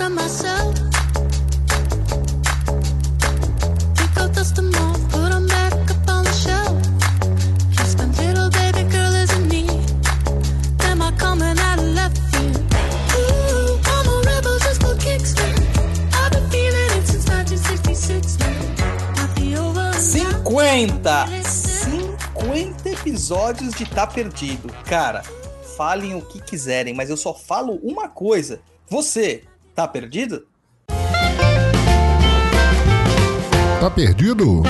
from myself. Pick out dust them off, put 'em back up on the shelf. Little baby girl is in need. Am I coming out of left field? Ooh, I'm a rebel just for kicks. I've been feeling it since 1966. Might be over now. 50! 50 episódios de Tá Perdido. Cara, falem o que quiserem, mas eu só falo uma coisa. Você, tá perdido? Tá perdido?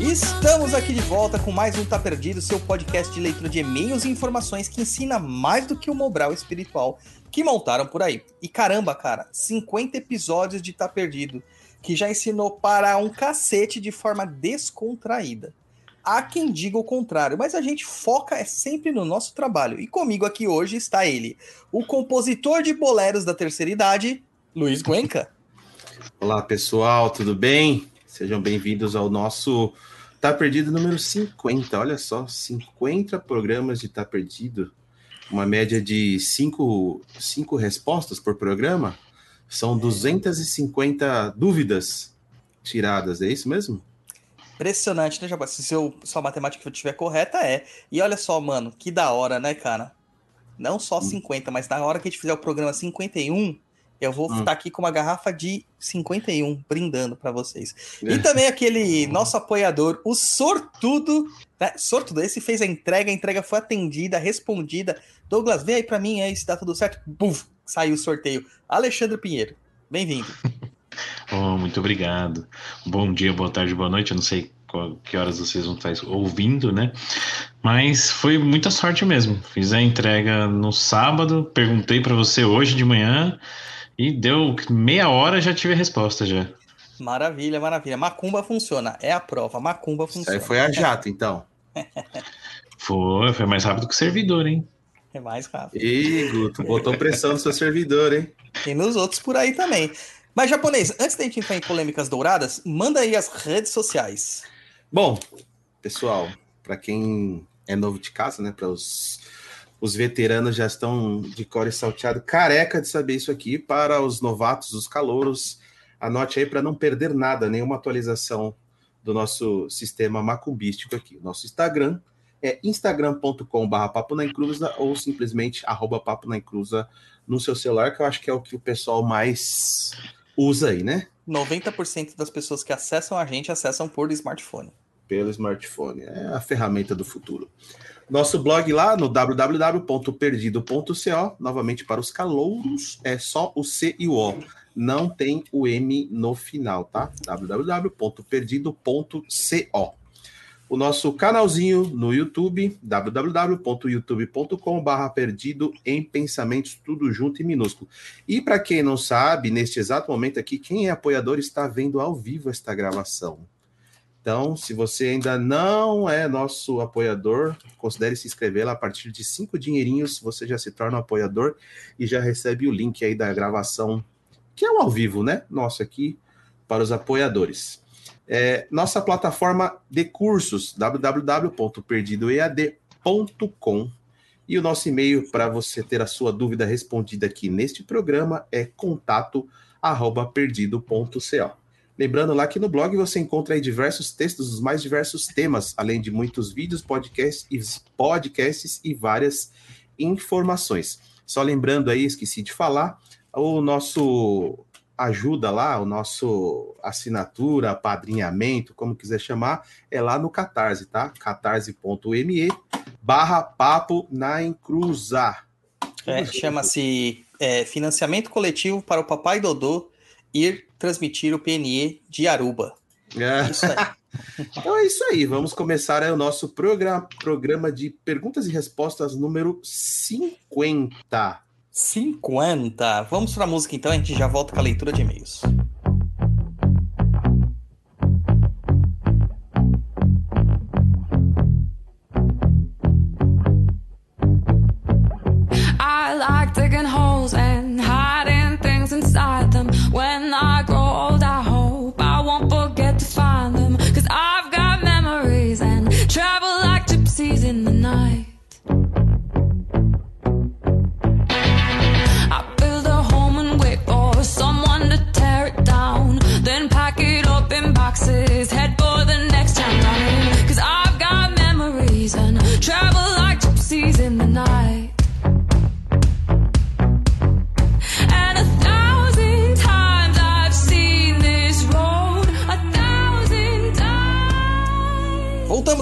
Estamos aqui de volta com mais um Tá Perdido, seu podcast de leitura de e-mails e informações que ensina mais do que o Mobral espiritual que montaram por aí. E caramba, cara, 50 episódios de Tá Perdido, que já ensinou para um cacete de forma descontraída. Há quem diga o contrário, mas a gente foca é sempre no nosso trabalho. E comigo aqui hoje está ele, o compositor de boleros da terceira idade, Luiz Guenca. Olá pessoal, tudo bem? Sejam bem-vindos ao nosso Tá Perdido número 50. Olha só, 50 programas de Tá Perdido, uma média de 5 cinco respostas por programa. São 250 dúvidas tiradas, é isso mesmo? Impressionante, né, Jabá? Se seu, sua matemática estiver correta, é. E olha só, mano, que da hora, né, cara? Não só 50, mas na hora que a gente fizer o programa 51, eu vou Hum. estar aqui com uma garrafa de 51, brindando pra vocês. E também aquele nosso apoiador, o Sortudo, né? Sortudo, esse fez a entrega, a entrega foi atendida, respondida. Douglas, vem aí pra mim aí se dá tudo certo. Buf, saiu o sorteio. Alexandre Pinheiro, bem-vindo. Oh, muito obrigado. Bom dia, boa tarde, boa noite. Eu não sei qual- que horas vocês vão estar ouvindo, né? Mas foi muita sorte mesmo. Fiz a entrega no sábado, perguntei para você hoje de manhã e deu meia hora já tive a resposta já. Maravilha, maravilha. Macumba funciona, é a prova. Macumba Isso funciona. aí foi a jato, então. Foi, foi mais rápido que o servidor, hein? É mais rápido. Ih, Guto, botou pressão no seu servidor, hein? E nos outros por aí também. Mas, japonês, antes da gente entrar em polêmicas douradas, manda aí as redes sociais. Bom, pessoal, para quem é novo de casa, né? Para os, os veteranos já estão de core salteado, careca de saber isso aqui. Para os novatos, os calouros, anote aí para não perder nada, nenhuma atualização do nosso sistema macumbístico aqui. Nosso Instagram é instagram.com.br papo na encruza ou simplesmente arroba papo na encruza no seu celular, que eu acho que é o que o pessoal mais usa aí, né? 90% das pessoas que acessam a gente acessam por smartphone. pelo smartphone. É a ferramenta do futuro. Nosso blog lá no www.perdido.co, novamente para os calouros, é só o C e o O. Não tem o M no final, tá? www.perdido.co. O nosso canalzinho no YouTube, www.youtube.com.br perdido em pensamentos, tudo junto e minúsculo. E para quem não sabe, neste exato momento aqui, quem é apoiador está vendo ao vivo esta gravação. Então, se você ainda não é nosso apoiador, considere se inscrever lá a partir de cinco dinheirinhos, você já se torna apoiador e já recebe o link aí da gravação, que é um ao vivo, né? Nosso aqui para os apoiadores. É, nossa plataforma de cursos, www.perdidoead.com. E o nosso e-mail para você ter a sua dúvida respondida aqui neste programa é contato@perdido.co. Lembrando lá que no blog você encontra diversos textos dos mais diversos temas, além de muitos vídeos, podcasts podcasts e várias informações. Só lembrando aí, esqueci de falar, o nosso ajuda lá, o nosso assinatura, padrinhamento, como quiser chamar, é lá no Catarse, tá? catarse.me barra papo na encruza. É, Chama-se é, Financiamento Coletivo para o Papai Dodô ir transmitir o PNE de Aruba. É. Isso aí. Então é isso aí, vamos começar o nosso programa, programa de perguntas e respostas número 50. 50. Vamos para a música então, a gente já volta com a leitura de e-mails.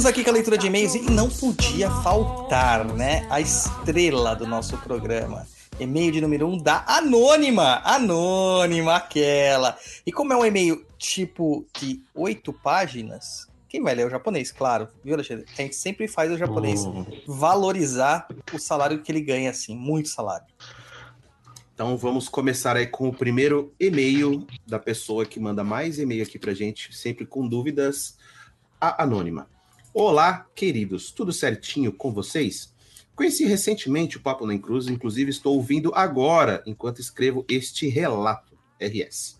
Aqui com a leitura de e-mails e não podia faltar, né? A estrela do nosso programa. E-mail de número 1 um da Anônima. Anônima, aquela. E como é um e-mail tipo de oito páginas, quem vai ler é o japonês, claro. Viu, Alexandre? A gente sempre faz o japonês Oh. valorizar o salário que ele ganha, assim. Muito salário. Então vamos começar aí com o primeiro e-mail da pessoa que manda mais e-mail aqui pra gente, sempre com dúvidas, a Anônima. Olá, queridos, tudo certinho com vocês? Conheci recentemente o Papo Nem Cruz, inclusive estou ouvindo agora, enquanto escrevo este relato, RS.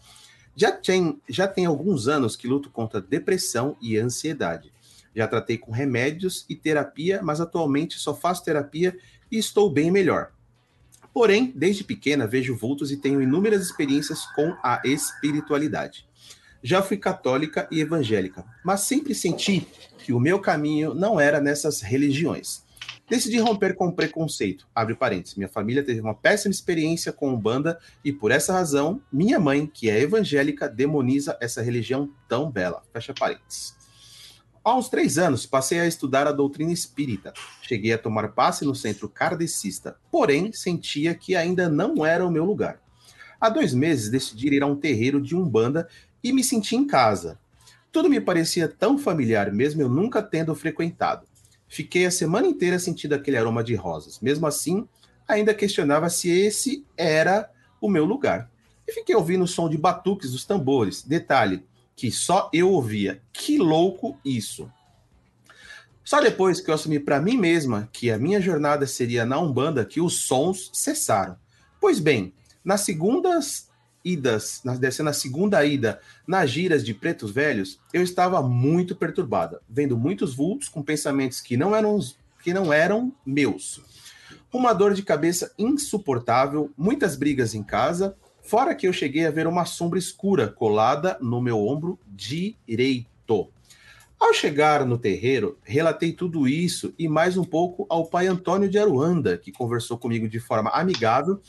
Já tem, já tem alguns anos que luto contra depressão e ansiedade. Já tratei com remédios e terapia, mas atualmente só faço terapia e estou bem melhor. Porém, desde pequena vejo vultos e tenho inúmeras experiências com a espiritualidade. Já fui católica e evangélica, mas sempre senti que o meu caminho não era nessas religiões. Decidi romper com o preconceito. Abre parênteses. Minha família teve uma péssima experiência com Umbanda e por essa razão, minha mãe, que é evangélica, demoniza essa religião tão bela. Fecha parênteses. Há uns três anos, passei a estudar a doutrina espírita. Cheguei a tomar passe no centro kardecista, porém sentia que ainda não era o meu lugar. Há dois meses decidi ir a um terreiro de Umbanda e me senti em casa. Tudo me parecia tão familiar, mesmo eu nunca tendo frequentado. Fiquei a semana inteira sentindo aquele aroma de rosas. Mesmo assim, ainda questionava se esse era o meu lugar. E fiquei ouvindo o som de batuques dos tambores. Detalhe, que só eu ouvia. Que louco isso! Só depois que eu assumi para mim mesma que a minha jornada seria na Umbanda que os sons cessaram. Pois bem, nas segundas idas, descendo a segunda ida nas giras de Pretos Velhos, eu estava muito perturbada, vendo muitos vultos com pensamentos que não eram, que não eram meus. Uma dor de cabeça insuportável, muitas brigas em casa, fora que eu cheguei a ver uma sombra escura colada no meu ombro direito. Ao chegar no terreiro, relatei tudo isso e mais um pouco ao pai Antônio de Aruanda, que conversou comigo de forma amigável,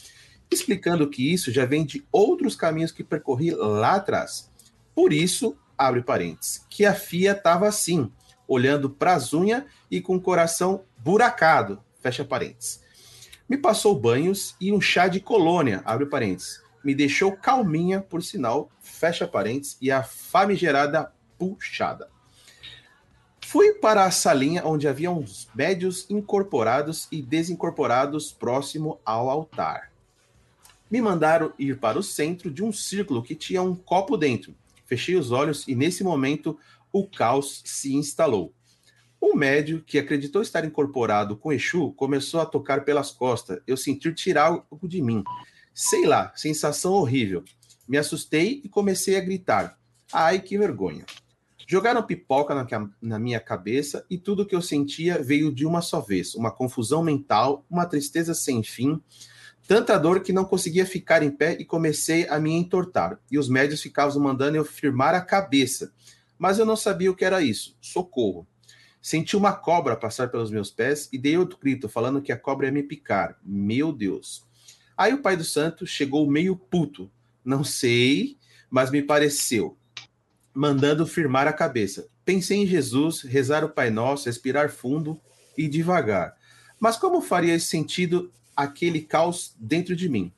explicando que isso já vem de outros caminhos que percorri lá atrás. Por isso, abre parênteses, que a FIA estava assim, olhando para as unhas e com o coração buracado, fecha parênteses. Me passou banhos e um chá de colônia, abre parênteses. Me deixou calminha, por sinal, fecha parênteses, e a famigerada puxada. Fui para a salinha onde havia uns médios incorporados e desincorporados próximo ao altar. Me mandaram ir para o centro de um círculo que tinha um copo dentro. Fechei os olhos e nesse momento o caos se instalou. Um médio que acreditou estar incorporado com Exu começou a tocar pelas costas. Eu senti tirar algo de mim. Sei lá, sensação horrível. Me assustei e comecei a gritar. Ai, que vergonha. Jogaram pipoca na, minha cabeça e tudo que eu sentia veio de uma só vez. Uma confusão mental, uma tristeza sem fim, tanta dor que não conseguia ficar em pé e comecei a me entortar. E os médios ficavam mandando eu firmar a cabeça. Mas eu não sabia o que era isso. Socorro. Senti uma cobra passar pelos meus pés e dei outro grito, falando que a cobra ia me picar. Meu Deus. Aí o pai do santo chegou meio puto. Não sei, mas me pareceu. Mandando firmar a cabeça. Pensei em Jesus, rezar o Pai Nosso, respirar fundo e devagar. Mas como faria esse sentido aquele caos dentro de mim?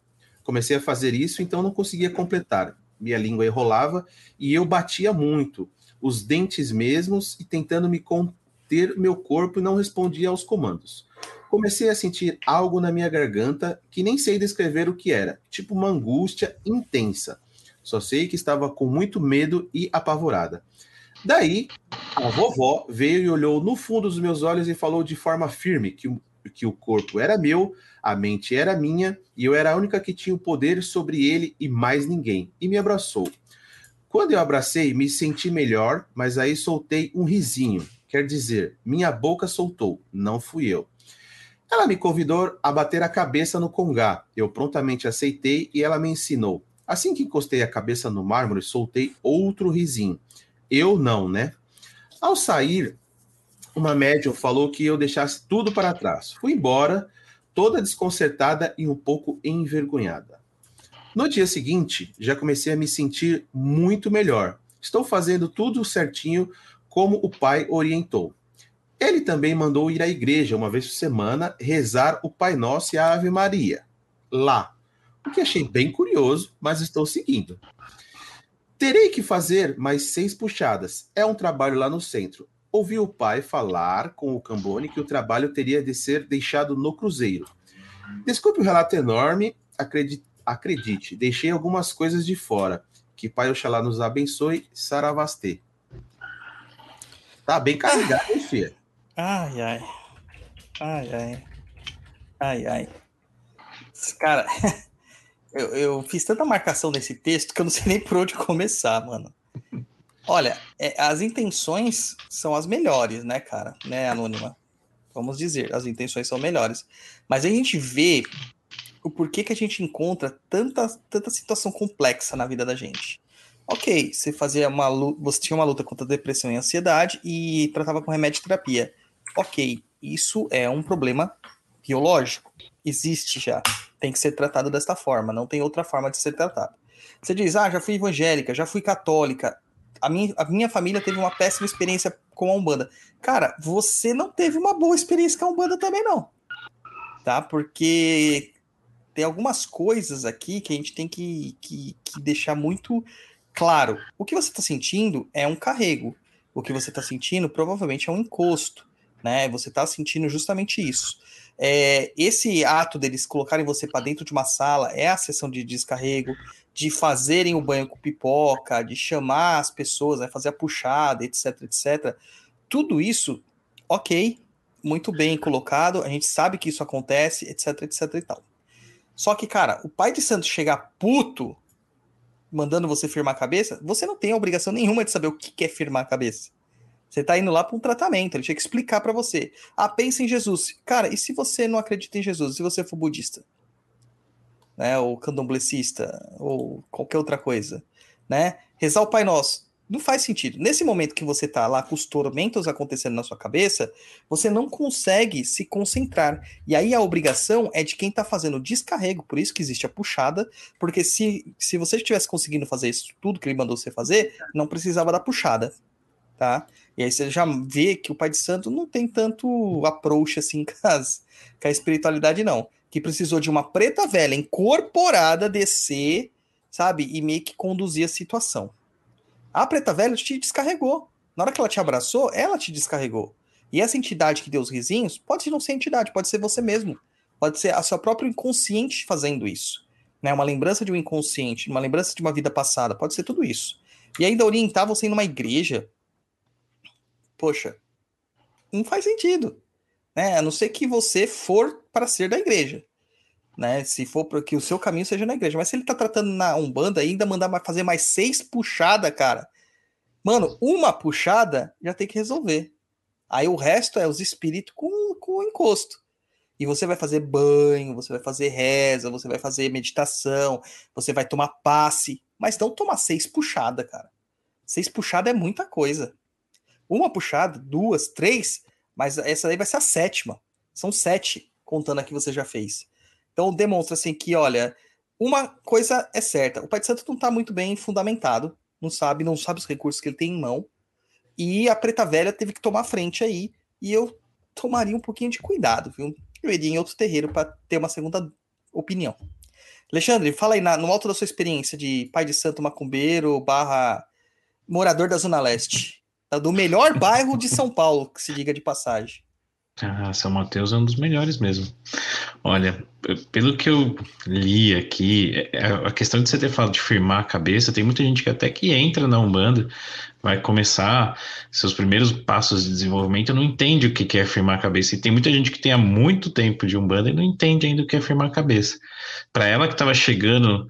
Comecei a fazer isso, então não conseguia completar. Minha língua enrolava e eu batia muito, os dentes mesmos e tentando me conter meu corpo não respondia aos comandos. Comecei a sentir algo na minha garganta que nem sei descrever o que era, tipo uma angústia intensa. Só sei que estava com muito medo e apavorada. Daí, a vovó veio e olhou no fundo dos meus olhos e falou de forma firme que, que o corpo era meu, a mente era minha e eu era a única que tinha o poder sobre ele e mais ninguém. E me abraçou. Quando eu abracei, me senti melhor, mas aí soltei um risinho. Quer dizer, minha boca soltou, não fui eu. Ela me convidou a bater a cabeça no congá. Eu prontamente aceitei e ela me ensinou. Assim que encostei a cabeça no mármore, soltei outro risinho. Eu não, né? Ao sair, uma médium falou que eu deixasse tudo para trás. Fui embora, toda desconcertada e um pouco envergonhada. No dia seguinte, já comecei a me sentir muito melhor. Estou fazendo tudo certinho como o pai orientou. Ele também mandou ir à igreja uma vez por semana rezar o Pai Nosso e a Ave Maria, lá. O que achei bem curioso, mas estou seguindo. Terei que fazer mais seis puxadas. É um trabalho lá no centro. Ouvi o pai falar com o Cambone que o trabalho teria de ser deixado no cruzeiro. Desculpe o relato enorme, acredite, acredite deixei algumas coisas de fora. Que Pai Oxalá nos abençoe, Saravastê. Tá bem carregado, hein, filha? Ai, ai. Ai, ai. Ai, ai. Cara, eu, eu fiz tanta marcação nesse texto que eu não sei nem por onde começar, mano. Olha, é, as intenções são as melhores, né, cara? Né, Anônima? Vamos dizer, as intenções são melhores. Mas a gente vê o porquê que a gente encontra tanta, tanta situação complexa na vida da gente. Ok, você fazia uma você tinha uma luta contra depressão e ansiedade e tratava com remédio e terapia. Ok, isso é um problema biológico. Existe já. Tem que ser tratado desta forma, não tem outra forma de ser tratado. Você diz, ah, já fui evangélica, já fui católica. A minha, a minha família teve uma péssima experiência com a Umbanda. Cara, você não teve uma boa experiência com a Umbanda também, não. Tá? Porque tem algumas coisas aqui que a gente tem que, que, que deixar muito claro. O que você está sentindo é um carrego. O que você está sentindo provavelmente é um encosto. Né? Você está sentindo justamente isso. É, esse ato deles colocarem você para dentro de uma sala é a sessão de descarrego, de fazerem o banho com pipoca, de chamar as pessoas, né, fazer a puxada, etc, etc. Tudo isso, ok, muito bem colocado, a gente sabe que isso acontece, etc, etc e tal. Só que, cara, o pai de santo chegar puto, mandando você firmar a cabeça, você não tem a obrigação nenhuma de saber o que é firmar a cabeça. Você tá indo lá para um tratamento, ele tinha que explicar para você. Ah, pensa em Jesus. Cara, e se você não acredita em Jesus, se você for budista? Né, ou candomblessista, ou qualquer outra coisa, né? Rezar o Pai Nosso. Não faz sentido. Nesse momento que você tá lá com os tormentos acontecendo na sua cabeça, você não consegue se concentrar. E aí a obrigação é de quem tá fazendo o descarrego, por isso que existe a puxada, porque se, se você estivesse conseguindo fazer isso tudo que ele mandou você fazer, não precisava da puxada, tá? E aí você já vê que o Pai de Santo não tem tanto approach assim com, as, com a espiritualidade, não. Que precisou de uma preta velha incorporada descer, sabe? E meio que conduzir a situação. A preta velha te descarregou. Na hora que ela te abraçou, ela te descarregou. E essa entidade que deu os risinhos pode não ser entidade, pode ser você mesmo. Pode ser a sua própria inconsciente fazendo isso. Né? Uma lembrança de um inconsciente, uma lembrança de uma vida passada, pode ser tudo isso. E ainda orientar você numa igreja. Poxa, não faz sentido. Né? A não ser que você for para ser da igreja. Né? Se for para que o seu caminho seja na igreja. Mas se ele tá tratando na Umbanda, ainda mandar fazer mais seis puxadas, cara. Mano, uma puxada já tem que resolver. Aí o resto é os espíritos com, com encosto. E você vai fazer banho, você vai fazer reza, você vai fazer meditação, você vai tomar passe. Mas não tomar seis puxadas, cara. Seis puxadas é muita coisa. Uma puxada, duas, três, mas essa aí vai ser a sétima. São sete, contando a que você já fez. Então demonstra assim que, olha, uma coisa é certa, o Pai de Santo não está muito bem fundamentado, não sabe, não sabe os recursos que ele tem em mão, e a Preta Velha teve que tomar frente aí, e eu tomaria um pouquinho de cuidado, viu? Eu iria em outro terreiro para ter uma segunda opinião. Alexandre, fala aí na, no alto da sua experiência de pai de santo macumbeiro barra morador da Zona Leste, tá? do melhor bairro de São Paulo, que se diga de passagem. Ah, São Mateus é um dos melhores mesmo. Olha, pelo que eu li aqui, é, é, a questão de você ter falado de firmar a cabeça, tem muita gente que até que entra na Umbanda, vai começar seus primeiros passos de desenvolvimento, não entende o que é firmar a cabeça. E tem muita gente que tem há muito tempo de Umbanda e não entende ainda o que é firmar a cabeça. Para ela que estava chegando,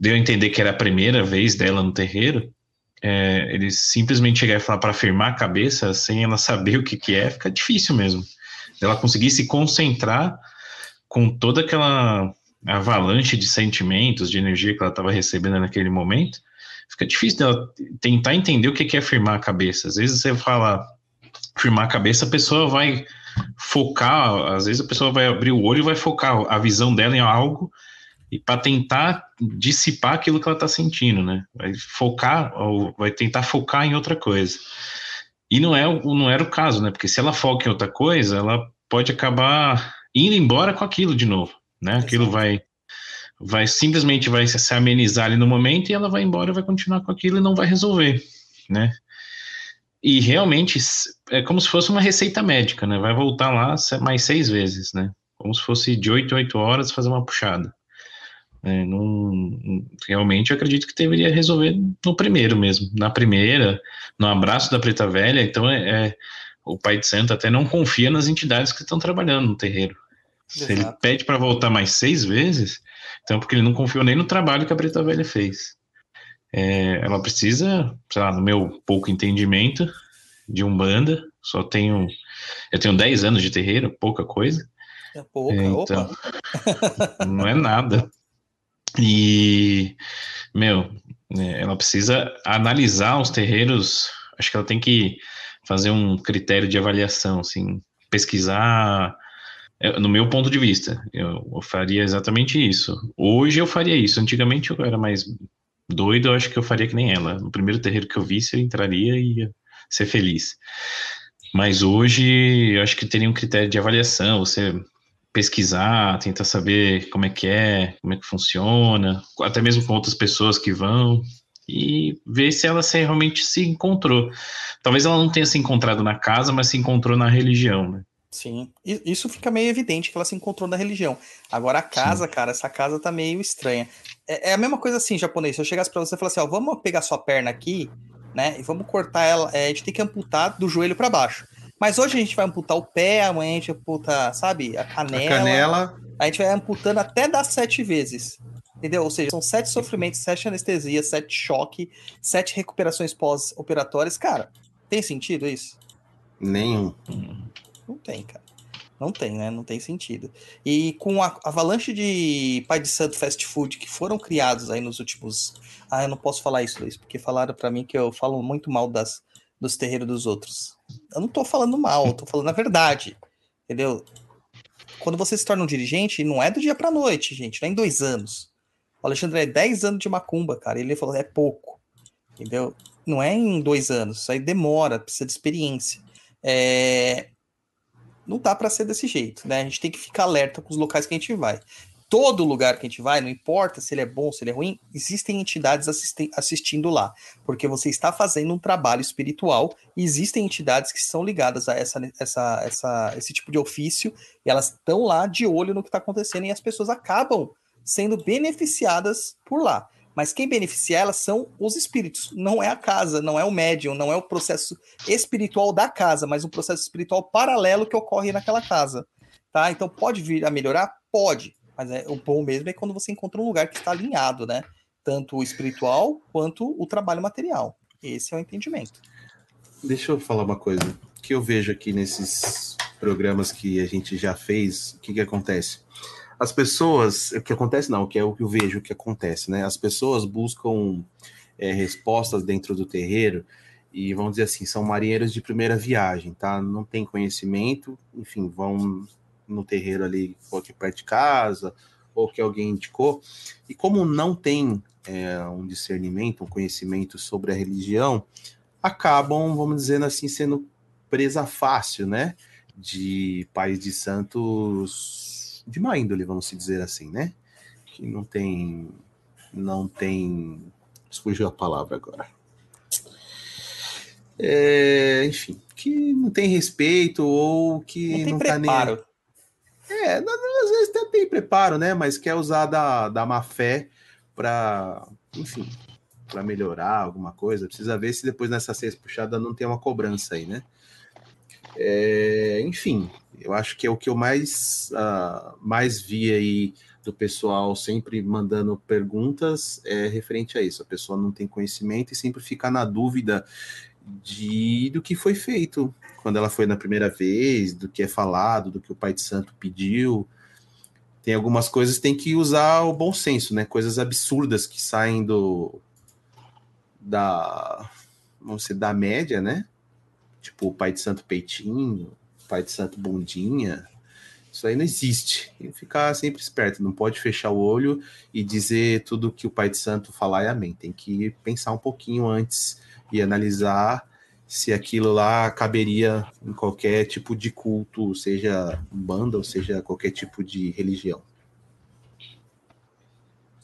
deu a entender que era a primeira vez dela no terreiro, é, ele simplesmente chegar e falar para firmar a cabeça sem ela saber o que, que é, fica difícil mesmo. Ela conseguir se concentrar com toda aquela avalanche de sentimentos, de energia que ela estava recebendo naquele momento, fica difícil dela tentar entender o que, é firmar a cabeça. Às vezes você fala firmar a cabeça, a pessoa vai focar, às vezes a pessoa vai abrir o olho e vai focar a visão dela em algo e para tentar dissipar aquilo que ela está sentindo, né? Vai focar, ou vai tentar focar em outra coisa. E não, é, não era o caso, né? Porque se ela foca em outra coisa, ela pode acabar indo embora com aquilo de novo, né? Aquilo vai, vai simplesmente vai se, amenizar ali no momento e ela vai embora e vai continuar com aquilo e não vai resolver, né? E realmente é como se fosse uma receita médica, né? Vai voltar lá mais seis vezes, né? Como se fosse de oito a oito horas fazer uma puxada. É, não, realmente eu acredito que deveria resolver no primeiro mesmo, na primeira, no abraço da Preta Velha. Então é, é- o pai de santo até não confia nas entidades que estão trabalhando no terreiro. Se ele Exato. pede para voltar mais seis vezes, então é porque ele não confiou nem no trabalho que a Preta Velha fez. É, ela precisa, sei lá, no meu pouco entendimento de umbanda, só tenho eu tenho 10 anos de terreiro, pouca coisa. É pouca, É, opa. então. não é nada. E, meu, né, ela precisa analisar os terreiros. Acho que ela tem que fazer um critério de avaliação, assim, pesquisar. é, No meu ponto de vista, eu, eu faria exatamente isso. Hoje eu faria isso. Antigamente eu era mais doido, eu acho que eu faria que nem ela. No primeiro terreiro que eu visse, eu entraria e ia ser feliz. Mas hoje eu acho que teria um critério de avaliação. Você pesquisar, tentar saber como é que é, como é que funciona, até mesmo com outras pessoas que vão e ver se ela se realmente se encontrou. Talvez ela não tenha se encontrado na casa, mas se encontrou na religião, né? Sim, isso fica meio evidente que ela se encontrou na religião. Agora a casa, cara, essa casa tá meio estranha. É, é a mesma coisa assim, japonês. Se eu chegasse pra você e falasse, ó, vamos pegar sua perna aqui, né, e vamos cortar ela. é, a gente tem que amputar do joelho pra baixo. Mas hoje a gente vai amputar o pé, amanhã a gente amputa, sabe, a A canela. canela, A gente vai amputando até dar sete vezes. Entendeu? Ou seja, são sete sofrimentos, sete anestesias, sete choque, sete recuperações pós-operatórias. Cara, tem sentido isso? nenhum. Não tem, cara. Não tem, né? Não tem sentido. E com a avalanche de pai de santo fast food que foram criados aí nos últimos. Ah, eu não posso falar isso, Luiz, porque falaram pra mim que eu falo muito mal das, dos terreiros dos outros. Eu não tô falando mal, tô falando a verdade. Entendeu? Quando você se torna um dirigente, não é do dia pra noite, gente, não é em dois anos. O Alexandre é 10 anos de macumba, cara. Ele falou, é pouco. Entendeu? Não é em dois anos. Isso aí demora, precisa de experiência. É, não dá para ser desse jeito, né? A gente tem que ficar alerta com os locais que a gente vai. Todo lugar que a gente vai, não importa se ele é bom, se ele é ruim, existem entidades assisten- assistindo lá, porque você está fazendo um trabalho espiritual e existem entidades que são ligadas a essa, essa, essa, esse tipo de ofício e elas estão lá de olho no que está acontecendo e as pessoas acabam sendo beneficiadas por lá. Mas quem beneficia elas são os espíritos, não é a casa, não é o médium, não é o processo espiritual da casa, mas um processo espiritual paralelo que ocorre naquela casa, tá? Então pode vir a melhorar? Pode, mas é, o bom mesmo é quando você encontra um lugar que está alinhado, né? Tanto o espiritual quanto o trabalho material. Esse é o entendimento. Deixa eu falar uma coisa que eu vejo aqui nesses programas que a gente já fez. O que, que acontece? As pessoas, o que acontece não, que é o que eu vejo que acontece, né? As pessoas buscam é, respostas dentro do terreiro e vamos dizer assim, são marinheiros de primeira viagem, tá? Não tem conhecimento, enfim, vão no terreiro ali, ou aqui perto de casa, ou que alguém indicou. E como não tem é, um discernimento, um conhecimento sobre a religião, acabam, vamos dizer assim, sendo presa fácil, né? De pais de santos de má índole, vamos dizer assim, né? Que não tem. Não tem. Fugiu a palavra agora. É, enfim, que não tem respeito ou que Não tem não tá nem. É, às vezes até tem preparo, né? Mas quer usar da, da má fé para, enfim, para melhorar alguma coisa. Precisa ver se depois nessa sexta puxada não tem uma cobrança aí, né? É, enfim, eu acho que é o que eu mais, ah, mais vi aí do pessoal sempre mandando perguntas é referente a isso. A pessoa não tem conhecimento e sempre fica na dúvida de do que foi feito quando ela foi na primeira vez, do que é falado, do que o Pai de Santo pediu. Tem algumas coisas que tem que usar o bom senso, né? Coisas absurdas que saem do da vamos da média, né? Tipo o Pai de Santo peitinho, Pai de Santo bundinha. Isso aí não existe. Tem que ficar sempre esperto, não pode fechar o olho e dizer tudo que o Pai de Santo falar é amém. Tem que pensar um pouquinho antes e analisar se aquilo lá caberia em qualquer tipo de culto, seja banda ou seja qualquer tipo de religião.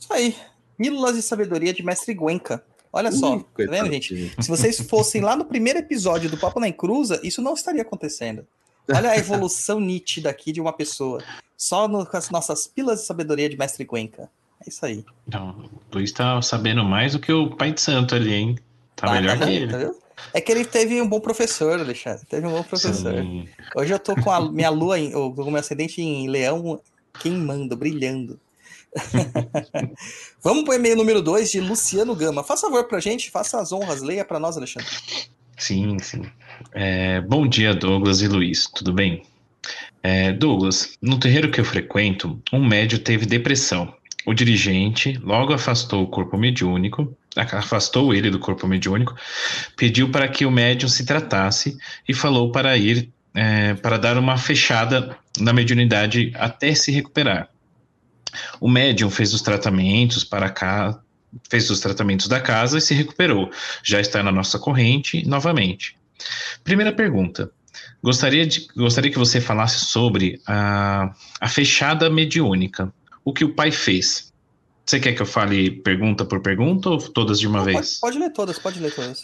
Isso aí. Pílulas de sabedoria de Mestre Guenca. Olha só, Ih, tá vendo, gente? Se vocês fossem lá no primeiro episódio do Papo na Encruza, isso não estaria acontecendo. Olha a evolução nítida aqui de uma pessoa. Só no- com as nossas pílulas de sabedoria de Mestre Guenca. É isso aí. Não, o Luiz tá sabendo mais do que o pai de santo ali, hein? Tá Ah, melhor tá que ele. Tá vendo? É que ele teve um bom professor, Alexandre. Teve um bom professor. Sim. Hoje eu tô com a minha lua, em, ou com o meu ascendente em leão queimando, brilhando. Vamos pro e-mail número 2 de Luciano Gama. Faça favor pra gente, faça as honras, leia pra nós, Alexandre. Sim, sim. É, bom dia, Douglas e Luiz, tudo bem? É, Douglas, no terreiro que eu frequento, um médio teve depressão. O dirigente logo afastou o corpo mediúnico, afastou ele do corpo mediúnico, pediu para que o médium se tratasse e falou para ir é, para dar uma fechada na mediunidade até se recuperar. O médium fez os tratamentos para cá, fez os tratamentos da casa e se recuperou. Já está na nossa corrente novamente. Primeira pergunta. Gostaria, de, gostaria que você falasse sobre a, a fechada mediúnica. O que o pai fez? Você quer que eu fale pergunta por pergunta ou todas de uma Não, vez? pode, pode ler todas, pode ler todas.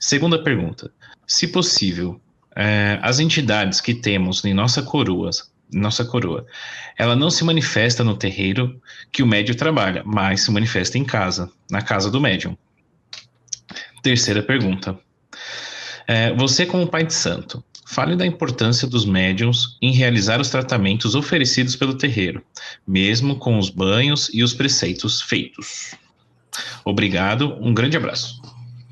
Segunda pergunta. Se possível, eh, as entidades que temos em nossa coroa, nossa coroa, ela não se manifesta no terreiro que o médium trabalha, mas se manifesta em casa, na casa do médium. Terceira pergunta. Eh, você, como pai de santo, fale da importância dos médiums em realizar os tratamentos oferecidos pelo terreiro, mesmo com os banhos e os preceitos feitos. Obrigado, um grande abraço.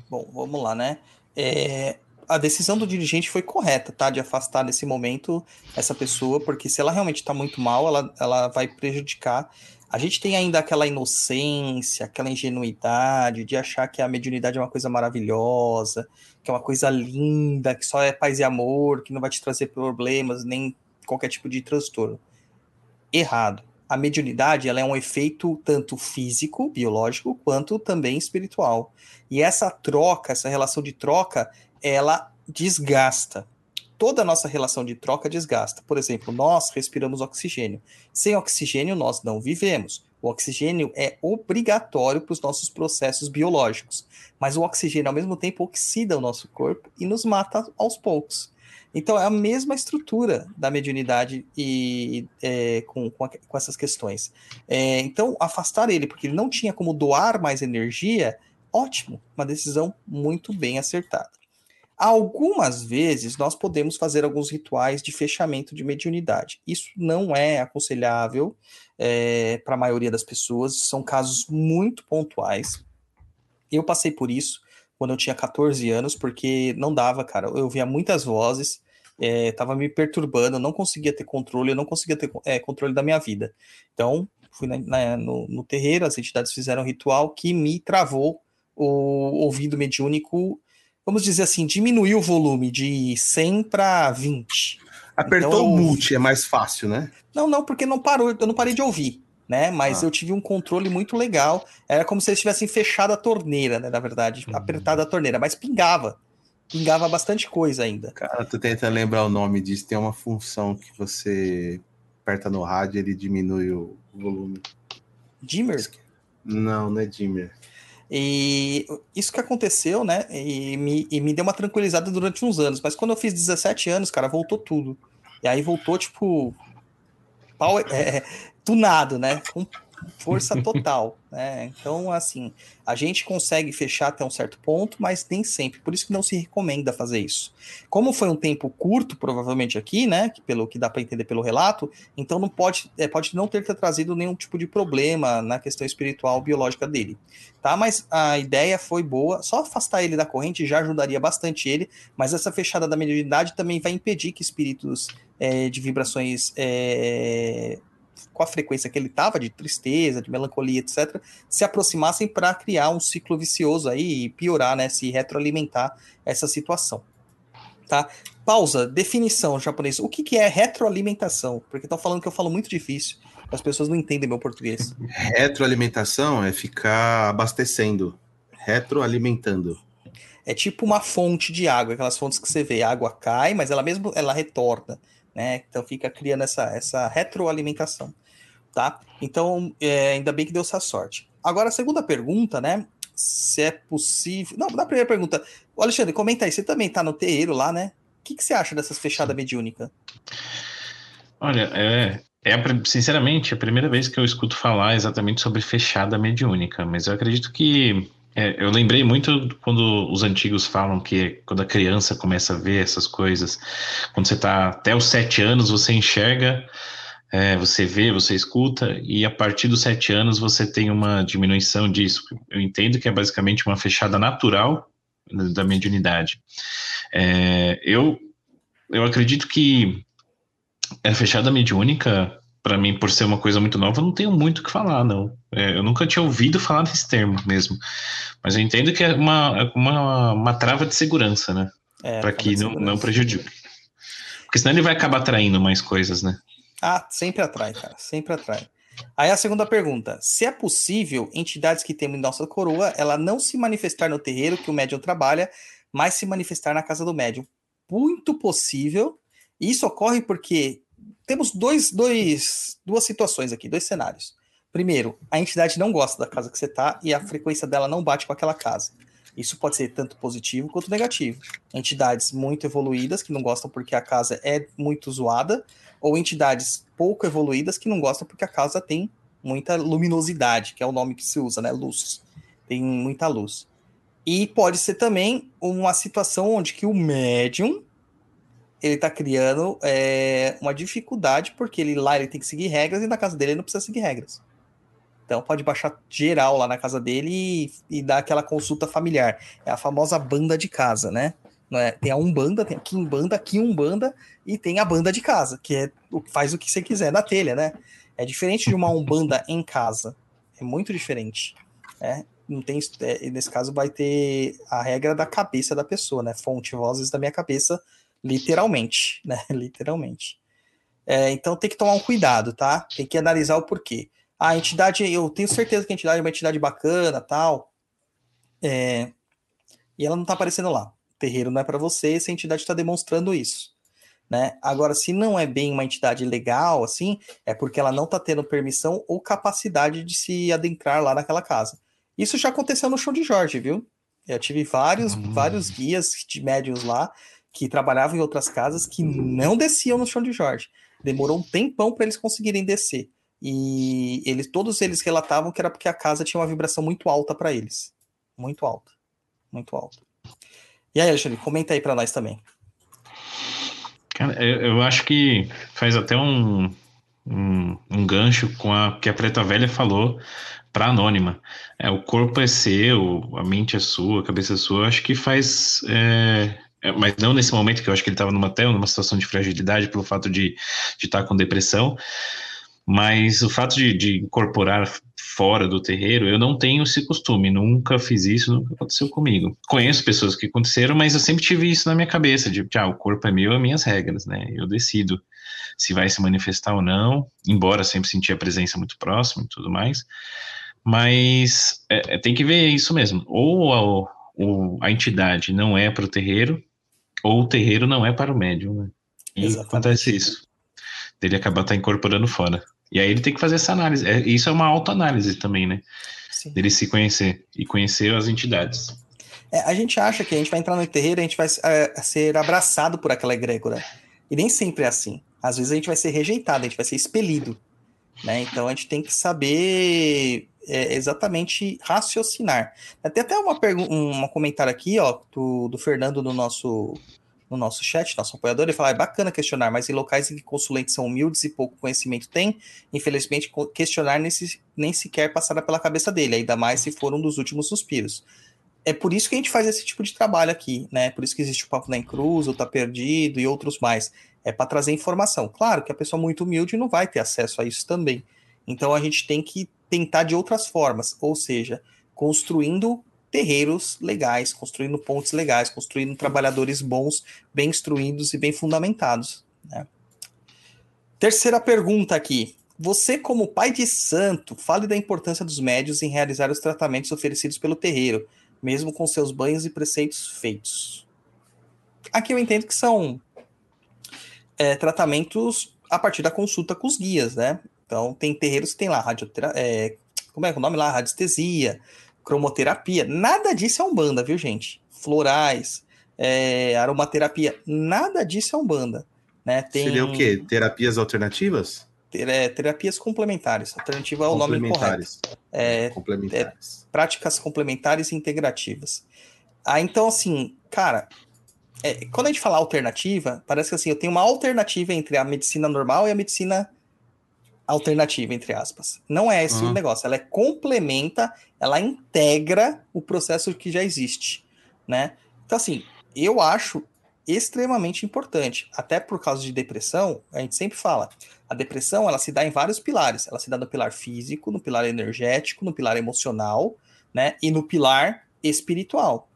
Bom, vamos lá, né? É, a decisão do dirigente foi correta, tá? De afastar nesse momento essa pessoa, porque se ela realmente tá muito mal, ela, ela vai prejudicar. A gente tem ainda aquela inocência, aquela ingenuidade de achar que a mediunidade é uma coisa maravilhosa, que é uma coisa linda, que só é paz e amor, que não vai te trazer problemas, nem qualquer tipo de transtorno. Errado. A mediunidade ela é um efeito tanto físico, biológico, quanto também espiritual. E essa troca, essa relação de troca, ela desgasta. Toda a nossa relação de troca desgasta. Por exemplo, nós respiramos oxigênio. Sem oxigênio, nós não vivemos. O oxigênio é obrigatório para os nossos processos biológicos. Mas o oxigênio, ao mesmo tempo, oxida o nosso corpo e nos mata aos poucos. Então, é a mesma estrutura da mediunidade e, é, com, com, a- com essas questões. É, então, afastar ele, porque ele não tinha como doar mais energia, ótimo, uma decisão muito bem acertada. Algumas vezes nós podemos fazer alguns rituais de fechamento de mediunidade. Isso não é aconselhável para a maioria das pessoas, são casos muito pontuais. Eu passei por isso quando eu tinha 14 anos, porque não dava, cara. Eu ouvia muitas vozes, é, tava me perturbando, eu não conseguia ter controle, eu não conseguia ter é, controle da minha vida. Então, fui na- na- no, no terreiro, as entidades fizeram um ritual que me travou o ouvido mediúnico, vamos dizer assim, diminuiu o volume de 100 para 20. Apertou Então, o mute, é mais fácil, né? Não, não, porque não parou, eu não parei de ouvir, né? Mas Ah. eu tive um controle muito legal. Era como se eles tivessem fechado a torneira, né? Na verdade, Uhum. apertado a torneira, mas pingava. Pingava bastante coisa ainda. Cara, tô tentando lembrar o nome disso. Tem uma função que você aperta no rádio ele diminui o volume. Dimmer. Não, não é dimmer. E isso que aconteceu, né? E me, e me deu uma tranquilizada durante uns anos. Mas quando eu fiz 17 anos, cara, voltou tudo. E aí voltou, tipo. Pau, é, tunado, né? Com força total. Né? Então, assim, a gente consegue fechar até um certo ponto, mas nem sempre. Por isso que não se recomenda fazer isso. Como foi um tempo curto, provavelmente aqui, né? Que pelo que dá para entender pelo relato, então não pode, é, pode não ter trazido nenhum tipo de problema na questão espiritual biológica dele tá? Mas a ideia foi boa. Só afastar ele da corrente já ajudaria bastante ele, mas essa fechada da mediunidade também vai impedir que espíritos é, de vibrações é, com a frequência que ele estava, de tristeza, de melancolia, etc., se aproximassem para criar um ciclo vicioso aí e piorar, né? Se retroalimentar essa situação. Tá? Pausa, definição japonês. O que, que é retroalimentação? Porque estão falando que eu falo muito difícil. As pessoas não entendem meu português. Retroalimentação é ficar abastecendo, retroalimentando. É tipo uma fonte de água, aquelas fontes que você vê, a água cai, mas ela mesmo ela retorna, né? Então fica criando essa, essa retroalimentação, tá? Então, é, ainda bem que deu essa sorte. Agora, a segunda pergunta, né? Se é possível. Não, na primeira pergunta, Ô, Alexandre, comenta aí, você também tá no terreiro lá, né? O que, que você acha dessas fechadas mediúnicas? Olha, é, é sinceramente a primeira vez que eu escuto falar exatamente sobre fechada mediúnica, mas eu acredito que é, eu lembrei muito quando os antigos falam que quando a criança começa a ver essas coisas, quando você está até os sete anos, você enxerga, é, você vê, você escuta, e a partir dos sete anos você tem uma diminuição disso. Eu entendo que é basicamente uma fechada natural da mediunidade. É, eu, eu acredito que a fechada mediúnica, para mim, por ser uma coisa muito nova, eu não tenho muito o que falar, não. É, eu nunca tinha ouvido falar desse termo mesmo. Mas eu entendo que é uma, é uma, uma trava de segurança, né? É, para que não, não prejudique. Porque senão ele vai acabar atraindo mais coisas, né? Ah, sempre atrai, cara, sempre atrai. Aí a segunda pergunta: se é possível entidades que temos em nossa coroa, ela não se manifestar no terreiro que o médium trabalha, mas se manifestar na casa do médium? Muito possível. E isso ocorre porque temos dois, dois, duas situações aqui, dois cenários. Primeiro, a entidade não gosta da casa que você está e a frequência dela não bate com aquela casa. Isso pode ser tanto positivo quanto negativo. Entidades muito evoluídas que não gostam porque a casa é muito zoada, ou entidades pouco evoluídas que não gostam porque a casa tem muita luminosidade, que é o nome que se usa, né? Luz. Tem muita luz. E pode ser também uma situação onde que o médium ele tá criando é, uma dificuldade, porque ele lá ele tem que seguir regras e na casa dele ele não precisa seguir regras. Então pode baixar geral lá na casa dele e, e dar aquela consulta familiar. É a famosa banda de casa, né? É? Tem a Umbanda, tem a Kimbanda, aqui Umbanda e tem a banda de casa, que é o faz o que você quiser na telha, né? É diferente de uma Umbanda em casa. É muito diferente. É, não tem, é, nesse caso vai ter a regra da cabeça da pessoa, né? Fonte, vozes da minha cabeça, literalmente, né? Literalmente. É, então tem que tomar um cuidado, tá? Tem que analisar o porquê. A entidade, eu tenho certeza que a entidade é uma entidade bacana, tal. É, e ela não tá aparecendo lá. O terreiro não é para você, essa entidade está demonstrando isso. Né? Agora, se não é bem uma entidade legal, assim, é porque ela não está tendo permissão ou capacidade de se adentrar lá naquela casa. Isso já aconteceu no show de Jorge, viu? Eu tive vários, Hum. vários guias de médiums lá que trabalhavam em outras casas que não desciam no chão de Jorge. Demorou um tempão para eles conseguirem descer. E eles, todos eles relatavam que era porque a casa tinha uma vibração muito alta para eles. Muito alta. Muito alta. E aí, Alexandre, comenta aí para nós também. Cara, eu, acho que faz até um, um, um gancho com a que a Preta Velha falou para Anônima. É, o corpo é seu, a mente é sua, a cabeça é sua. Eu acho que faz. é, mas não nesse momento que eu acho que ele estava numa, até numa situação de fragilidade pelo fato de estar com depressão. Mas o fato de, de incorporar fora do terreiro, eu não tenho esse costume, nunca fiz isso, nunca aconteceu comigo. Conheço pessoas que aconteceram, mas eu sempre tive isso na minha cabeça, de, ah, o corpo é meu, é minhas regras, né? Eu decido se vai se manifestar ou não, embora sempre senti a presença muito próxima e tudo mais. Mas é, é, tem que ver isso mesmo. Ou a, ou a entidade não é para o terreiro, ou o terreiro não é para o médium, né? E Exatamente. acontece isso. Dele acabar tá incorporando fora. E aí ele tem que fazer essa análise. É, isso é uma autoanálise também, né? Sim. Dele se conhecer e conhecer as entidades. É, a gente acha que a gente vai entrar no terreiro e a gente vai é, ser abraçado por aquela egrégora. E nem sempre é assim. Às vezes a gente vai ser rejeitado, a gente vai ser expelido. Né? Então a gente tem que saber é, exatamente raciocinar. Tem até uma um comentário aqui, ó, do, do Fernando no nosso, no nosso chat, nosso apoiador, ele fala: é bacana questionar, mas em locais em que consulentes são humildes e pouco conhecimento têm, infelizmente, questionar nem, nem sequer passará pela cabeça dele, ainda mais se for um dos últimos suspiros é por isso que a gente faz esse tipo de trabalho aqui, né? Por isso que existe o Papo na Cruz, o Tá Perdido e outros mais. É para trazer informação. Claro que a pessoa muito humilde não vai ter acesso a isso também. Então a gente tem que tentar de outras formas, ou seja, construindo terreiros legais, construindo pontes legais, construindo trabalhadores bons, bem instruídos e bem fundamentados. Né? Terceira pergunta aqui. Você, como pai de santo, fale da importância dos médios em realizar os tratamentos oferecidos pelo terreiro mesmo com seus banhos e preceitos feitos. Aqui eu entendo que são é, tratamentos a partir da consulta com os guias, né? Então, tem terreiros que tem lá radioterapia, é, como é que é o nome lá? Radiestesia, cromoterapia. Nada disso é Umbanda, viu, gente? Florais, é, aromaterapia, nada disso é Umbanda. Né? Tem, Seria o quê? Terapias alternativas? ter- é, terapias complementares. Alternativa é o nome correto. Complementares. É, Complementares. práticas complementares e integrativas. Ah, então, assim, cara, é, quando a gente fala alternativa, parece que assim, eu tenho uma alternativa entre a medicina normal e a medicina alternativa, entre aspas. Não é esse o Uhum. negócio. Ela é complementa, ela integra o processo que já existe, né? Então, assim, eu acho extremamente importante, até por causa de depressão, a gente sempre fala, a depressão, ela se dá em vários pilares. Ela se dá no pilar físico, no pilar energético, no pilar emocional, né? E no pilar espiritual.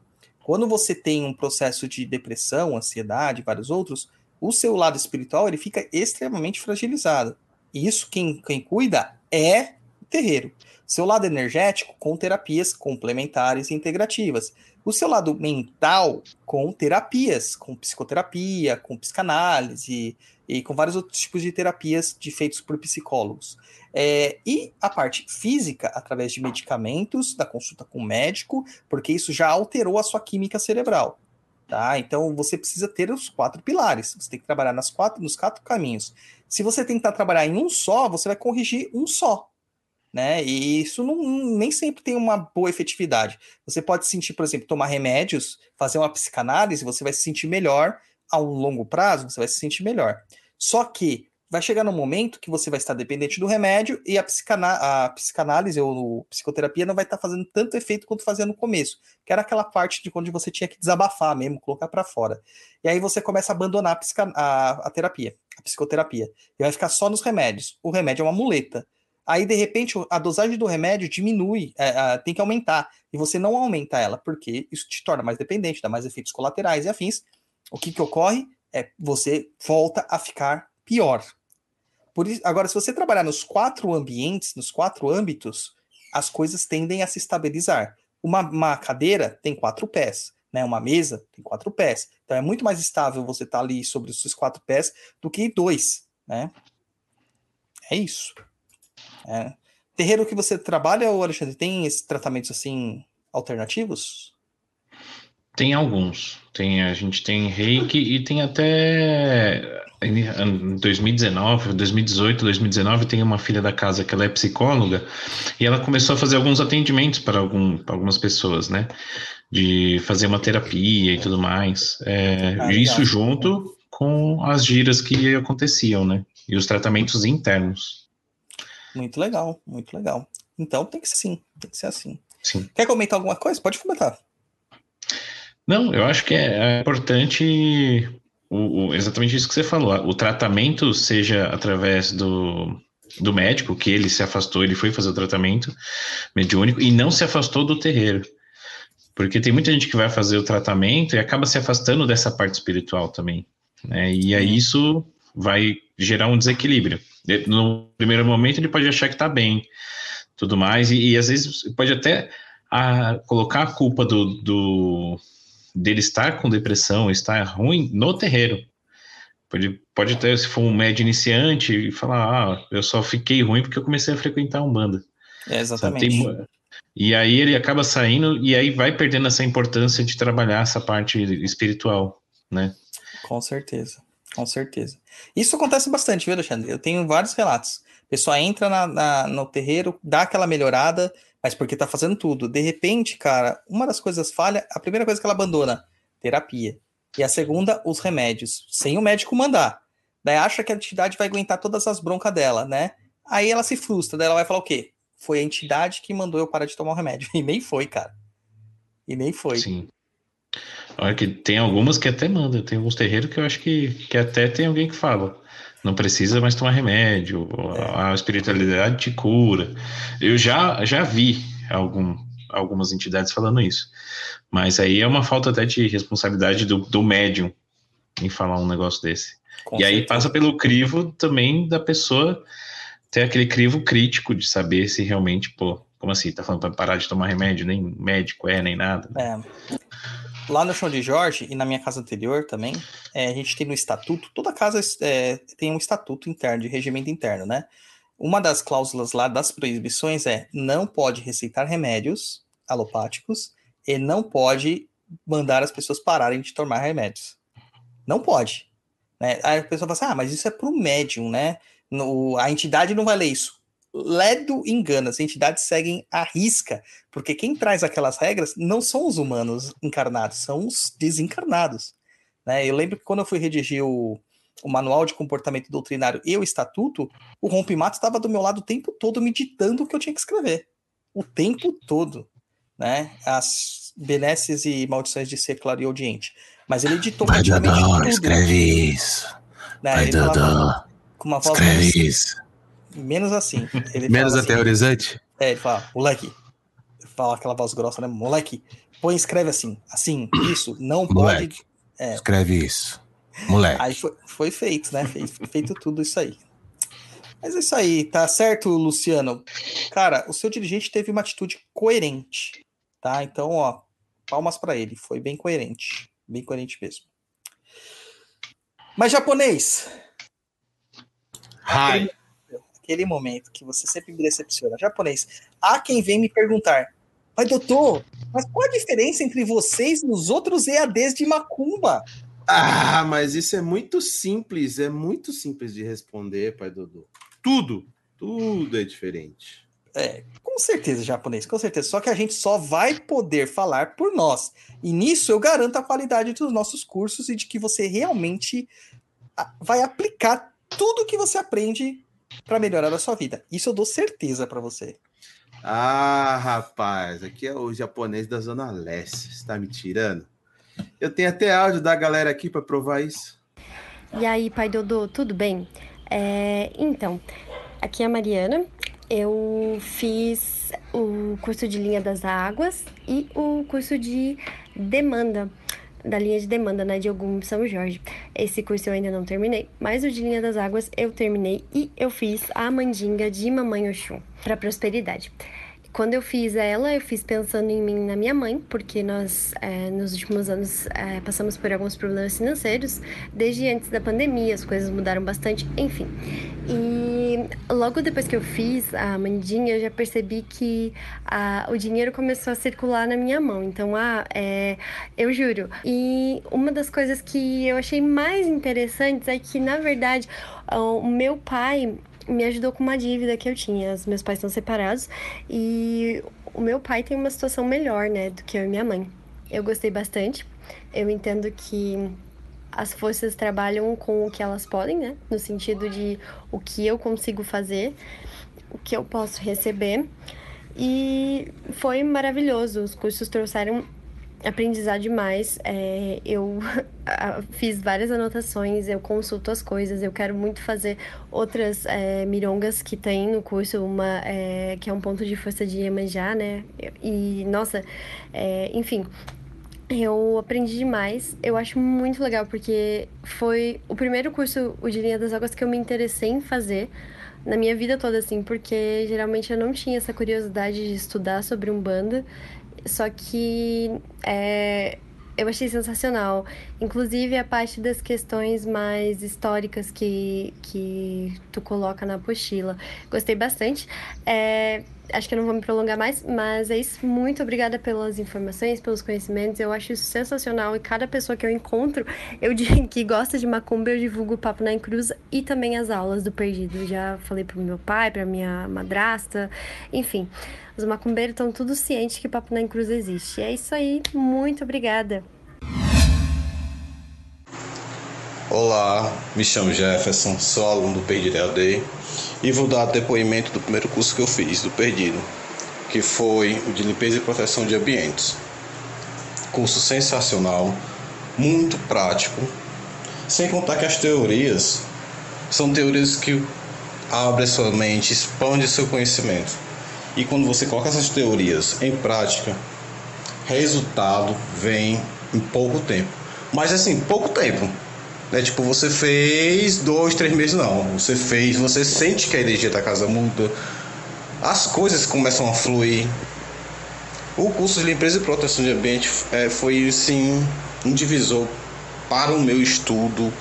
Quando você tem um processo de depressão, ansiedade, vários outros, o seu lado espiritual ele fica extremamente fragilizado. E isso quem, quem cuida é terreiro. Seu lado energético com terapias complementares e integrativas. O seu lado mental com terapias, com psicoterapia, com psicanálise e com vários outros tipos de terapias de feitos por psicólogos. É, e a parte física, através de medicamentos, da consulta com o médico, porque isso já alterou a sua química cerebral. Tá? Então você precisa ter os quatro pilares. Você tem que trabalhar nas quatro, nos quatro caminhos. Se você tentar trabalhar em um só, você vai corrigir um só. Né? E isso não, nem sempre tem uma boa efetividade. Você pode sentir, por exemplo, tomar remédios, fazer uma psicanálise, você vai se sentir melhor a um longo prazo, você vai se sentir melhor. Só que vai chegar num momento que você vai estar dependente do remédio e a, psicana a psicanálise ou psicoterapia não vai estar fazendo tanto efeito quanto fazia no começo, que era aquela parte de quando você tinha que desabafar mesmo, colocar para fora. E aí você começa a abandonar a, a, a terapia, a psicoterapia, e vai ficar só nos remédios. O remédio é uma muleta. Aí, de repente, a dosagem do remédio diminui, é, é, tem que aumentar. E você não aumenta ela, porque isso te torna mais dependente, dá mais efeitos colaterais e afins. O que, que ocorre é você volta a ficar pior. Por isso, agora, se você trabalhar nos quatro ambientes, nos quatro âmbitos, as coisas tendem a se estabilizar. Uma, uma cadeira tem quatro pés, né? Uma mesa tem quatro pés. Então é muito mais estável você estar ali sobre os seus quatro pés do que dois, né? É isso. É. Terreiro que você trabalha, ô Alexandre, tem esses tratamentos assim alternativos? Tem alguns. Tem, a gente tem reiki e tem até em 2019, 2018, 2019, tem uma filha da casa que ela é psicóloga e ela começou a fazer alguns atendimentos para algum, para algumas pessoas, né? De fazer uma terapia e tudo mais. É, Ah, isso junto com as giras que aconteciam, né? E os tratamentos internos. Muito legal, muito legal. Então tem que ser assim, tem que ser assim. Sim. Quer comentar alguma coisa? Pode comentar. Não, eu acho que é, é importante o, o- exatamente isso que você falou. O tratamento seja através do, do médico, que ele se afastou, ele foi fazer o tratamento mediúnico e não se afastou do terreiro. Porque tem muita gente que vai fazer o tratamento e acaba se afastando dessa parte espiritual também. né? E aí isso vai gerar um desequilíbrio. De- No primeiro momento ele pode achar que está bem, tudo mais, e, e às vezes pode até ah, colocar a culpa do, do dele estar com depressão, estar ruim no terreiro. Pode, pode até, se for um médio iniciante, e falar, ah, eu só fiquei ruim porque eu comecei a frequentar um banda. É, exatamente. tem- e aí ele acaba saindo e aí vai perdendo essa importância de trabalhar essa parte espiritual, né? Com certeza, com certeza. Isso acontece bastante, viu, Alexandre? Eu tenho vários relatos. Pessoa entra na, na- no terreiro, dá aquela melhorada, mas porque tá fazendo tudo. De repente, cara, uma das coisas falha, a primeira coisa que ela abandona, terapia. E a segunda, os remédios, sem o médico mandar. Daí acha que a entidade vai aguentar todas as broncas dela, né? Aí ela se frustra, daí ela vai falar o quê? Foi a entidade que mandou eu parar de tomar o remédio. E nem foi, cara. E nem foi. Sim. Olha que tem algumas que até mandam, tem alguns terreiros que eu acho que, que até tem alguém que fala. Não precisa mais tomar remédio, a espiritualidade te cura. Eu já, já vi algum, algumas entidades falando isso. Mas aí é uma falta até de responsabilidade do, do médium em falar um negócio desse. Com e aí certeza. passa pelo crivo também da pessoa ter aquele crivo crítico de saber se realmente, pô, Como assim? Tá falando pra parar de tomar remédio? Nem médico é, nem nada. É. Lá no chão de Jorge e na minha casa anterior também, é, a gente tem no estatuto, toda casa é, tem um estatuto interno, de regimento interno, né? Uma das cláusulas lá das proibições é não pode receitar remédios alopáticos e não pode mandar as pessoas pararem de tomar remédios. Não pode. Né? Aí a pessoa fala assim, ah, mas isso é para o médium, né? No, a entidade não vai ler isso. Ledo engana, as entidades seguem a risca, porque quem traz aquelas regras não são os humanos encarnados, são os desencarnados. Né? Eu lembro que quando eu fui redigir o, o manual de comportamento doutrinário e o estatuto, o rompimato estava do meu lado o tempo todo me ditando o que eu tinha que escrever. O tempo todo. Né? As benesses e maldições de ser claro e audiente. Mas ele editou Pai praticamente Dodô, tudo. escreve isso. né? Dodô, com uma voz escreve isso. Menos assim. Menos assim, aterrorizante? É, ele fala, moleque. Fala aquela voz grossa, né? Moleque, põe, escreve assim, assim, isso, não Moleque. pode. É. Escreve isso. Moleque. Aí foi, foi feito, né? Foi feito tudo isso aí. Mas é isso aí, tá certo, Luciano? Cara, o seu dirigente teve uma atitude coerente, tá? Então, ó, palmas pra ele, foi bem coerente, bem coerente mesmo. Mas japonês, Hi. Aquele momento que você sempre me decepciona. Japonês, há quem vem me perguntar, mas doutor, mas qual a diferença entre vocês e os outros EADs de Macumba? Ah, mas isso é muito simples, é muito simples de responder, pai Dodô. Tudo, tudo é diferente. É, com certeza, japonês, com certeza. Só que a gente só vai poder falar por nós. E nisso eu garanto a qualidade dos nossos cursos e de que você realmente ah, vai aplicar tudo que você aprende para melhorar a sua vida. Isso eu dou certeza para você. Ah, rapaz, aqui é o japonês da Zona Leste. Você tá me tirando? Eu tenho até áudio da galera aqui para provar isso. E aí, pai Dodô, tudo bem? É, então, aqui é a Mariana. Eu fiz o curso de linha das águas e o curso de demanda, da linha de demanda, né, de Ogum São Jorge. Esse curso eu ainda não terminei, mas o de linha das águas eu terminei e eu fiz a mandinga de Mamãe Oxum para prosperidade. Quando eu fiz ela, eu fiz pensando em mim na minha mãe, porque nós, é, nos últimos anos, é, passamos por alguns problemas financeiros, desde antes da pandemia, as coisas mudaram bastante, enfim. E logo depois que eu fiz a mandinha, eu já percebi que a, o dinheiro começou a circular na minha mão. Então, ah, é, eu juro. E uma das coisas que eu achei mais interessantes é que, na verdade, o meu pai me ajudou com uma dívida que eu tinha. Os meus pais são separados e o meu pai tem uma situação melhor, né, do que eu e minha mãe. Eu gostei bastante. Eu entendo que as forças trabalham com o que elas podem, né, no sentido de o que eu consigo fazer, o que eu posso receber. E foi maravilhoso. Os cursos trouxeram aprendizado demais. É, eu fiz várias anotações, eu consulto as coisas, eu quero muito fazer outras é, mirongas que tem no curso, uma é, que é um ponto de força de Iemanjá, né? E, nossa, é, enfim, eu aprendi demais. Eu acho muito legal porque foi o primeiro curso, o de linha das águas, que eu me interessei em fazer na minha vida toda, assim, porque geralmente eu não tinha essa curiosidade de estudar sobre Umbanda. Só que é, eu achei sensacional. Inclusive a parte das questões mais históricas que, que tu coloca na apostila. Gostei bastante. É, acho que eu não vou me prolongar mais, mas é isso. Muito obrigada pelas informações, pelos conhecimentos. Eu acho isso sensacional. E cada pessoa que eu encontro, eu digo que gosta de macumba, eu divulgo o Papo na Cruz e também as aulas do Perdido. Já falei pro meu pai, pra minha madrasta, enfim. Os macumbeiros estão tudo cientes que Papo na Cruz existe. E é isso aí. Muito obrigada. Olá, me chamo Jefferson, sou aluno do Perdido EAD e vou dar depoimento do primeiro curso que eu fiz, do Perdido, que foi o de limpeza e proteção de ambientes. Curso sensacional, muito prático, sem contar que as teorias são teorias que abrem sua mente, expande seu conhecimento. E quando você coloca essas teorias em prática, resultado vem em pouco tempo. Mas assim, pouco tempo. É tipo, você fez dois, três meses, não. Você fez, você sente que a energia da casa muda, as coisas começam a fluir. O curso de limpeza e proteção de ambiente é, foi sim um divisor para o meu estudo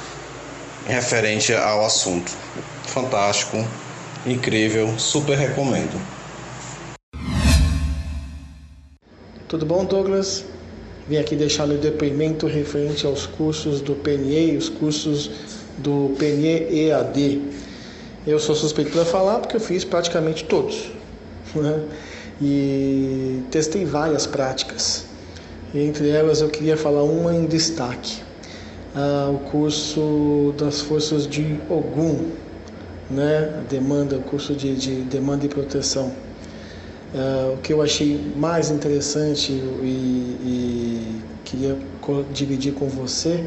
referente ao assunto. Fantástico, incrível, super recomendo. Tudo bom, Douglas? Vim aqui deixar meu depoimento referente aos cursos do PNE os cursos do PNE EAD. Eu sou suspeito para falar porque eu fiz praticamente todos. Né? E testei várias práticas. Entre elas eu queria falar uma em destaque. Ah, o curso das forças de Ogum, né? A demanda, o curso de, de demanda e proteção. Ah, o que eu achei mais interessante e, e queria dividir com você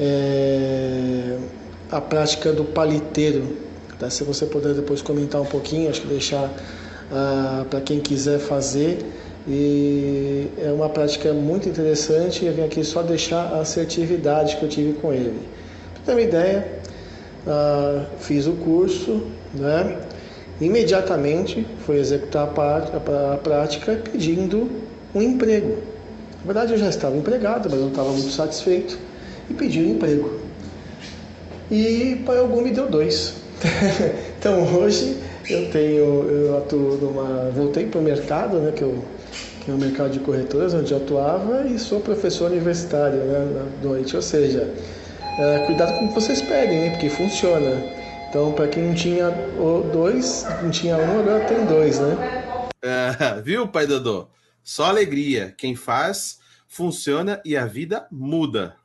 é a prática do paliteiro. Tá? Se você puder depois comentar um pouquinho, acho que deixar para quem quiser fazer. E é uma prática muito interessante eu vim aqui só deixar a assertividade que eu tive com ele. Para ter uma ideia, ah, fiz o curso, né? Imediatamente foi executar a, prática pedindo um emprego. Na verdade, eu já estava empregado, mas não estava muito satisfeito e pedi um emprego. E Pai Algum me deu dois. então hoje eu tenho, eu atuo numa, voltei para o mercado, né, que, eu, que é o mercado de corretoras onde eu atuava e sou professor universitário né, na noite. Ou seja, é, cuidado com o que vocês pedem, né, porque funciona. Então, para quem não tinha o dois, não tinha um, agora tem dois, né? Ah, viu, pai Dodô? Só alegria. Quem faz, funciona e a vida muda.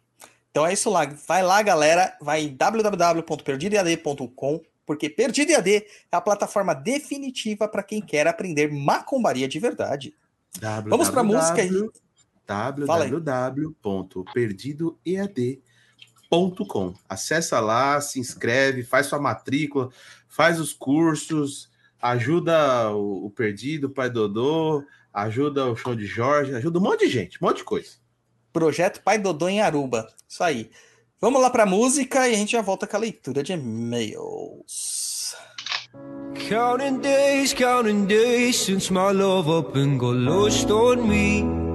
Então é isso lá. Vai lá, galera. Vai em www.perdidoead.com, porque Perdido EAD é a plataforma definitiva para quem quer aprender macumbaria de verdade. Vamos pra música aí. Fala www.perdidoead.com. Acessa lá, se inscreve, faz sua matrícula, faz os cursos, ajuda o, o Perdido, o Pai Dodô, ajuda o Show de Jorge, ajuda um monte de gente, um monte de coisa. Projeto Pai Dodô em Aruba. Isso aí. Vamos lá pra música e a gente já volta com a leitura de e-mails. Counting days, counting days since my love up and got lost on me.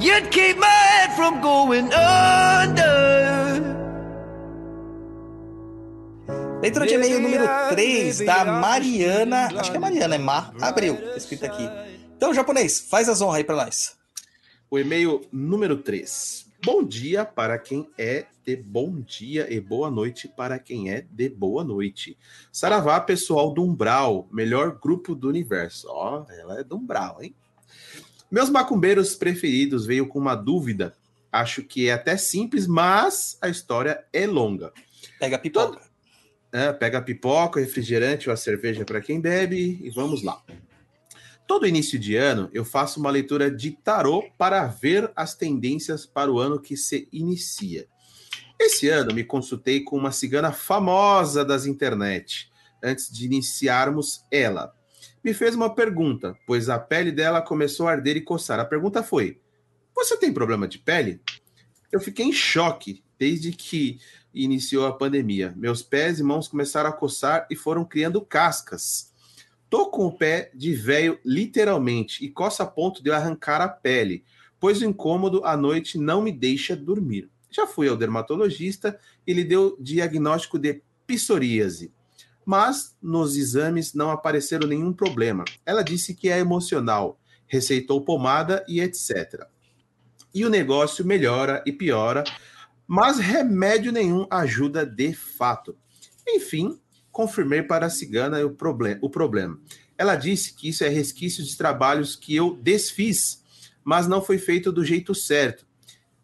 you'd keep my head from going under. Leitura de e-mail número 3 da Mariana. Acho que é Mariana, é Mar Abreu, tá escrito aqui. Então, japonês, faz as honras aí pra nós. O e-mail número 3. Bom dia para quem é de bom dia e boa noite para quem é de boa noite. Saravá, pessoal do Umbral, melhor grupo do universo. Ó, ela é do Umbral, hein? Meus macumbeiros preferidos veio com uma dúvida. Acho que é até simples, mas a história é longa. Pega a pipoca. É, pega a pipoca, refrigerante ou a cerveja para quem bebe e vamos lá. Todo início de ano eu faço uma leitura de tarô para ver as tendências para o ano que se inicia. Esse ano me consultei com uma cigana famosa das internet, antes de iniciarmos ela. Me fez uma pergunta, pois a pele dela começou a arder e coçar. A pergunta foi: Você tem problema de pele? Eu fiquei em choque desde que iniciou a pandemia. Meus pés e mãos começaram a coçar e foram criando cascas. Tô com o pé de véio literalmente e coça a ponto de eu arrancar a pele, pois o incômodo à noite não me deixa dormir. Já fui ao dermatologista e lhe deu diagnóstico de psoríase, mas nos exames não apareceram nenhum problema. Ela disse que é emocional. receitou pomada e etc. E o negócio melhora e piora, mas remédio nenhum ajuda de fato. Enfim, confirmei para a cigana o, problem o problema. Ela disse que isso é resquício de trabalhos que eu desfiz, mas não foi feito do jeito certo.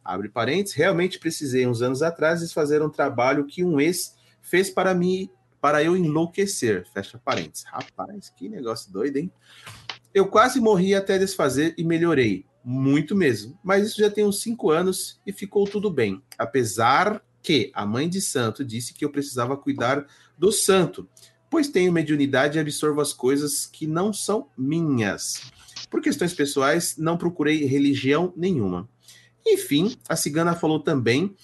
Abre parênteses, realmente precisei uns anos atrás desfazer um trabalho que um ex fez para mim, para eu enlouquecer. Fecha parênteses. Rapaz, que negócio doido, hein? Eu quase morri até desfazer e melhorei. Muito mesmo. Mas isso já tem uns cinco anos e ficou tudo bem. Apesar que a mãe de santo disse que eu precisava cuidar do santo, pois tenho mediunidade e absorvo as coisas que não são minhas. Por questões pessoais, não procurei religião nenhuma. Enfim, a cigana falou também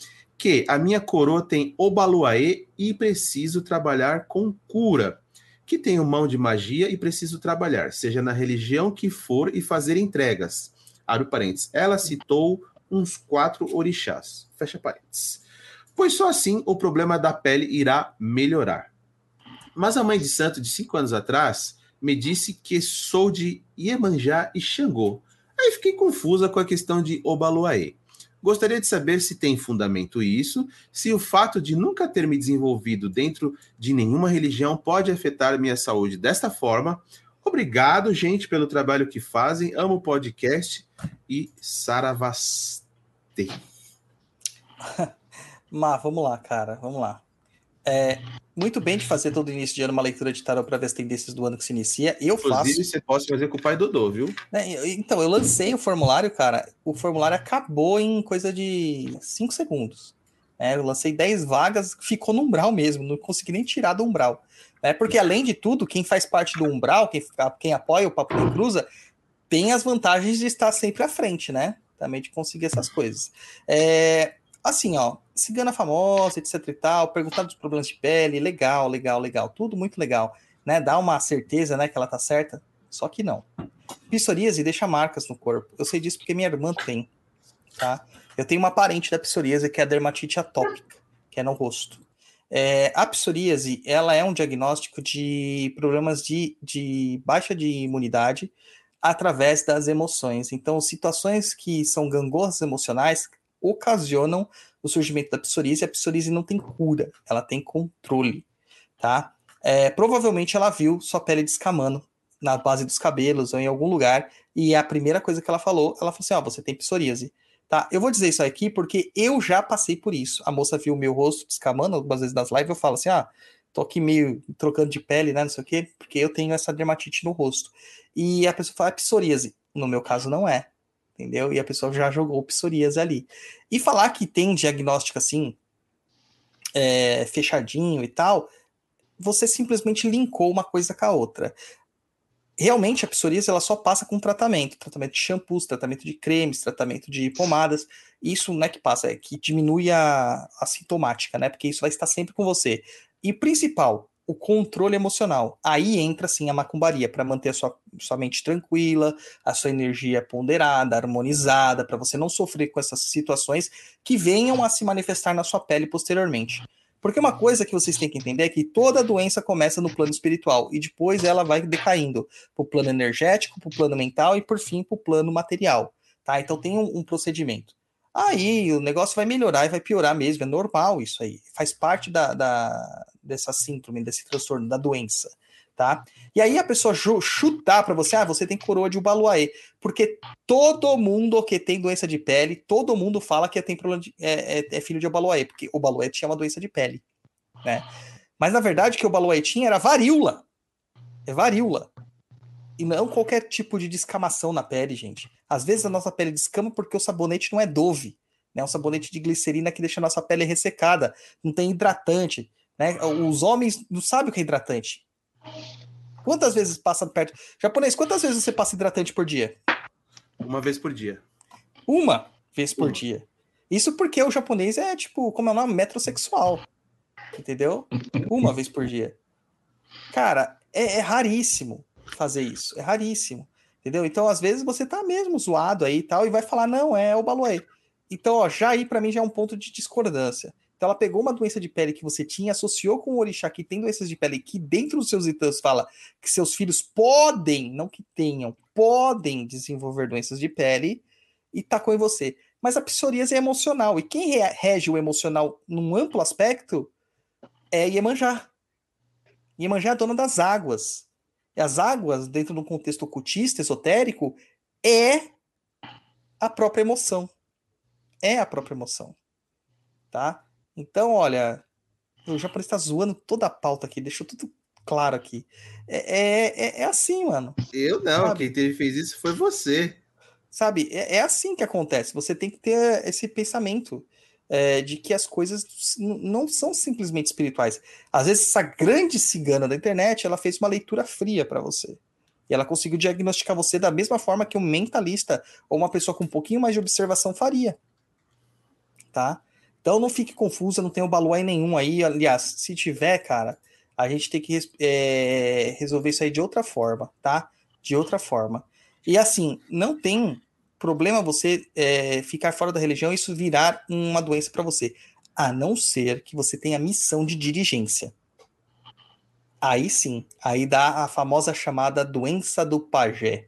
que a minha coroa tem Obaluaê e preciso trabalhar com cura. Que tenho mão de magia e preciso trabalhar, seja na religião que for, e fazer entregas. Abre parênteses. Ela citou uns quatro orixás. Fecha parênteses. Pois só assim o problema da pele irá melhorar. Mas a mãe de santo de cinco anos atrás me disse que sou de Iemanjá e Xangô. Aí fiquei confusa com a questão de Obaluaê. Gostaria de saber se tem fundamento isso, se o fato de nunca ter me desenvolvido dentro de nenhuma religião pode afetar minha saúde desta forma. Obrigado, gente, pelo trabalho que fazem. Amo o podcast e Saravastê. Mas vamos lá, cara, vamos lá. É, muito bem de fazer todo início de ano uma leitura de tarot para ver as tendências do ano que se inicia. Eu Inclusive, faço. você pode fazer com o pai Dodô, viu? É, então, eu lancei o formulário, cara. O formulário acabou em coisa de 5 segundos. É, eu lancei 10 vagas, ficou no umbral mesmo, não consegui nem tirar do umbral. É, porque, além de tudo, quem faz parte do umbral, quem, quem apoia o Papo de Cruza, tem as vantagens de estar sempre à frente, né? Também de conseguir essas coisas. É, assim, ó, cigana famosa, etc e tal, perguntar dos problemas de pele, legal, legal, legal, tudo muito legal, né? Dá uma certeza, né, que ela tá certa, só que não. Psoríase deixa marcas no corpo. Eu sei disso porque minha irmã tem, tá? Eu tenho uma parente da psoríase que é a dermatite atópica, que é no rosto. É, a psoríase, ela é um diagnóstico de problemas de, de baixa de imunidade através das emoções. Então, situações que são gangorras emocionais ocasionam o surgimento da psoríase. A psoríase não tem cura, ela tem controle, tá? É, provavelmente ela viu sua pele descamando na base dos cabelos ou em algum lugar e a primeira coisa que ela falou, ela falou assim, ó, oh, você tem psoríase, tá? Eu vou dizer isso aqui porque eu já passei por isso. A moça viu o meu rosto descamando algumas vezes nas lives, eu falo assim, ah, tô aqui meio trocando de pele, né, não sei o quê, porque eu tenho essa dermatite no rosto. E a pessoa fala, é psoríase. No meu caso não é, entendeu? E a pessoa já jogou psoríase ali. E falar que tem diagnóstico assim, é, fechadinho e tal, você simplesmente linkou uma coisa com a outra. Realmente a psoríase ela só passa com tratamento, tratamento de shampoos, tratamento de cremes, tratamento de pomadas. Isso não é que passa, é que diminui a, a sintomática, né? Porque isso vai estar sempre com você. E principal, o controle emocional. Aí entra sim a macumbaria para manter a sua, sua mente tranquila, a sua energia ponderada, harmonizada, para você não sofrer com essas situações que venham a se manifestar na sua pele posteriormente. Porque uma coisa que vocês têm que entender é que toda doença começa no plano espiritual e depois ela vai decaindo para o plano energético, para o plano mental e por fim para o plano material. Tá? Então tem um, um procedimento. Aí o negócio vai melhorar e vai piorar mesmo, é normal isso aí. Faz parte da, da dessa síndrome, desse transtorno, da doença, tá? E aí a pessoa chutar para você, ah, você tem coroa de Ubaluaê, porque todo mundo que tem doença de pele, todo mundo fala que tem problema de, é, é, é filho de Ubaluaê, porque o Ubaluaê tinha uma doença de pele, né? Mas na verdade o que o Ubaluaê tinha era varíola. É varíola. E não qualquer tipo de descamação na pele, gente. Às vezes a nossa pele descama porque o sabonete não é Dove, né? Um sabonete de glicerina que deixa a nossa pele ressecada, não tem hidratante, né? Os homens não sabem o que é hidratante. Quantas vezes passa perto? Japonês, quantas vezes você passa hidratante por dia? Uma vez por dia. Uma vez por Uma. dia. Isso porque o japonês é tipo, como é o nome? Metrosexual. Entendeu? Uma vez por dia. Cara, é, é raríssimo fazer isso. É raríssimo. Entendeu? Então, às vezes, você tá mesmo zoado aí e tal, e vai falar, não, é o Baluei. Então, ó, já aí para mim já é um ponto de discordância. Então ela pegou uma doença de pele que você tinha, associou com o orixá que tem doenças de pele, que dentro dos seus itãs fala que seus filhos podem, não que tenham, podem desenvolver doenças de pele, e tacou em você. Mas a psoríase é emocional, e quem re- rege o emocional num amplo aspecto é Iemanjá. Iemanjá é dona das águas. As águas, dentro de um contexto ocultista, esotérico, é a própria emoção. É a própria emoção. Tá? Então, olha, o japonês tá zoando toda a pauta aqui, deixou tudo claro aqui. É, é, é, é assim, mano. Eu não, Sabe? quem teve, fez isso foi você. Sabe? É, é assim que acontece. Você tem que ter esse pensamento é, de que as coisas não são simplesmente espirituais. Às vezes, essa grande cigana da internet, ela fez uma leitura fria para você. E ela conseguiu diagnosticar você da mesma forma que um mentalista ou uma pessoa com um pouquinho mais de observação faria. Tá? Então não fique confusa, não tem o baluai nenhum aí. Aliás, se tiver, cara, a gente tem que é, resolver isso aí de outra forma, tá? De outra forma. E assim, não tem problema você é, ficar fora da religião e isso virar uma doença para você. A não ser que você tenha missão de dirigência. Aí sim, aí dá a famosa chamada doença do pajé,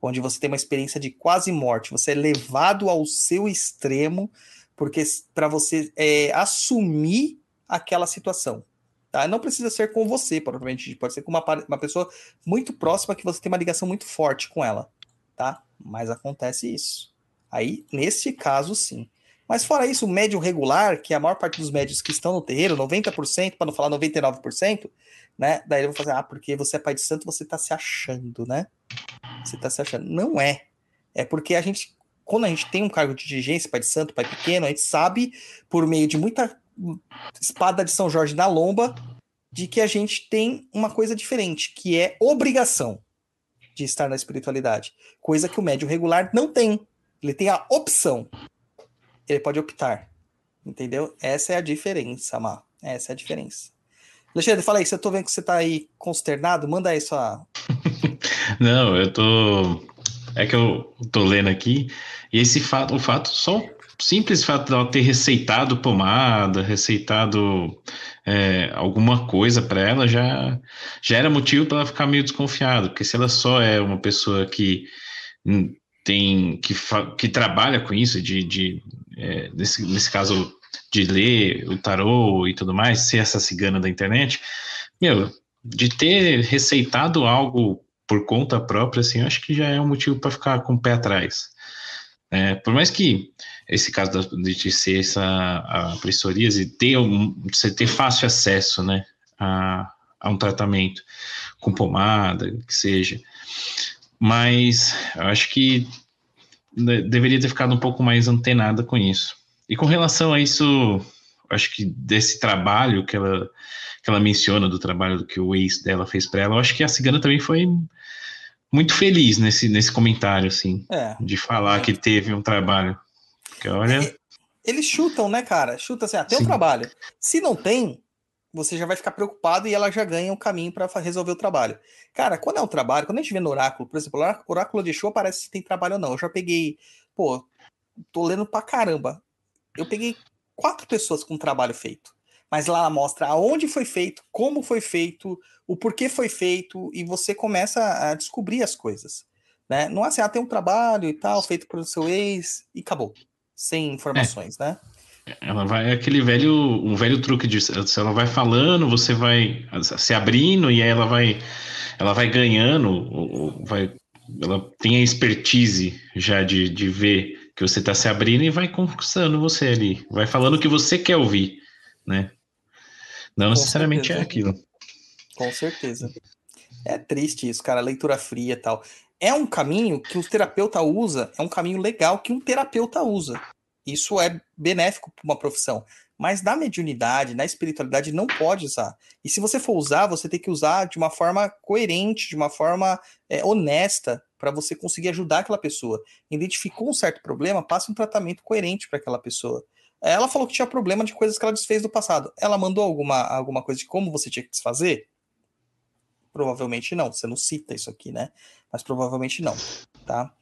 onde você tem uma experiência de quase morte, você é levado ao seu extremo porque para você é, assumir aquela situação. Tá? Não precisa ser com você, provavelmente, pode ser com uma, uma pessoa muito próxima que você tem uma ligação muito forte com ela, tá? Mas acontece isso. Aí, nesse caso, sim. Mas fora isso, o médium regular, que é a maior parte dos médios que estão no terreiro, 90%, para não falar 99%, né? Daí eu vou fazer, ah, porque você é pai de santo, você tá se achando, né? Você tá se achando. Não é. É porque a gente, quando a gente tem um cargo de dirigência, pai de santo, pai pequeno, a gente sabe, por meio de muita espada de São Jorge na lomba, de que a gente tem uma coisa diferente, que é obrigação de estar na espiritualidade. Coisa que o médium regular não tem. Ele tem a opção. Ele pode optar. Entendeu? Essa é a diferença, Má. Essa é a diferença. Alexandre, fala aí, se eu tô vendo que você tá aí consternado, manda aí sua. Não, eu tô. É que eu tô lendo aqui, e esse fato, o fato, só simples fato dela ter receitado pomada, receitado é, alguma coisa para ela, já, já era motivo para ela ficar meio desconfiada, porque se ela só é uma pessoa que tem que, que trabalha com isso, de, de é, nesse, nesse caso de ler o tarô e tudo mais, ser essa cigana da internet, meu, de ter receitado algo por conta própria, assim, acho que já é um motivo para ficar com o pé atrás. É, por mais que esse caso da, de ser essa a psoríase, ter um, você ter fácil acesso, né, a, a um tratamento com pomada, que seja, mas eu acho que de- deveria ter ficado um pouco mais antenada com isso. E com relação a isso, acho que desse trabalho que ela que ela menciona do trabalho que o ex dela fez para ela, eu acho que a cigana também foi muito feliz nesse, nesse comentário, assim, É. de falar que teve um trabalho. Porque olha, Eles chutam, né, cara? Chuta assim, ah, tem um trabalho. Se não tem, você já vai ficar preocupado e ela já ganha um caminho para resolver o trabalho. Cara, quando é um trabalho, quando a gente vê no oráculo, por exemplo, o oráculo de show aparece se tem trabalho ou não. Eu já peguei, pô, tô lendo pra caramba. Eu peguei quatro pessoas com trabalho feito. Mas lá mostra aonde foi feito, como foi feito, o porquê foi feito, e você começa a descobrir as coisas. Né? Não é assim, ah, tem um trabalho e tal, feito pelo seu ex, e acabou. Sem informações, né? ela vai é aquele velho, um velho truque de ela vai falando, você vai se abrindo e aí ela vai, ela vai ganhando, vai, ela tem a expertise já de, de ver que você está se abrindo e vai conquistando você ali, vai falando o que você quer ouvir, né? Não Com necessariamente é certeza. aquilo. Com certeza. É triste isso, cara, leitura fria e tal. É um caminho que o terapeuta usa, é um caminho legal que um terapeuta usa. Isso é benéfico para uma profissão. Mas na mediunidade, na espiritualidade, não pode usar. E se você for usar, você tem que usar de uma forma coerente, de uma forma é, honesta, para você conseguir ajudar aquela pessoa. Identificou um certo problema, passe um tratamento coerente para aquela pessoa. Ela falou que tinha problema de coisas que ela desfez do passado. Ela mandou alguma, alguma coisa de como você tinha que desfazer? Provavelmente não. Você não cita isso aqui, né? Mas provavelmente não, tá?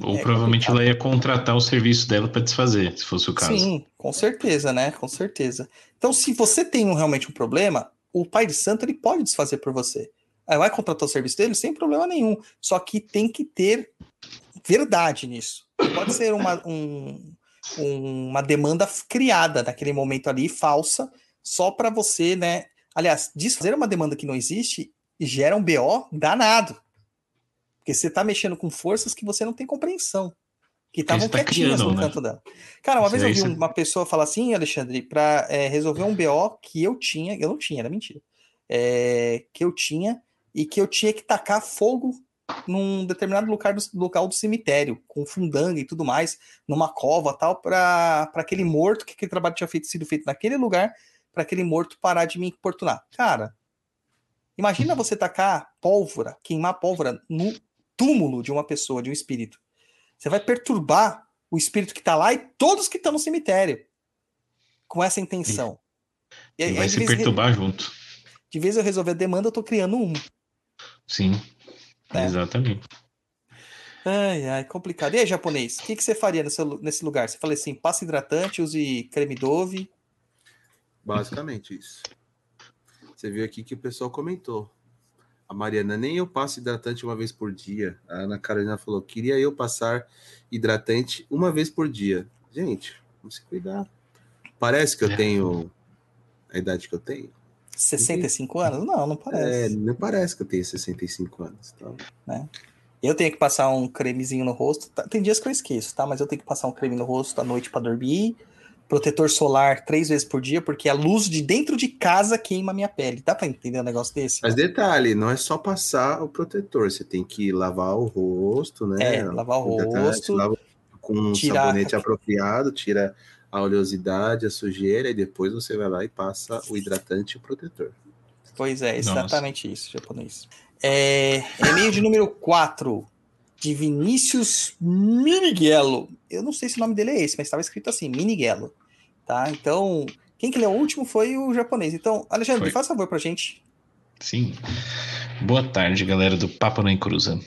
Ou É provavelmente complicado. ela ia contratar o serviço dela para desfazer, se fosse o caso. Sim, com certeza, né? Com certeza. Então, se você tem um- realmente um problema, o pai de santo ele pode desfazer por você. Aí vai contratar o serviço dele sem problema nenhum. Só que tem que ter verdade nisso. Pode ser uma, um- um- uma demanda criada naquele momento ali, falsa, só para você, né? Aliás, desfazer uma demanda que não existe gera um BO danado. Porque você tá mexendo com forças que você não tem compreensão. Que estavam tá quietinhas criando, no né? canto dela. Cara, uma vez eu vi você- uma pessoa falar assim, Alexandre, para resolver um BO que eu tinha, eu não tinha, era mentira. É, que eu tinha e que eu tinha que tacar fogo num determinado lugar do, local do cemitério, com fundanga e tudo mais, numa cova tal, para aquele morto, que aquele trabalho tinha feito, sido feito naquele lugar, para aquele morto parar de me importunar. Cara, imagina você tacar pólvora, queimar pólvora no túmulo de uma pessoa, de um espírito. Você vai perturbar o espírito que tá lá e todos que estão no cemitério com essa intenção. E aí, E vai aí, se de, vez, perturbar junto. de vez eu resolver a demanda, eu tô criando um. Sim. É. Exatamente. Ai, ai, complicado. E aí, japonês, o que, que você faria nesse, nesse lugar? Você falou assim, passa hidratante, use creme Dove. Basicamente isso. Você viu aqui que o pessoal comentou. A Mariana, nem eu passo hidratante uma vez por dia. A Ana Carolina falou, queria eu passar hidratante uma vez por dia. Gente, vamos se cuidar. Parece que eu É. tenho a idade que eu tenho. 65 anos? Não, não É, parece. não parece que eu tenho 65 anos. Então, Eu tenho que passar um cremezinho no rosto. tá? Tem dias que eu esqueço, tá? Mas eu tenho que passar um creme no rosto à noite pra dormir. Protetor solar três vezes por dia, porque a luz de dentro de casa queima a minha pele. Dá pra entender um negócio desse? Mas detalhe, não é só passar o protetor, você tem que lavar o rosto, né? É, lavar o rosto, lava com um tirar- sabonete apropriado, tira a oleosidade, a sujeira, e depois você vai lá e passa o hidratante e o protetor. Pois é, Nossa. exatamente isso, japonês. É, e-mail de número 4, de Vinícius Miniguelo. Eu não sei se o nome dele é esse, mas estava escrito assim, Miniguelo. Tá? Então, quem que leu o último foi o japonês. Então, Alexandre, Foi. faz favor pra gente. Sim. Boa tarde, galera do Papo na Encruza.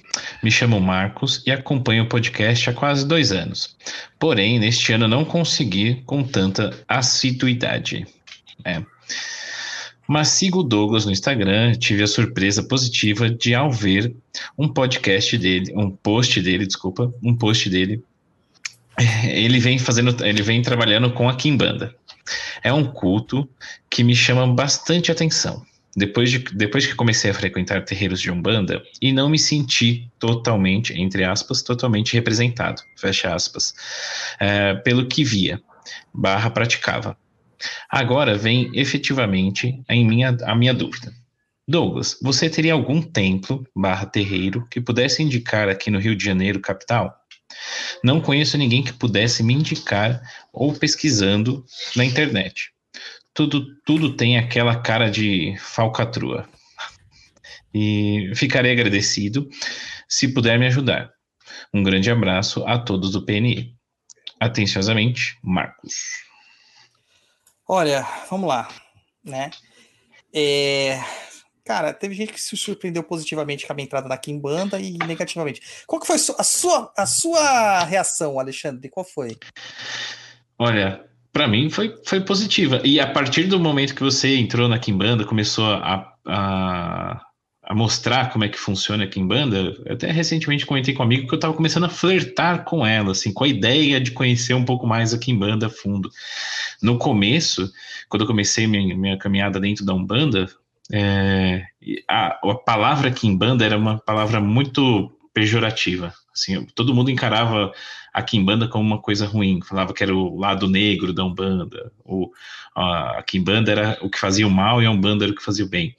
Me chamo Marcos e acompanho o podcast há quase dois anos. Porém, neste ano não consegui com tanta assiduidade. É. Mas sigo o Douglas no Instagram, tive a surpresa positiva de ao ver um podcast dele, um post dele, desculpa, um post dele. Ele vem fazendo, ele vem trabalhando com a Kimbanda. É um culto que me chama bastante atenção depois, de, depois que comecei a frequentar terreiros de Umbanda e não me senti totalmente, entre aspas, totalmente representado, fecha aspas, é, pelo que via, barra praticava. Agora vem efetivamente em minha, a minha dúvida. Douglas, você teria algum templo barra terreiro que pudesse indicar aqui no Rio de Janeiro, capital? Não conheço ninguém que pudesse me indicar ou pesquisando na internet tudo, tudo tem aquela cara de falcatrua. E ficarei agradecido se puder me ajudar. Um grande abraço a todos do PNE. Atenciosamente, Marcos. Olha, vamos lá, né? É, Cara, teve gente que se surpreendeu positivamente com a minha entrada na Kimbanda e negativamente. Qual que foi a sua, a sua, a sua reação, Alexandre? Qual foi? Olha, para mim foi, foi positiva. E a partir do momento que você entrou na Kimbanda, começou a, a, a mostrar como é que funciona a Kimbanda, eu até recentemente comentei com um amigo que eu estava começando a flertar com ela, assim, com a ideia de conhecer um pouco mais a Kimbanda a fundo. No começo, quando eu comecei minha, minha caminhada dentro da Umbanda, é, a, a palavra Kimbanda era uma palavra muito pejorativa. Assim, todo mundo encarava a Kimbanda como uma coisa ruim, falava que era o lado negro da Umbanda, o, a, a Kimbanda era o que fazia o mal e a Umbanda era o que fazia o bem.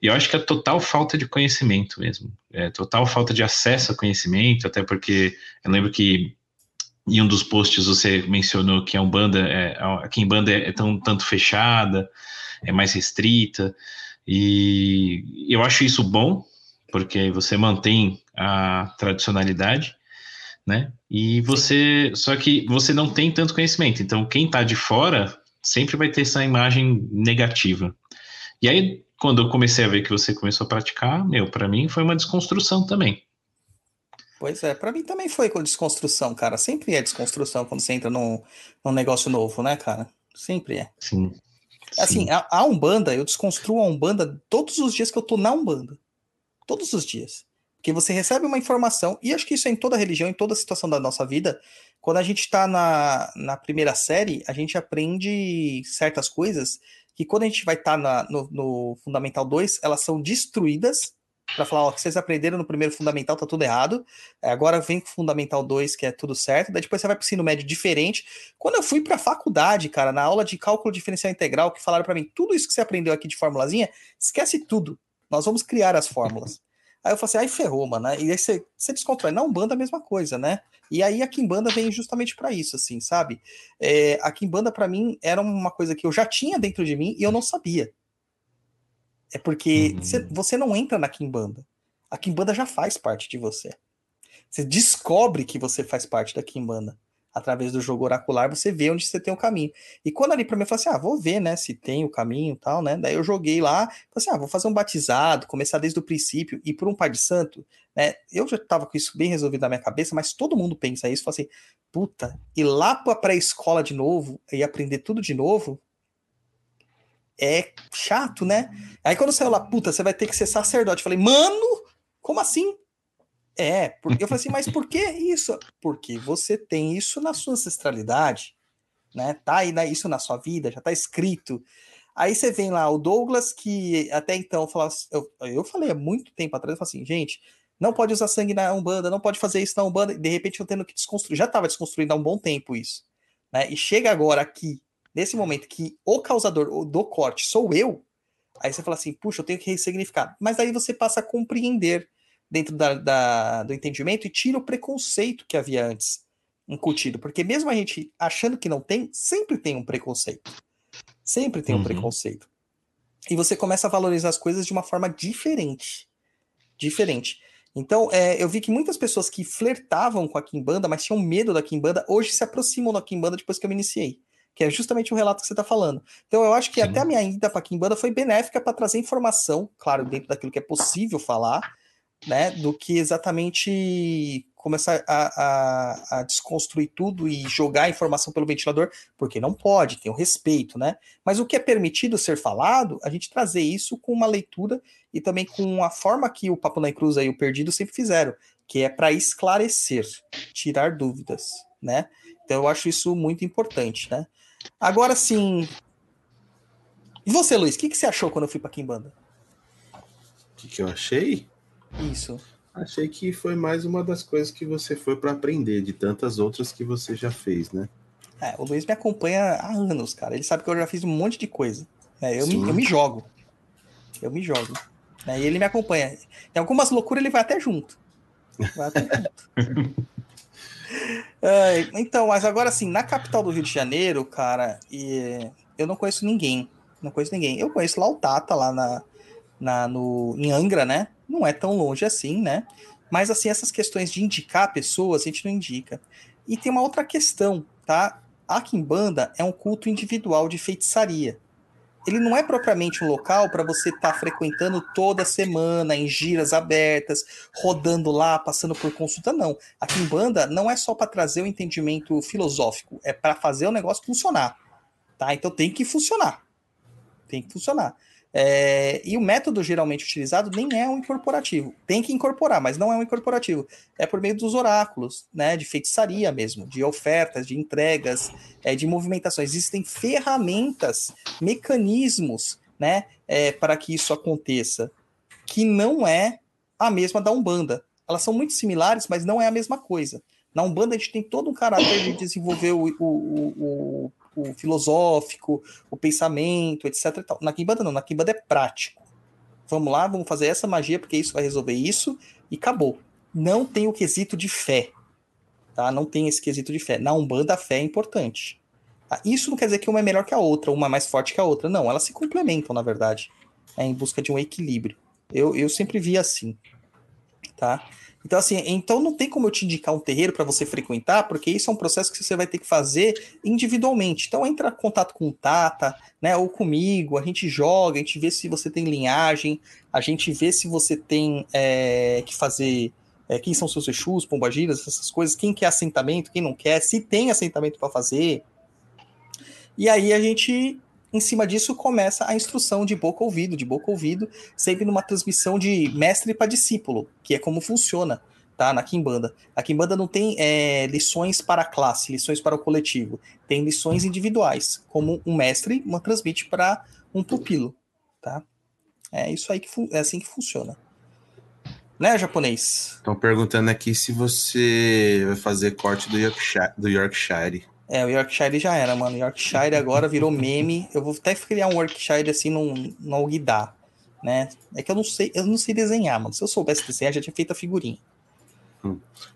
E eu acho que é total falta de conhecimento mesmo, é total falta de acesso a conhecimento, até porque eu lembro que em um dos posts você mencionou que a Umbanda, é, a Kimbanda é tão tanto fechada, é mais restrita, e eu acho isso bom, porque você mantém a tradicionalidade, né? E você, só que você não tem tanto conhecimento. Então, quem tá de fora sempre vai ter essa imagem negativa. E aí, quando eu comecei a ver que você começou a praticar, meu, para mim foi uma desconstrução também. Pois é, pra mim também foi com desconstrução, cara. Sempre é desconstrução quando você entra num, num negócio novo, né, cara? Sempre é. Sim. Assim, a, a Umbanda, eu desconstruo a Umbanda todos os dias que eu tô na Umbanda. Todos os dias. Porque você recebe uma informação, e acho que isso é em toda religião, em toda situação da nossa vida. Quando a gente tá na, na primeira série, a gente aprende certas coisas que quando a gente vai estar no, no Fundamental 2, elas são destruídas para falar, ó, o que vocês aprenderam no primeiro fundamental tá tudo errado. É, agora vem com o fundamental 2, que é tudo certo. Daí depois você vai pro ensino médio diferente. Quando eu fui pra faculdade, cara, na aula de cálculo diferencial integral, que falaram para mim, tudo isso que você aprendeu aqui de formulazinha, esquece tudo. Nós vamos criar as fórmulas. Aí eu falei assim, aí ferrou, mano. E aí você, você. Na Umbanda é a mesma coisa, né? E aí a Kimbanda vem justamente para isso, assim, sabe? É, a Kimbanda, para mim, era uma coisa que eu já tinha dentro de mim e eu não sabia. É porque Uhum. cê- você não entra na Kimbanda. A Kimbanda já faz parte de você. Você descobre que você faz parte da Kimbanda. Através do jogo oracular, você vê onde você tem o caminho. E quando ali pra mim, eu falei assim: ah, vou ver, né, se tem o caminho e tal, né? Daí eu joguei lá, falei assim: ah, vou fazer um batizado, começar desde o princípio, e por um pai de santo, né? Eu já tava com isso bem resolvido na minha cabeça, mas todo mundo pensa isso, fala assim: puta, ir lá pra pré-escola de novo e aprender tudo de novo é chato, né? Aí quando saiu lá, puta, você vai ter que ser sacerdote. Eu falei, mano, como assim? É, porque eu falei assim, mas por que isso? Porque você tem isso na sua ancestralidade, né? Tá aí na- isso na sua vida, já tá escrito. Aí você vem lá, o Douglas, que até então falava, eu, eu falei há muito tempo atrás, eu falei assim, gente, não pode usar sangue na Umbanda, não pode fazer isso na Umbanda, de repente eu tendo que desconstruir. Já tava desconstruindo há um bom tempo isso, né? E chega agora aqui, nesse momento que o causador do corte sou eu, aí você fala assim, puxa, eu tenho que ressignificar. Mas aí você passa a compreender dentro da, da- do entendimento e tira o preconceito que havia antes incutido. Porque mesmo a gente achando que não tem, sempre tem um preconceito. Sempre tem um Uhum. preconceito. E você começa a valorizar as coisas de uma forma diferente. Diferente. Então, é, eu vi que muitas pessoas que flertavam com a Kimbanda, mas tinham medo da Kimbanda, hoje se aproximam da Kimbanda depois que eu me iniciei. Que é justamente o relato que você está falando. Então, eu acho que Sim. até a minha ida para a Kimbanda foi benéfica para trazer informação, claro, dentro daquilo que é possível falar, né? Do que exatamente começar a, a, a desconstruir tudo e jogar a informação pelo ventilador, porque não pode, tem o respeito, né? Mas o que é permitido ser falado, a gente trazer isso com uma leitura e também com a forma que o Papo na Cruz e o Perdido sempre fizeram, que é para esclarecer, tirar dúvidas, né? Então eu acho isso muito importante, né? Agora sim. E você, Luiz, o que, que você achou quando eu fui para Kimbanda? O que, que eu achei? Isso. Achei que foi mais uma das coisas que você foi para aprender, de tantas outras que você já fez, né? É, o Luiz me acompanha há anos, cara. Ele sabe que eu já fiz um monte de coisa. né? Eu, me, eu me jogo. Eu me jogo. né? E ele me acompanha. Em algumas loucuras ele vai até junto. Vai até junto. É, então, mas agora assim, na capital do Rio de Janeiro, cara, e eu não conheço ninguém. Não conheço ninguém. Eu conheço lá o Tata, lá na, na, no, em Angra, né? Não é tão longe assim, né? Mas assim, essas questões de indicar pessoas, a gente não indica. E tem uma outra questão, tá? A Kimbanda é um culto individual de feitiçaria. Ele não é propriamente um local para você estar frequentando toda semana, em giras abertas, rodando lá, passando por consulta, não. A Kimbanda não é só para trazer o entendimento filosófico, é para fazer o negócio funcionar. Tá? Então tem que funcionar. Tem que funcionar. É, e o método geralmente utilizado nem é um incorporativo. Tem que incorporar, mas não é um incorporativo. É por meio dos oráculos, né? De feitiçaria mesmo, de ofertas, de entregas, é, de movimentações. Existem ferramentas, mecanismos, né? é, para que isso aconteça, que não é a mesma da Umbanda. Elas são muito similares, mas não é a mesma coisa. Na Umbanda a gente tem todo um caráter de desenvolver o, o, o, o, filosófico, o pensamento, etc. e tal. Na Kimbanda não, na Kimbanda é prático. Vamos lá, vamos fazer essa magia porque isso vai resolver isso e acabou. Não tem o quesito de fé, tá? Não tem esse quesito de fé. Na Umbanda a fé é importante. Tá? Isso não quer dizer que uma é melhor que a outra, uma é mais forte que a outra. Não, elas se complementam, na verdade. É em busca de um equilíbrio. Eu, eu sempre vi assim, tá? Então, assim, então não tem como eu te indicar um terreiro para você frequentar, porque isso é um processo que você vai ter que fazer individualmente. Então, entra em contato com o Tata, né, ou comigo, a gente joga, a gente vê se você tem linhagem, a gente vê se você tem é, que fazer é, quem são seus Exus, pombagiras, essas coisas, quem quer assentamento, quem não quer, se tem assentamento para fazer. E aí a gente, em cima disso, começa a instrução de boca ouvido, de boca ouvido, sempre numa transmissão de mestre para discípulo, que é como funciona, tá? Na Kimbanda. A Kimbanda não tem é, lições para a classe, lições para o coletivo. Tem lições individuais, como um mestre uma transmite para um pupilo, tá? É isso aí que é assim que funciona. Né, japonês? Estão perguntando aqui se você vai fazer corte do Yorkshire. Do Yorkshire. É, o Yorkshire já era, mano. Yorkshire agora virou meme. Eu vou até criar um Yorkshire assim no, Alguidar, né? É que eu não sei, eu não sei desenhar, mano. Se eu soubesse desenhar, já tinha feito a figurinha.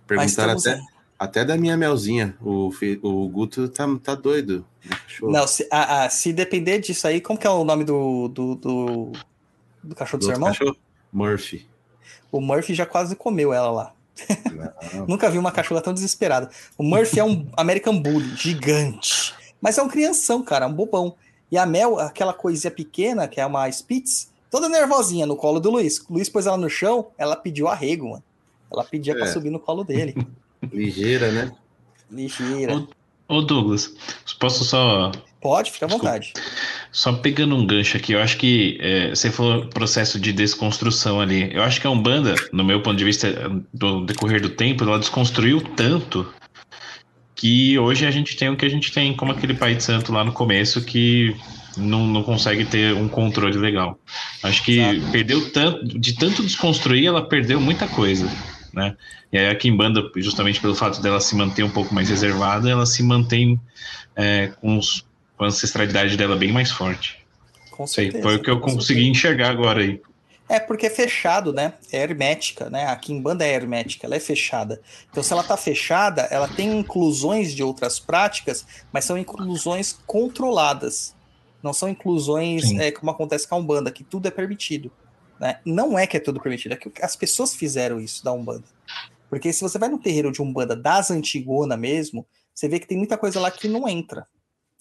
Perguntaram estamos até, aí. até da minha melzinha. O, o Guto tá, tá doido. né, cachorro? Não, se, ah, ah, se depender disso aí, como que é o nome do, do, do, do cachorro do, Do seu irmão? cachorro? Murphy. O Murphy já quase comeu ela lá. Nunca vi uma cachorra tão desesperada. O Murphy é um American Bully gigante. Mas é um crianção, cara, um bobão. E a Mel, aquela coisinha pequena, que é uma Spitz, toda nervosinha no colo do Luiz. O Luiz pôs ela no chão, ela pediu arrego, mano. Ela pedia pra É. subir no colo dele. Ligeira, né? Ligeira. Ô Douglas, posso só Pode, fica à vontade. Só pegando um gancho aqui, eu acho que é, você falou processo de desconstrução ali. Eu acho que a Umbanda, no meu ponto de vista, do decorrer do tempo, ela desconstruiu tanto que hoje a gente tem o que a gente tem, como aquele pai de santo lá no começo que não, não consegue ter um controle legal. Acho que perdeu tanto, de tanto desconstruir, ela perdeu muita coisa, né? E aí a Kimbanda, justamente pelo fato dela se manter um pouco mais reservada, ela se mantém é, com, os- a ancestralidade dela bem mais forte. Com Sei, certeza. foi o que eu consegui enxergar agora aí. É porque é fechado, né? É hermética, né? A Kimbanda é hermética, ela é fechada. Então, se ela tá fechada, ela tem inclusões de outras práticas, mas são inclusões controladas. Não são inclusões é, como acontece com a Umbanda, que tudo é permitido. Né? Não é que é tudo permitido, é que as pessoas fizeram isso da Umbanda. Porque se você vai no terreiro de Umbanda das Antigona mesmo, você vê que tem muita coisa lá que não entra.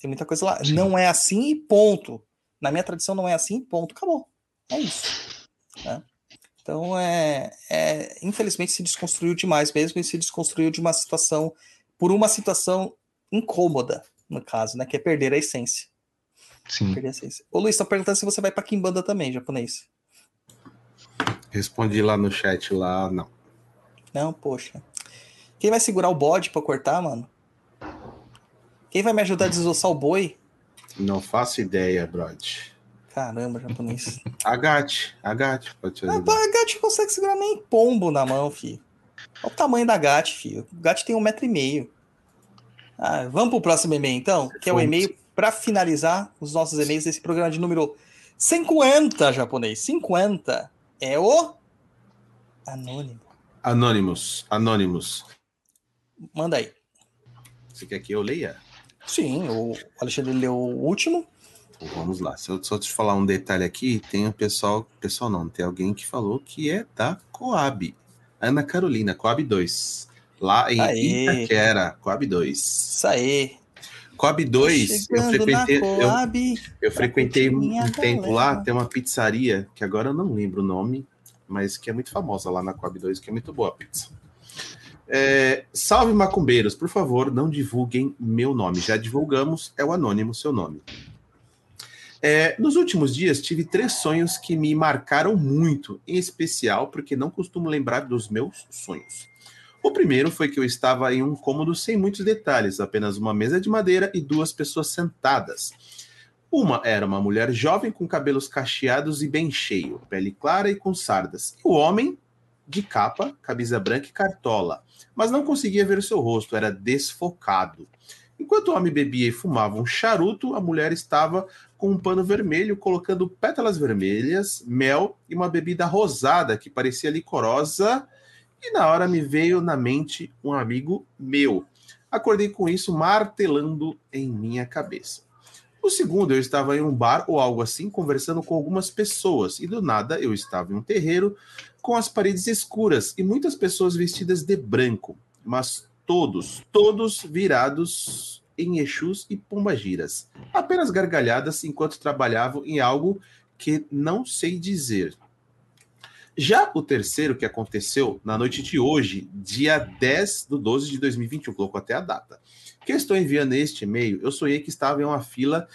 Tem muita coisa lá. Não é assim e ponto. Na minha tradição não é assim e ponto. Acabou. É isso. né? Então, é, é, infelizmente, se desconstruiu demais mesmo e se desconstruiu de uma situação, por uma situação incômoda, no caso, né? Que é perder a essência. Sim. Perder a essência. Ô Luiz, tá perguntando se você vai pra Kimbanda também, japonês. Respondi lá no chat lá, não. Não, poxa. Quem vai segurar o bode pra cortar, mano? Quem vai me ajudar a desossar o boi? Não faço ideia, Brod. Caramba, japonês. Agate, Agate, pode te ajudar. a Gat não consegue segurar nem pombo na mão, filho. Olha o tamanho da Gat, filho. O Gat tem um metro e meio. Ah, vamos pro próximo e-mail, então, que é o e-mail para finalizar os nossos e-mails desse programa de número 50, japonês. 50. É o Anônimo. Anônimos, Anônimos. Manda aí. Você quer que eu leia? Sim, o Alexandre leu o último. Vamos lá. Se eu só te falar um detalhe aqui, tem o pessoal, pessoal não, tem alguém que falou que é da Coab. Ana Carolina, Coab 2. Lá em Aê. Itaquera, Coab 2. Isso aí. Coab 2, eu frequentei, eu, eu frequentei um tempo galera. lá, tem uma pizzaria, que agora eu não lembro o nome, mas que é muito famosa lá na Coab 2, que é muito boa a pizza. É, salve macumbeiros, por favor, não divulguem meu nome. Já divulgamos, é o anônimo seu nome. É, nos últimos dias tive três sonhos que me marcaram muito, em especial porque não costumo lembrar dos meus sonhos. O primeiro foi que eu estava em um cômodo sem muitos detalhes, apenas uma mesa de madeira e duas pessoas sentadas. Uma era uma mulher jovem com cabelos cacheados e bem cheio, pele clara e com sardas. E o homem, de capa, camisa branca e cartola, mas não conseguia ver o seu rosto, era desfocado. Enquanto o homem bebia e fumava um charuto, a mulher estava com um pano vermelho, colocando pétalas vermelhas, mel e uma bebida rosada que parecia licorosa. E na hora me veio na mente um amigo meu. Acordei com isso martelando em minha cabeça. O segundo, eu estava em um bar ou algo assim, conversando com algumas pessoas, e do nada eu estava em um terreiro com as paredes escuras e muitas pessoas vestidas de branco, mas todos, todos virados em Exus e Pombagiras, apenas gargalhadas enquanto trabalhavam em algo que não sei dizer. Já o terceiro, que aconteceu na noite de hoje, dia 10 do 12 de 2021, colocou até a data. Que eu estou enviando este e-mail, eu sonhei que estava em uma fila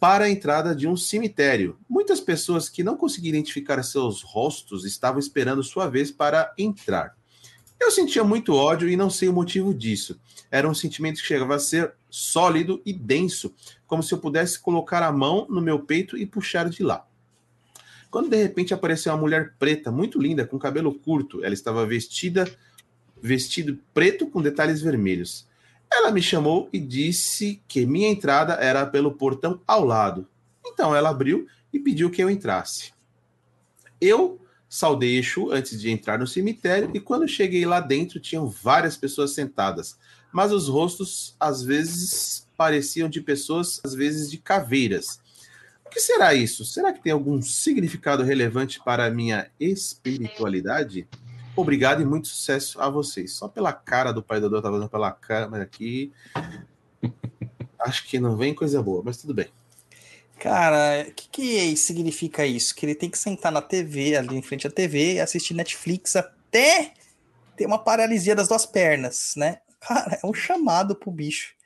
para a entrada de um cemitério. Muitas pessoas que não conseguiam identificar seus rostos estavam esperando sua vez para entrar. Eu sentia muito ódio e não sei o motivo disso. Era um sentimento que chegava a ser sólido e denso, como se eu pudesse colocar a mão no meu peito e puxar de lá. Quando de repente apareceu uma mulher preta, muito linda, com cabelo curto, ela estava vestida vestido preto com detalhes vermelhos. Ela me chamou e disse que minha entrada era pelo portão ao lado. Então ela abriu e pediu que eu entrasse. Eu saudei Exu antes de entrar no cemitério e quando cheguei lá dentro tinham várias pessoas sentadas, mas os rostos às vezes pareciam de pessoas, às vezes de caveiras. O que será isso? Será que tem algum significado relevante para a minha espiritualidade? Obrigado e muito sucesso a vocês. Só pela cara do pai Dodô, tá vendo pela câmera aqui. Acho que não vem coisa boa, mas tudo bem. Cara, o que, que significa isso? Que ele tem que sentar na TV, ali em frente à TV, e assistir Netflix até ter uma paralisia das duas pernas, né? Cara, é um chamado pro bicho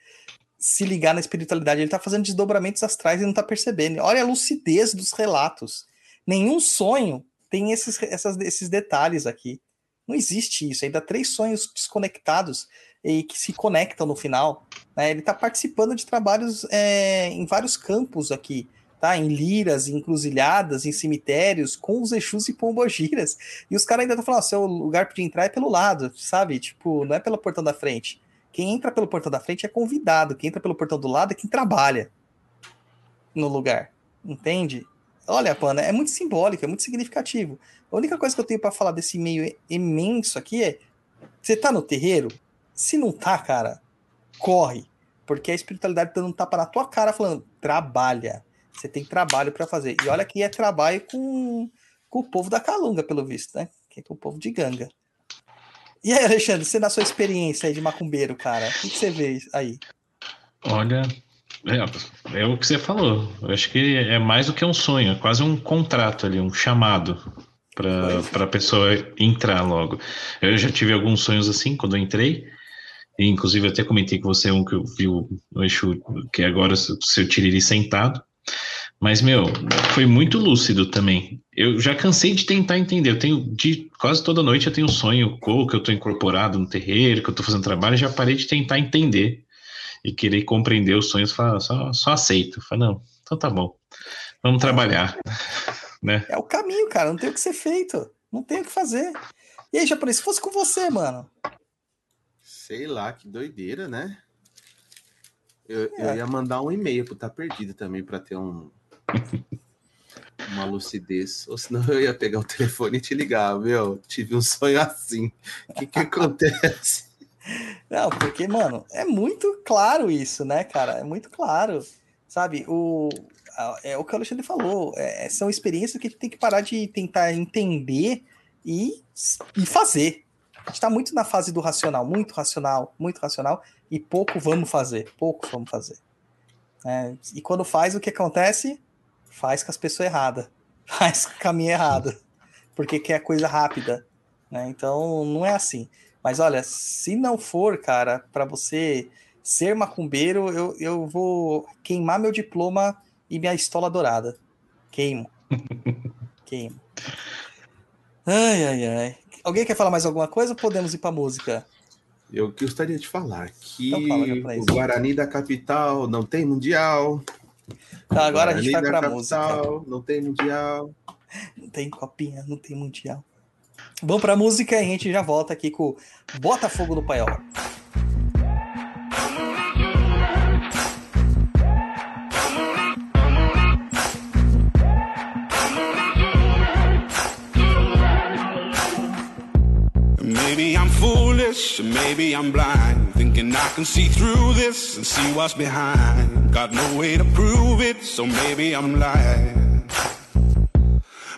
se ligar na espiritualidade. Ele tá fazendo desdobramentos astrais e não tá percebendo. Olha a lucidez dos relatos. Nenhum sonho tem esses, essas, esses detalhes aqui. Não existe isso. Ainda três sonhos desconectados e que se conectam no final. né? Ele está participando de trabalhos é, em vários campos aqui, tá? Em liras, em encruzilhadas, em cemitérios, com os Exus e Pombogiras. E os caras ainda estão falando, ó, seu lugar para entrar é pelo lado, sabe? Tipo, não é pelo portão da frente. Quem entra pelo portão da frente é convidado. Quem entra pelo portão do lado é quem trabalha no lugar. Entende? Olha, Pana, é muito simbólico, é muito significativo. A única coisa que eu tenho para falar desse meio imenso aqui é: você tá no terreiro? Se não tá, cara, corre. Porque a espiritualidade tá dando um tapa na tua cara falando: trabalha. Você tem trabalho para fazer. E olha que é trabalho com, com o povo da Calunga, pelo visto, né? Que é com o povo de Ganga. E aí, Alexandre, você na sua experiência aí de macumbeiro, cara, o que, que você vê aí? Olha, é, é o que você falou. Eu acho que é mais do que um sonho, é quase um contrato ali, um chamado para a pessoa entrar logo. Eu já tive alguns sonhos assim quando eu entrei. E, inclusive, até comentei com você um que eu vi no Exu, que agora o seu tiriri sentado. Mas, meu, foi muito lúcido também. Eu já cansei de tentar entender. Eu tenho, de quase toda noite eu tenho um sonho que eu estou incorporado no terreiro, que eu estou fazendo trabalho, já parei de tentar entender e querer compreender os sonhos, só, só, só aceito. Fala, não, então tá bom, vamos trabalhar. né? É o caminho, cara, não tem o que ser feito, não tem o que fazer. E aí, japonês, se fosse com você, mano? Sei lá, que doideira, né? Eu, É. eu ia mandar um e-mail pro Tá Perdido também para ter um uma lucidez. Ou senão eu ia pegar o telefone e te ligar, meu, tive um sonho assim. O que que acontece? Não, porque, mano, é muito claro isso, né, cara? É muito claro. Sabe, o, é o que o Alexandre falou. é- são experiências que a gente tem que parar de tentar entender e, e fazer. A gente tá muito na fase do racional, muito racional, muito racional, e pouco vamos fazer, pouco vamos fazer. né? e quando faz, o que acontece? Faz com as pessoas erradas, faz com o caminho errado, porque quer coisa rápida. Né? Então, não é assim. Mas olha, se não for, cara, para você ser macumbeiro, eu, eu vou queimar meu diploma e minha estola dourada. Queimo. Queimo. Ai, ai, ai. Alguém quer falar mais alguma coisa ou podemos ir pra música? Eu gostaria de falar que Então fala, o Guarani da capital não tem mundial. Tá, agora a gente vai Guarani da pra música. capital Não tem mundial. Não tem copinha, não tem mundial. Vamos pra música e a gente já volta aqui com Botafogo no Paiol. Maybe I'm foolish, maybe I'm blind, thinking I can see through this and see what's behind. Got no way to prove it, so maybe I'm lying.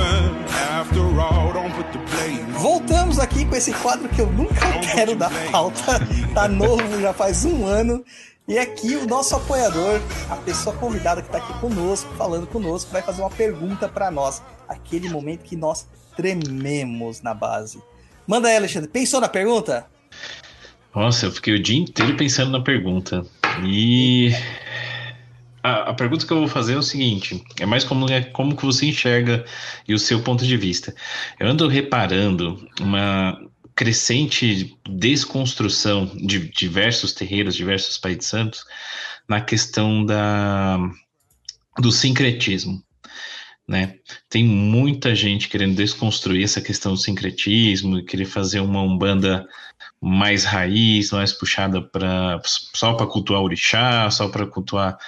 after all. Don't put the blame. Voltamos aqui com esse quadro que eu nunca quero dar pauta. Tá novo, já faz um ano. E aqui o nosso apoiador, a pessoa convidada que tá aqui conosco, falando conosco, vai fazer uma pergunta para nós. Aquele momento que nós trememos na base. Manda aí, Alexandre. Pensou na pergunta? Nossa, eu fiquei o dia inteiro pensando na pergunta. E a, pergunta que eu vou fazer é o seguinte: é mais como, é como que você enxerga e o seu ponto de vista. Eu ando reparando uma crescente desconstrução de diversos terreiros, diversos pais de santos, na questão da, do sincretismo. Né? Tem muita gente querendo desconstruir essa questão do sincretismo, querer fazer uma umbanda mais raiz, mais puxada para só para cultuar orixá, só para cultuar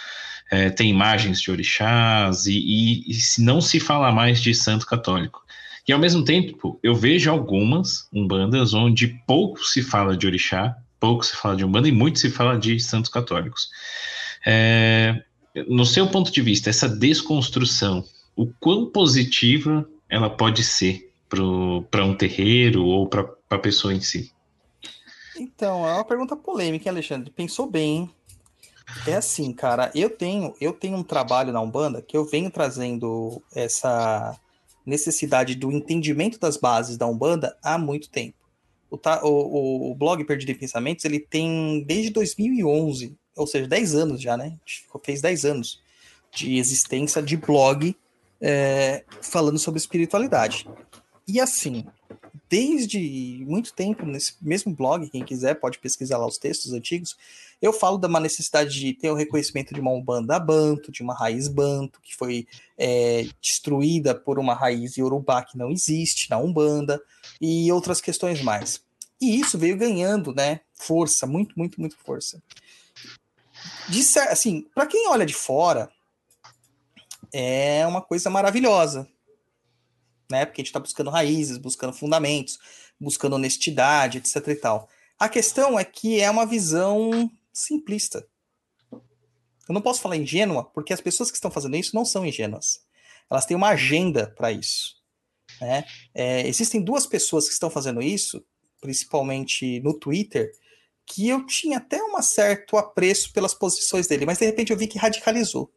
é, tem imagens de orixás e, e, e não se fala mais de santo católico. E ao mesmo tempo, eu vejo algumas umbandas onde pouco se fala de orixá, pouco se fala de umbanda e muito se fala de santos católicos. É, no seu ponto de vista, essa desconstrução, o quão positiva ela pode ser para um terreiro ou para a pessoa em si? Então, é uma pergunta polêmica, Alexandre? Pensou bem, hein? É assim, cara, eu tenho, eu tenho um trabalho na Umbanda que eu venho trazendo essa necessidade do entendimento das bases da Umbanda há muito tempo. O, o- o blog Perdido em Pensamentos, ele tem desde 2011, ou seja, 10 anos já, né? Fez 10 anos de existência de blog é, falando sobre espiritualidade. E assim, desde muito tempo, nesse mesmo blog, quem quiser pode pesquisar lá os textos antigos, eu falo da uma necessidade de ter o reconhecimento de uma Umbanda Banto, de uma raiz Banto, que foi é, destruída por uma raiz Yorubá que não existe na Umbanda, e outras questões mais. E isso veio ganhando, né, força, muito, muito, muito força. De assim, para quem olha de fora, é uma coisa maravilhosa, né? Porque a gente está buscando raízes, buscando fundamentos, buscando honestidade, etc e tal. A questão é que é uma visão simplista. Eu não posso falar ingênua, porque as pessoas que estão fazendo isso não são ingênuas. Elas têm uma agenda para isso. Né? É, existem duas pessoas que estão fazendo isso, principalmente no Twitter, que eu tinha até um certo apreço pelas posições dele, mas de repente eu vi que radicalizou.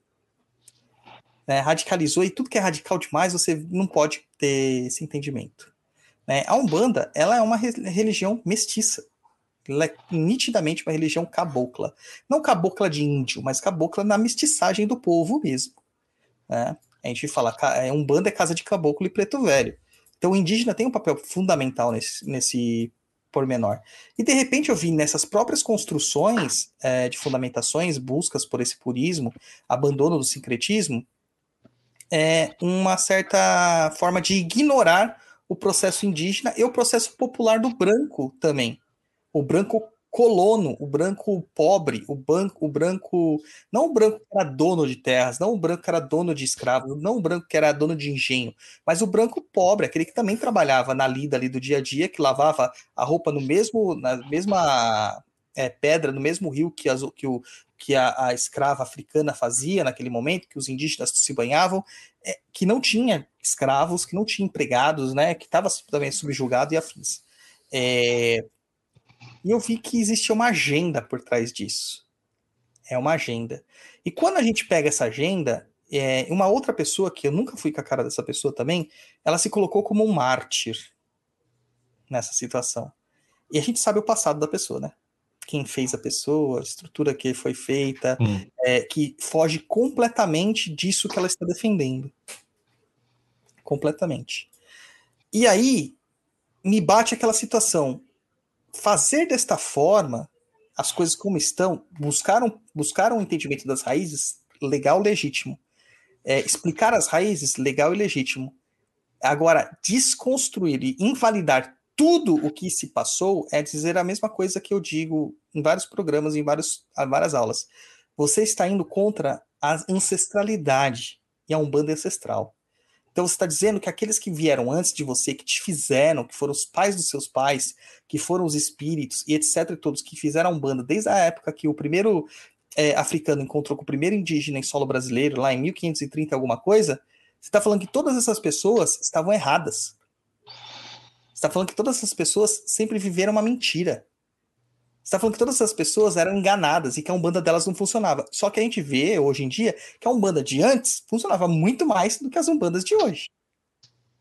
Né? radicalizou e tudo que é radical demais você não pode ter esse entendimento. né? A Umbanda ela é uma re- religião mestiça. Ela é nitidamente uma religião cabocla. Não cabocla de índio, mas cabocla na mestiçagem do povo mesmo. né? A gente fala, é, Umbanda é casa de caboclo e preto velho. Então o indígena tem um papel fundamental nesse, nesse pormenor. E de repente eu vi nessas próprias construções é, de fundamentações, buscas por esse purismo, abandono do sincretismo, é, uma certa forma de ignorar o processo indígena e o processo popular do branco também. O branco colono, o branco pobre, o, branco, o branco. Não o branco que era dono de terras, não o branco que era dono de escravos, não o branco que era dono de engenho, mas o branco pobre, aquele que também trabalhava na lida ali do dia a dia, que lavava a roupa no mesmo, na mesma é, pedra, no mesmo rio que, as, que, o, que a, a escrava africana fazia naquele momento, que os indígenas se banhavam, é, que não tinha escravos, que não tinha empregados, né, que estava também subjugado e afins. É, e eu vi que existia uma agenda por trás disso. É uma agenda. E quando a gente pega essa agenda, é, uma outra pessoa, que eu nunca fui com a cara dessa pessoa também, ela se colocou como um mártir nessa situação. E a gente sabe o passado da pessoa, né? Quem fez a pessoa, a estrutura que foi feita, Hum. é, que foge completamente disso que ela está defendendo. Completamente. E aí, me bate aquela situação. Fazer desta forma, as coisas como estão, buscaram, buscaram o entendimento das raízes, legal, legítimo. É, explicar as raízes, legal e legítimo. Agora, desconstruir e invalidar tudo o que se passou é dizer a mesma coisa que eu digo em vários programas, em vários, várias aulas. Você está indo contra a ancestralidade e a Umbanda é ancestral. Então você está dizendo que aqueles que vieram antes de você, que te fizeram, que foram os pais dos seus pais, que foram os espíritos e etc. e todos que fizeram a Umbanda desde a época que o primeiro é, africano encontrou com o primeiro indígena em solo brasileiro, lá em 1530 alguma coisa, você está falando que todas essas pessoas estavam erradas. Você está falando que todas essas pessoas sempre viveram uma mentira. Você está falando que todas essas pessoas eram enganadas e que a Umbanda delas não funcionava. Só que a gente vê hoje em dia que a Umbanda de antes funcionava muito mais do que as Umbandas de hoje.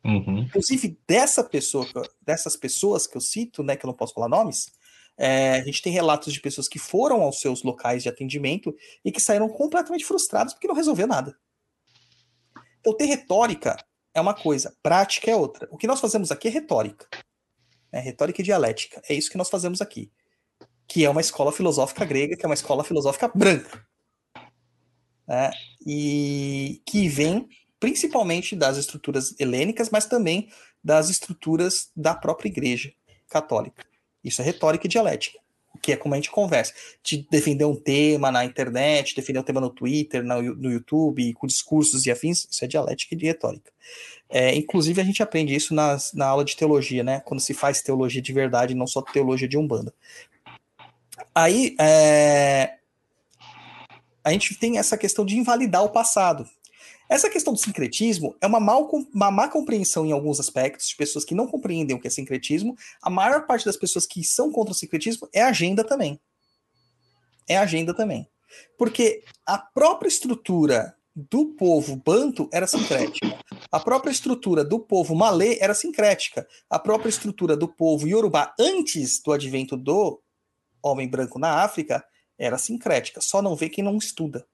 Uhum. Inclusive, dessa pessoa, dessas pessoas que eu cito, né, que eu não posso falar nomes, é, a gente tem relatos de pessoas que foram aos seus locais de atendimento e que saíram completamente frustrados porque não resolveu nada. Então, ter retórica é uma coisa, prática é outra. O que nós fazemos aqui é retórica. É retórica e dialética. É isso que nós fazemos aqui. Que é uma escola filosófica grega, que é uma escola filosófica branca. né? E que vem principalmente das estruturas helênicas, mas também das estruturas da própria igreja católica. Isso é retórica e dialética, que é como a gente conversa. De defender um tema na internet, defender um tema no Twitter, no, YouTube, com discursos e afins, isso é dialética e retórica. É, inclusive, a gente aprende isso nas, na aula de teologia, né? Quando se faz teologia de verdade, não só teologia de Umbanda. Aí, é, a gente tem essa questão de invalidar o passado. Essa questão do sincretismo é uma, mal, uma má compreensão em alguns aspectos, de pessoas que não compreendem o que é sincretismo. A maior parte das pessoas que são contra o sincretismo é agenda também. É agenda também. Porque a própria estrutura do povo banto era sincrética. A própria estrutura do povo malê era sincrética. A própria estrutura do povo iorubá antes do advento do homem branco na África era sincrética. Só não vê quem não estuda.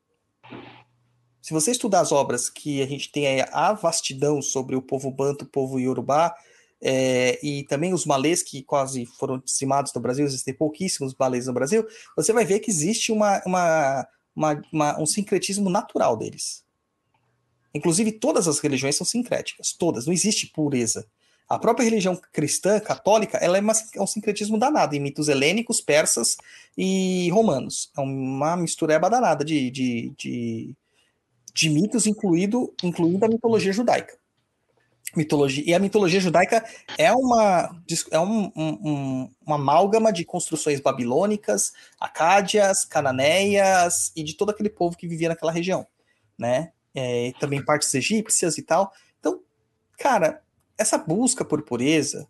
Se você estudar as obras que a gente tem a vastidão sobre o povo banto, o povo iorubá, é, e também os malês que quase foram dizimados no Brasil, existem pouquíssimos malês no Brasil, você vai ver que existe uma, uma, uma, uma, um sincretismo natural deles. Inclusive, todas as religiões são sincréticas, todas, não existe pureza. A própria religião cristã, católica, ela é, uma, é um sincretismo danado em mitos helênicos, persas e romanos. É uma mistureba danada de, de, de, de mitos, incluído, incluindo a mitologia judaica. Mitologia, e a mitologia judaica é uma, é um, um, um, uma amálgama de construções babilônicas, acádias, cananeias e de todo aquele povo que vivia naquela região, né? É, também partes egípcias e tal. Então, cara, essa busca por pureza,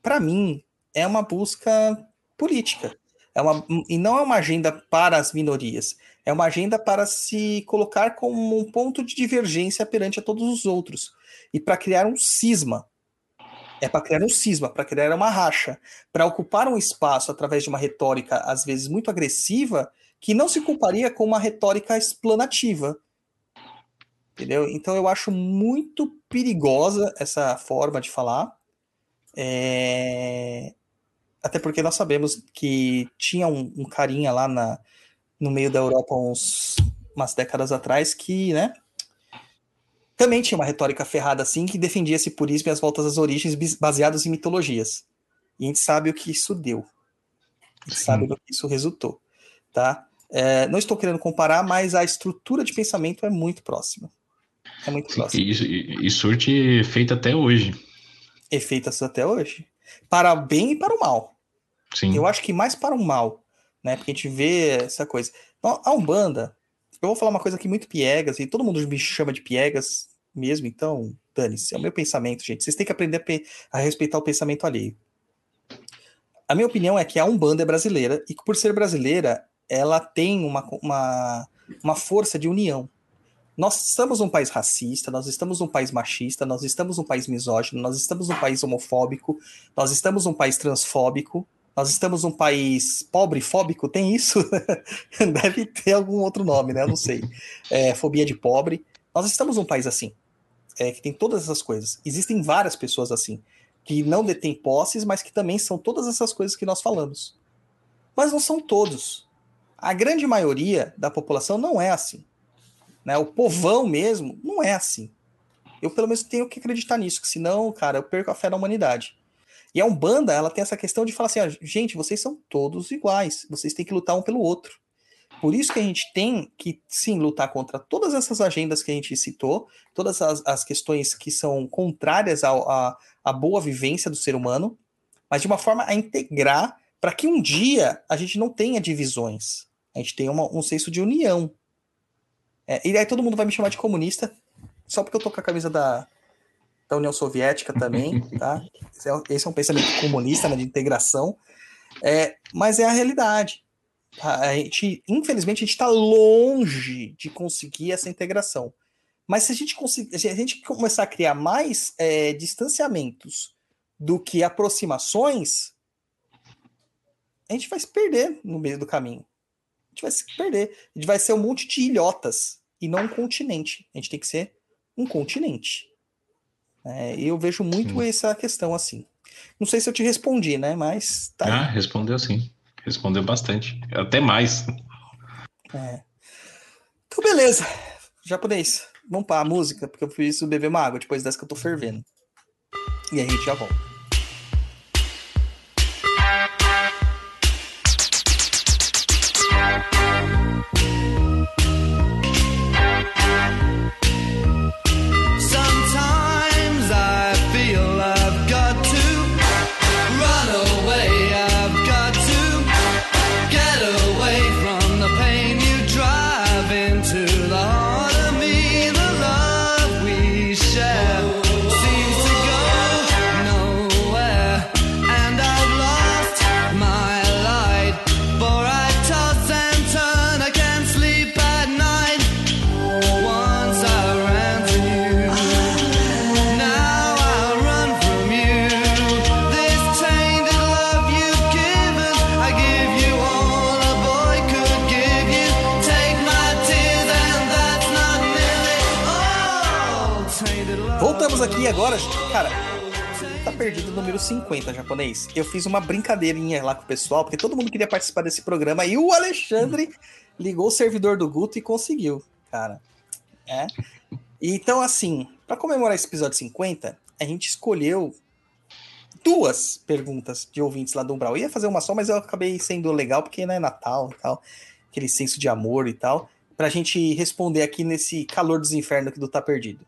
para mim, é uma busca política. É uma, e não é uma agenda para as minorias. É uma agenda para se colocar como um ponto de divergência perante a todos os outros. E para criar um cisma. É para criar um cisma, para criar uma racha, para ocupar um espaço através de uma retórica, às vezes muito agressiva, que não se culparia com uma retórica explanativa. Entendeu? Então eu acho muito perigosa essa forma de falar. É... Até porque nós sabemos que tinha um, um carinha lá na, no meio da Europa uns, umas décadas atrás que, né, também tinha uma retórica ferrada assim que defendia esse purismo e as voltas às origens baseadas em mitologias. E a gente sabe o que isso deu. A gente Sim. sabe o que isso resultou, tá? É, não estou querendo comparar, mas a estrutura de pensamento é muito próxima. É muito próxima. E, e, e surte efeito até hoje. Efeitos até hoje. Para o bem e para o mal. Sim. Eu acho que mais para o mal, né? Porque a gente vê essa coisa. Então, a Umbanda, eu vou falar uma coisa aqui muito piegas, e todo mundo me chama de piegas mesmo, então, dane-se. É o meu pensamento, gente. Vocês têm que aprender a, a respeitar o pensamento alheio. A minha opinião é que a Umbanda é brasileira, e que por ser brasileira, ela tem uma, uma, uma força de união. Nós estamos num país racista, nós estamos num país machista, nós estamos num país misógino, nós estamos num país homofóbico, nós estamos num país transfóbico, nós estamos num país pobre, fóbico, tem isso? Deve ter algum outro nome, né? Eu não sei. É, fobia de pobre. Nós estamos num país assim, é, que tem todas essas coisas. Existem várias pessoas assim, que não detêm posses, mas que também são todas essas coisas que nós falamos. Mas não são todos. A grande maioria da população não é assim. Né? O povão mesmo não é assim. Eu, pelo menos, tenho que acreditar nisso, que senão, cara, eu perco a fé na humanidade. E a Umbanda, ela tem essa questão de falar assim: ó, gente, vocês são todos iguais, vocês têm que lutar um pelo outro. Por isso que a gente tem que, sim, lutar contra todas essas agendas que a gente citou, todas as, as questões que são contrárias à boa vivência do ser humano, mas de uma forma a integrar para que um dia a gente não tenha divisões. A gente tenha uma- um senso de união. É, e aí todo mundo vai me chamar de comunista, só porque eu tô com a camisa da, da União Soviética também, tá? Esse é, esse é um pensamento comunista, né, de integração. É, mas é a realidade. A a gente, infelizmente, a gente está longe de conseguir essa integração. Mas se a gente conseguir, se a gente começar a criar mais é, distanciamentos do que aproximações, a gente vai se perder no meio do caminho. A gente vai se perder. A gente vai ser um monte de ilhotas e não um continente. A gente tem que ser um continente. É, e eu vejo muito essa questão assim. Não sei se eu te respondi, né? Mas tá. Ah, respondeu sim. Respondeu bastante. Até mais. É. Então, beleza. Japonês, vamos para a música, porque eu preciso beber uma água depois dessa que eu tô fervendo. E aí a gente já volta. Agora, cara. Tá perdido o número 50, japonês. Eu fiz uma brincadeirinha lá com o pessoal, porque todo mundo queria participar desse programa e o Alexandre ligou o servidor do Guto e conseguiu, cara. É. Então, assim, para comemorar esse episódio 50, a gente escolheu duas perguntas de ouvintes lá do Umbral. Eu ia fazer uma só, mas eu acabei sendo legal porque né, é Natal e tal, aquele senso de amor e tal, pra gente responder aqui nesse calor dos infernos aqui do Tá Perdido,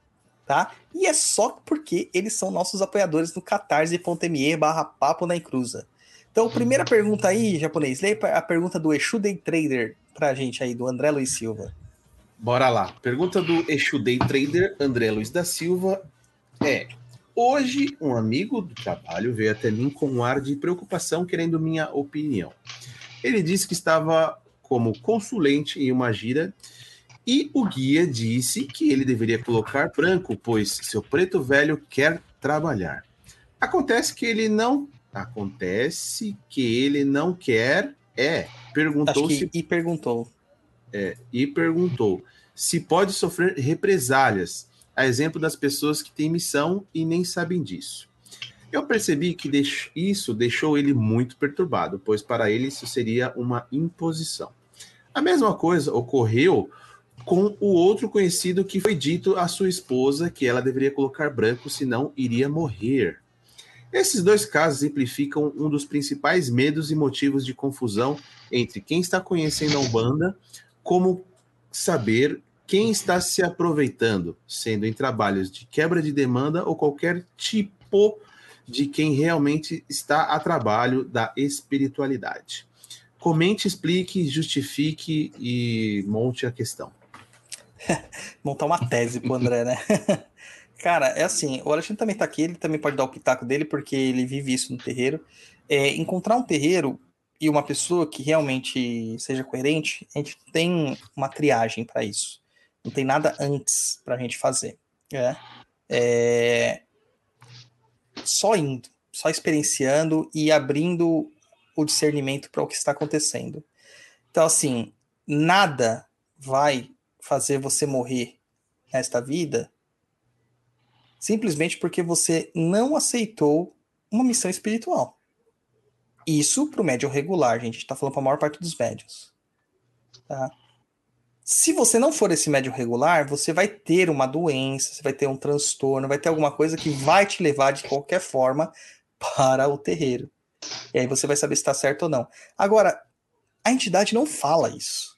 tá? E é só porque eles são nossos apoiadores no catarse.me barra papo na encruza. Então, primeira pergunta aí, japonês, leia a pergunta do Exu Day Trader pra gente aí, do André Luiz Silva. Bora lá. Pergunta do Exu Day Trader, André Luiz da Silva, é: Hoje, um amigo do trabalho veio até mim com um ar de preocupação, querendo minha opinião. Ele disse que estava como consulente em uma gira e o guia disse que ele deveria colocar branco, pois seu preto velho quer trabalhar. Acontece que ele não. Acontece que ele não quer. É. Perguntou que se e perguntou. é, e perguntou se pode sofrer represálias, a exemplo das pessoas que têm missão e nem sabem disso. Eu percebi que isso deixou ele muito perturbado, pois para ele isso seria uma imposição. A mesma coisa ocorreu com o outro conhecido que foi dito à sua esposa que ela deveria colocar branco, senão iria morrer. Esses dois casos exemplificam um dos principais medos e motivos de confusão entre quem está conhecendo a Umbanda, como saber quem está se aproveitando, sendo em trabalhos de quebra de demanda ou qualquer tipo de quem realmente está a trabalho da espiritualidade. Comente, explique, justifique e monte a questão. montar uma tese pro André, né? Cara, é assim, o Alexandre também tá aqui, ele também pode dar o pitaco dele, porque ele vive isso no terreiro. É, encontrar um terreiro e uma pessoa que realmente seja coerente, a gente tem uma triagem para isso. Não tem nada antes pra gente fazer. né? É, só indo, só experienciando e abrindo o discernimento para o que está acontecendo. Então, assim, nada vai fazer você morrer nesta vida simplesmente porque você não aceitou uma missão espiritual. Isso para o médium regular, gente. Está falando para a maior parte dos médios. Tá? Se você não for esse médium regular, você vai ter uma doença, você vai ter um transtorno, vai ter alguma coisa que vai te levar de qualquer forma para o terreiro. E aí você vai saber se está certo ou não. Agora, a entidade não fala isso.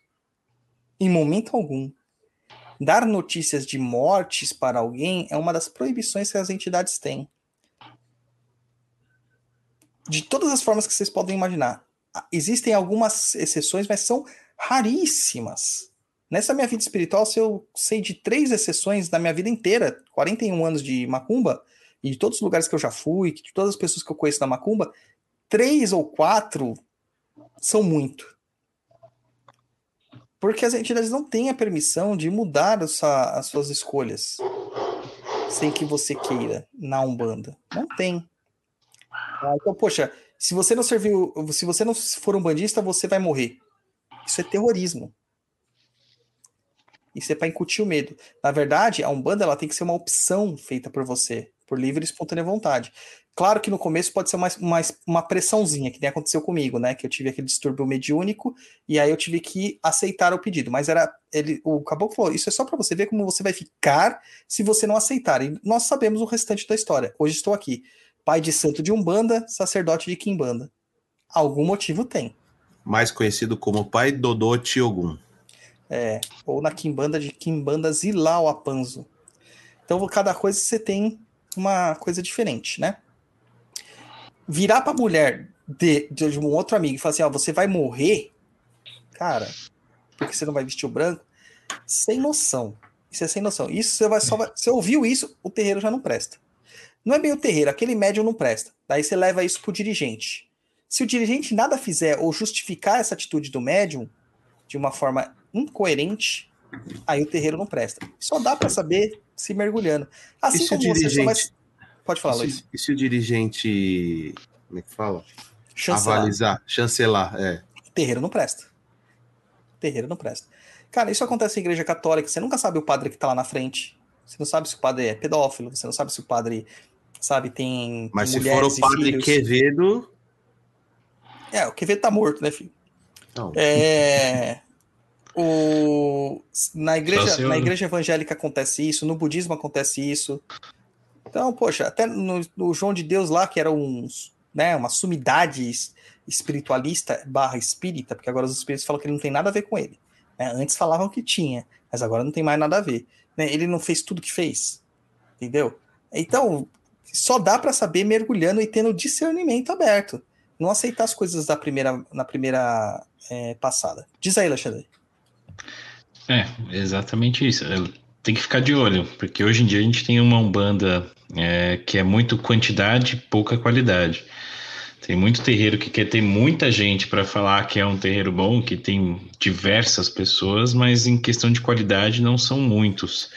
Em momento algum. Dar notícias de mortes para alguém é uma das proibições que as entidades têm. De todas as formas que vocês podem imaginar. Ah, Existem algumas exceções, mas são raríssimas. Nessa minha vida espiritual, se eu sei de três exceções na minha vida inteira, 41 anos de macumba, e de todos os lugares que eu já fui, de todas as pessoas que eu conheço da macumba, três ou quatro são muito. Porque as entidades não têm a permissão de mudar as suas escolhas sem que você queira na Umbanda. Não tem. Ah, Então, poxa, se você não serviu, se você não for um bandista, você vai morrer. Isso é terrorismo. Isso é para incutir o medo. Na verdade, a Umbanda ela tem que ser uma opção feita por você, por livre e espontânea vontade. Claro que no começo pode ser uma, uma, uma pressãozinha, que nem aconteceu comigo, né? Que eu tive aquele distúrbio mediúnico e aí eu tive que aceitar o pedido. Mas era ele, o caboclo falou: isso é só para você ver como você vai ficar se você não aceitar. E nós sabemos o restante da história. Hoje estou aqui, pai de santo de Umbanda, sacerdote de Kimbanda. Algum motivo tem. Mais conhecido como Pai Dodô Tiogun. É, ou na Kimbanda de Kimbanda Zilau Apanzo. Então, cada coisa você tem uma coisa diferente, né? Virar pra mulher de, de um outro amigo e falar assim: ó, você vai morrer, cara, porque você não vai vestir o branco, sem noção. Isso é sem noção. Isso você vai só. Vai, você ouviu isso, o terreiro já não presta. Não é bem o terreiro, aquele médium não presta. Daí você leva isso pro dirigente. Se o dirigente nada fizer ou justificar essa atitude do médium de uma forma incoerente, aí o terreiro não presta. Só dá para saber se mergulhando. Assim E se o como você só vai... Pode falar, e Luiz. se, e se o dirigente. Como é que fala? Chancelar. Avalizar, chancelar, é. Terreiro não presta. Terreiro não presta. Cara, isso acontece em igreja católica. Você nunca sabe o padre que tá lá na frente. Você não sabe se o padre é pedófilo. Você não sabe se o padre, sabe, tem, Mas tem se for o padre filhos. Quevedo. É, o Quevedo tá morto, né, filho? Não. É. O... Na, igreja, eu- na igreja evangélica acontece isso, no budismo acontece isso. Então, poxa, até no, no João de Deus lá, que era uns, né, uma sumidade es- espiritualista barra espírita, porque agora os espíritos falam que ele não tem nada a ver com ele. né? Antes falavam que tinha, mas agora não tem mais nada a ver. né? Ele não fez tudo que fez, entendeu? Então, só dá para saber mergulhando e tendo discernimento aberto. Não aceitar as coisas da primeira, na primeira é, passada. Diz aí, Alexandre. É, exatamente isso. É, Tem que ficar de olho, porque hoje em dia a gente tem uma Umbanda é, que é muito quantidade, pouca qualidade. Tem muito terreiro que quer ter muita gente para falar que é um terreiro bom, que tem diversas pessoas, mas em questão de qualidade não são muitos.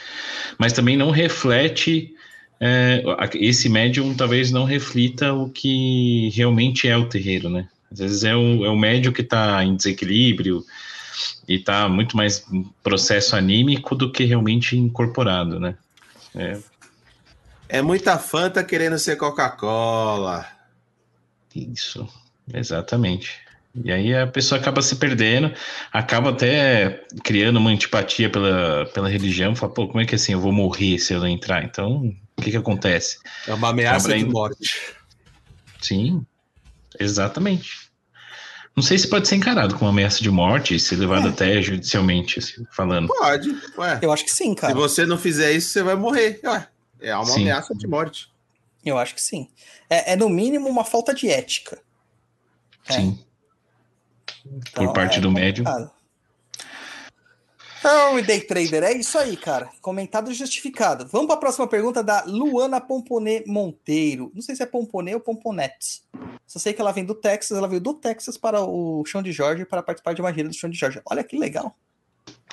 Mas também não reflete. é, esse médium talvez não reflita o que realmente é o terreiro, né? Às vezes é o, é o médium que está em desequilíbrio, e tá muito mais processo anímico do que realmente incorporado, né? É, É muita Fanta querendo ser Coca-Cola. isso, exatamente. E aí a pessoa acaba se perdendo, acaba até criando uma antipatia pela, pela religião, fala, pô, como é que assim eu vou morrer se eu não entrar? Então, o que que acontece? É uma ameaça Acaba de indo- morte. Sim, exatamente. Não sei se pode ser encarado como uma ameaça de morte e ser levado até judicialmente, assim, falando. Pode, ué. Eu acho que sim, cara. Se você não fizer isso, você vai morrer. Ué, é uma Sim. ameaça de morte. Eu acho que sim. É, é, no mínimo uma falta de ética. Sim. Então, Por parte é do médium. complicado. Então, Day Trader, é isso aí, cara. Comentado e justificado. Vamos para a próxima pergunta da Luana Pomponê Monteiro. Não sei se é Pomponê ou Pomponete. Só sei que ela vem do Texas, ela veio do Texas para o Chão de Jorge para participar de uma gira do Chão de Jorge. Olha que legal.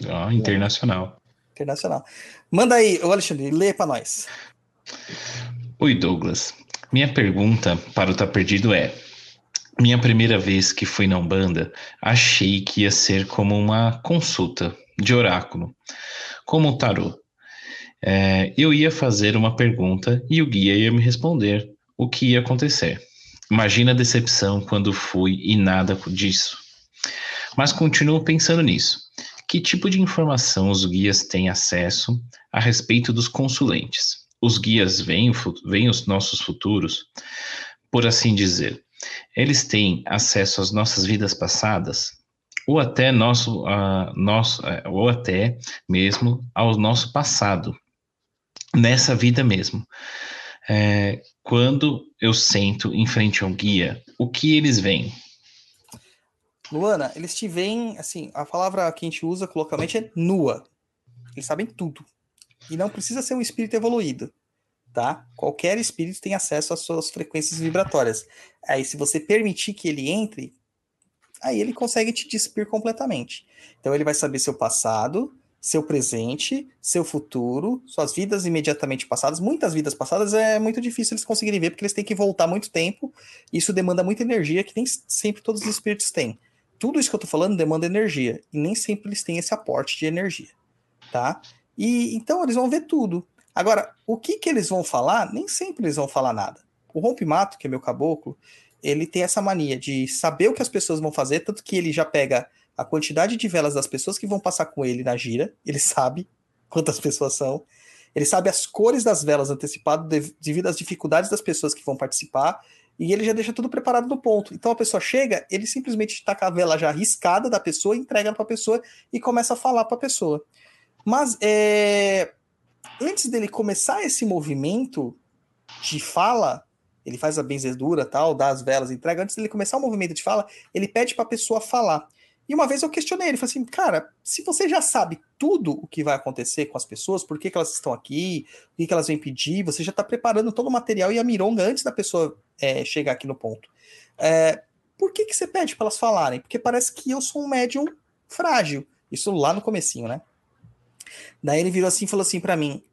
Ó, internacional. Internacional. Manda aí, Alexandre, lê para nós. Oi, Douglas. Minha pergunta para o Tá Perdido é: Minha primeira vez que fui na Umbanda, achei que ia ser como uma consulta de oráculo, como um tarô. É, eu ia fazer uma pergunta e o guia ia me responder o que ia acontecer. Imagina a decepção quando fui e nada disso. Mas continuo pensando nisso. Que tipo de informação os guias têm acesso a respeito dos consulentes? Os guias veem, veem os nossos futuros, por assim dizer. Eles têm acesso às nossas vidas passadas? ou até nosso, uh, nosso uh, ou até mesmo ao nosso passado, nessa vida mesmo. É, quando eu sento em frente ao guia, o que eles veem? Luana, eles te veem, assim, a palavra que a gente usa colocamente é nua. Eles sabem tudo. E não precisa ser um espírito evoluído, tá? Qualquer espírito tem acesso às suas frequências vibratórias. Aí, se você permitir que ele entre, aí ele consegue te despir completamente. Então, ele vai saber seu passado, seu presente, seu futuro, suas vidas imediatamente passadas. Muitas vidas passadas é muito difícil eles conseguirem ver, porque eles têm que voltar muito tempo. Isso demanda muita energia que nem sempre todos os espíritos têm. Tudo isso que eu tô falando demanda energia. E nem sempre eles têm esse aporte de energia. Tá? E então eles vão ver tudo. Agora, o que que eles vão falar? Nem sempre eles vão falar nada. O rompimato, que é meu caboclo, ele tem essa mania de saber o que as pessoas vão fazer, tanto que ele já pega a quantidade de velas das pessoas que vão passar com ele na gira, ele sabe quantas pessoas são, ele sabe as cores das velas antecipado devido às dificuldades das pessoas que vão participar, e ele já deixa tudo preparado no ponto. Então a pessoa chega, ele simplesmente taca a vela já riscada da pessoa, entrega para a pessoa e começa a falar para a pessoa. Mas é, antes dele começar esse movimento de fala, ele faz a benzedura, tal, dá as velas, entrega. Antes dele começar o movimento de fala, ele pede para a pessoa falar. E uma vez eu questionei ele, falei assim, cara, se você já sabe tudo o que vai acontecer com as pessoas, por que, que elas estão aqui, o que, que elas vêm pedir, você já está preparando todo o material e a mironga antes da pessoa é, chegar aqui no ponto. É, por que, que você pede para elas falarem? Porque parece que eu sou um médium frágil. Isso lá no comecinho, né? Daí ele virou assim e falou assim para mim: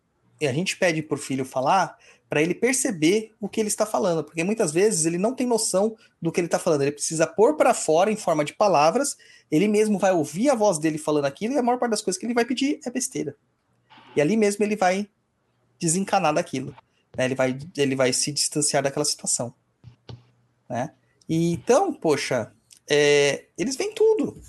a gente pede pro filho falar para ele perceber o que ele está falando, porque muitas vezes ele não tem noção do que ele está falando, ele precisa pôr para fora em forma de palavras, ele mesmo vai ouvir a voz dele falando aquilo e a maior parte das coisas que ele vai pedir é besteira. E ali mesmo ele vai desencanar daquilo, né? Ele vai ele vai se distanciar daquela situação, né? E então, poxa, é, eles veem tudo,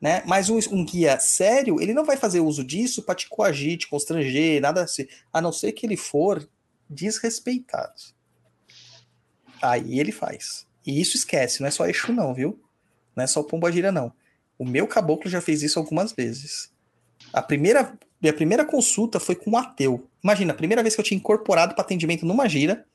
né? Mas um, um, guia sério, ele não vai fazer uso disso para te coagir, te constranger, nada assim, a não ser que ele for desrespeitado. Aí ele faz. E isso esquece, não é só Exu não, viu? Não é só Pombagira não. O meu caboclo já fez isso algumas vezes. A primeira, minha primeira consulta foi com um ateu. Imagina, a primeira vez que eu tinha incorporado para atendimento numa gira,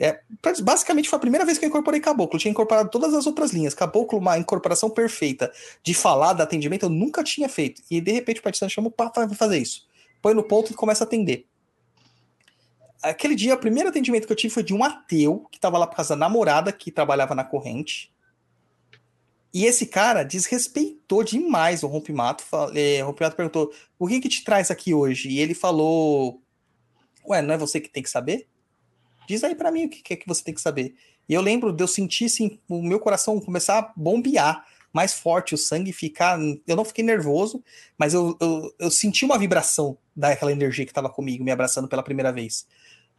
é, basicamente foi a primeira vez que eu incorporei caboclo. Eu tinha incorporado todas as outras linhas. Caboclo, uma incorporação perfeita de falar, de atendimento, eu nunca tinha feito. E de repente o participante chama para fazer isso. Põe no ponto e começa a atender. Aquele dia, o primeiro atendimento que eu tive foi de um ateu que estava lá por causa da namorada que trabalhava na corrente. E esse cara desrespeitou demais o Rompimato. É, o Rompimato perguntou: o que que te traz aqui hoje? E ele falou: Ué, não é você que tem que saber? Diz aí para mim o que é que você tem que saber. E eu lembro de eu sentir assim, o meu coração começar a bombear mais forte, o sangue ficar. Eu não fiquei nervoso, mas eu, eu, eu senti uma vibração daquela energia que estava comigo, me abraçando pela primeira vez.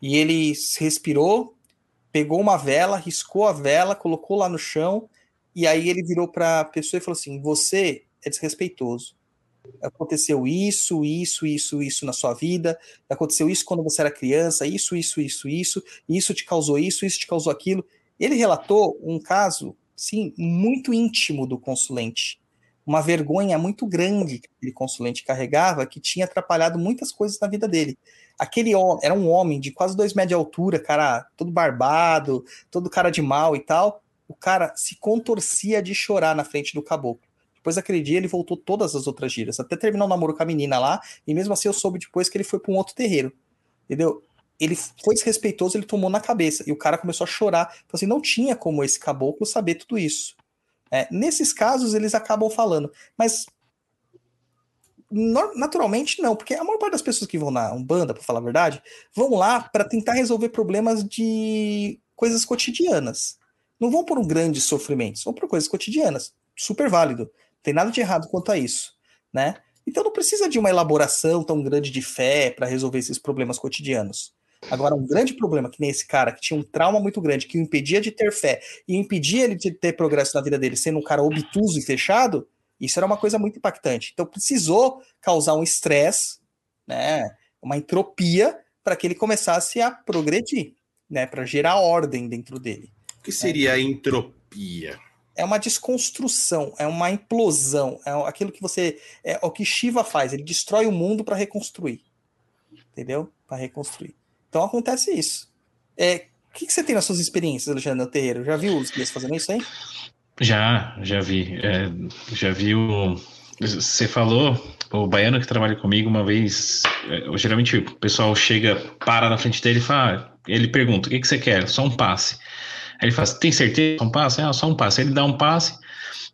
E ele respirou, pegou uma vela, riscou a vela, colocou lá no chão, e aí ele virou para a pessoa e falou assim: Você é desrespeitoso aconteceu isso, isso, isso, isso na sua vida, aconteceu isso quando você era criança, isso, isso, isso, isso, isso te causou isso, isso te causou aquilo. Ele relatou um caso, sim, muito íntimo do consulente. Uma vergonha muito grande que aquele consulente carregava, que tinha atrapalhado muitas coisas na vida dele. Aquele homem, era um homem de quase dois metros de altura, cara, todo barbado, todo cara de mal e tal. O cara se contorcia de chorar na frente do caboclo. Depois daquele dia ele voltou todas as outras giras, até terminar o namoro com a menina lá, e mesmo assim eu soube depois que ele foi para um outro terreiro. Entendeu? Ele foi desrespeitoso, ele tomou na cabeça. E o cara começou a chorar. Falou assim: não tinha como esse caboclo saber tudo isso. É, nesses casos, eles acabam falando. Mas naturalmente não, porque a maior parte das pessoas que vão na Umbanda, para falar a verdade, vão lá para tentar resolver problemas de coisas cotidianas. Não vão por um grande sofrimento, vão por coisas cotidianas. Super válido tem nada de errado quanto a isso, né? Então não precisa de uma elaboração tão grande de fé para resolver esses problemas cotidianos. Agora, um grande problema que nem esse cara, que tinha um trauma muito grande, que o impedia de ter fé e impedia ele de ter progresso na vida dele, sendo um cara obtuso e fechado, isso era uma coisa muito impactante. Então precisou causar um estresse, né, uma entropia, para que ele começasse a progredir, né, para gerar ordem dentro dele. O que seria a entropia? é uma desconstrução, é uma implosão, é aquilo que você. É o que Shiva faz, ele destrói o mundo para reconstruir. Entendeu? Para reconstruir. Então acontece isso. É, o que, que você tem nas suas experiências, Alexandre terreiro? Já viu os guias fazendo isso aí? Já, já vi. É, já vi o. Você falou, o baiano que trabalha comigo uma vez, é, geralmente o pessoal chega, para na frente dele e fala, ah, ele pergunta, o que, que você quer? Só um passe. Aí ele fala, tem certeza? Só um passe? Ah, só um passe. Aí ele dá um passe.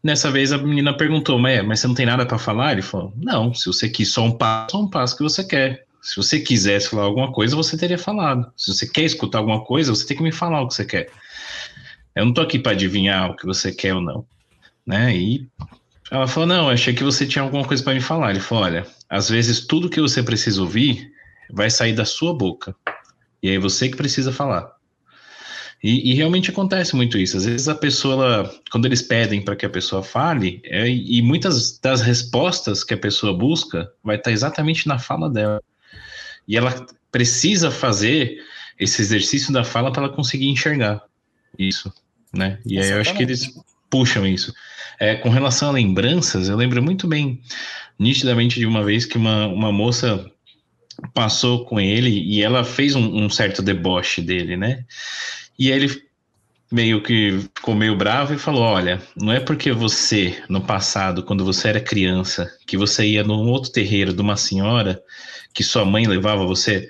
Nessa vez a menina perguntou, mas, mas você não tem nada para falar? Ele falou, não, se você quis só um passe, só um passe que você quer. Se você quisesse falar alguma coisa, você teria falado. Se você quer escutar alguma coisa, você tem que me falar o que você quer. Eu não tô aqui para adivinhar o que você quer ou não, né? E ela falou: "Não, achei que você tinha alguma coisa para me falar". Ele falou: "Olha, às vezes tudo que você precisa ouvir vai sair da sua boca. E aí você que precisa falar". E, e, realmente acontece muito isso. Às vezes a pessoa, ela, quando eles pedem para que a pessoa fale, é, e muitas das respostas que a pessoa busca vai estar exatamente na fala dela. E ela precisa fazer esse exercício da fala para ela conseguir enxergar isso, né? E aí eu acho que eles puxam isso. É, com relação a lembranças, eu lembro muito bem, nitidamente, de uma vez que uma, uma moça passou com ele e ela fez um, um certo deboche dele, né? E ele meio que ficou meio bravo e falou: Olha, não é porque você, no passado, quando você era criança, que você ia num outro terreiro de uma senhora que sua mãe levava você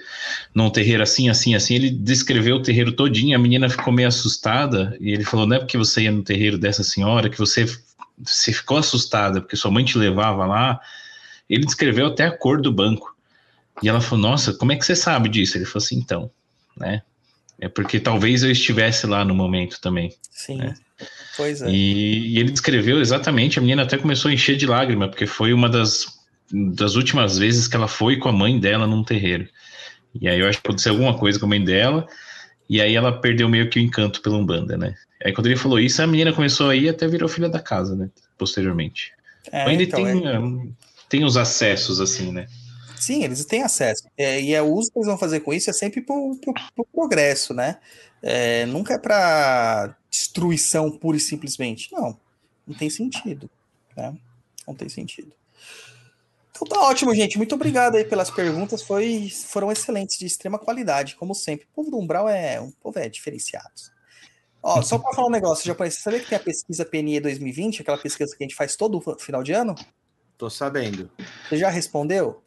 num terreiro assim, assim, assim. Ele descreveu o terreiro todinho, a menina ficou meio assustada e ele falou: Não é porque você ia no terreiro dessa senhora que você, você ficou assustada, porque sua mãe te levava lá. Ele descreveu até a cor do banco. E ela falou: Nossa, como é que você sabe disso? Ele falou assim: Então, né? É porque talvez eu estivesse lá no momento também. Sim. Né? Pois é. E, e, ele descreveu exatamente, a menina até começou a encher de lágrima, porque foi uma das das últimas vezes que ela foi com a mãe dela num terreiro. E aí eu acho que aconteceu alguma coisa com a mãe dela, e aí ela perdeu meio que o encanto pela Umbanda, né? Aí quando ele falou isso, a menina começou a ir até virou filha da casa, né? Posteriormente. É, ainda então, tem, é- um, tem os acessos, assim, né? Sim, eles têm acesso. É, e o uso que eles vão fazer com isso é sempre pro, pro, pro progresso, né? É, nunca é para destruição pura e simplesmente. Não, não tem sentido. Né? Não tem sentido. Então tá ótimo, gente. Muito obrigado aí pelas perguntas. Foi, foram excelentes, de extrema qualidade, como sempre. O povo do Umbral é um povo é diferenciado. Ó, só para falar um negócio, japonês, você sabia que tem a pesquisa PNE 2020, aquela pesquisa que a gente faz todo final de ano? Tô sabendo. Você já respondeu?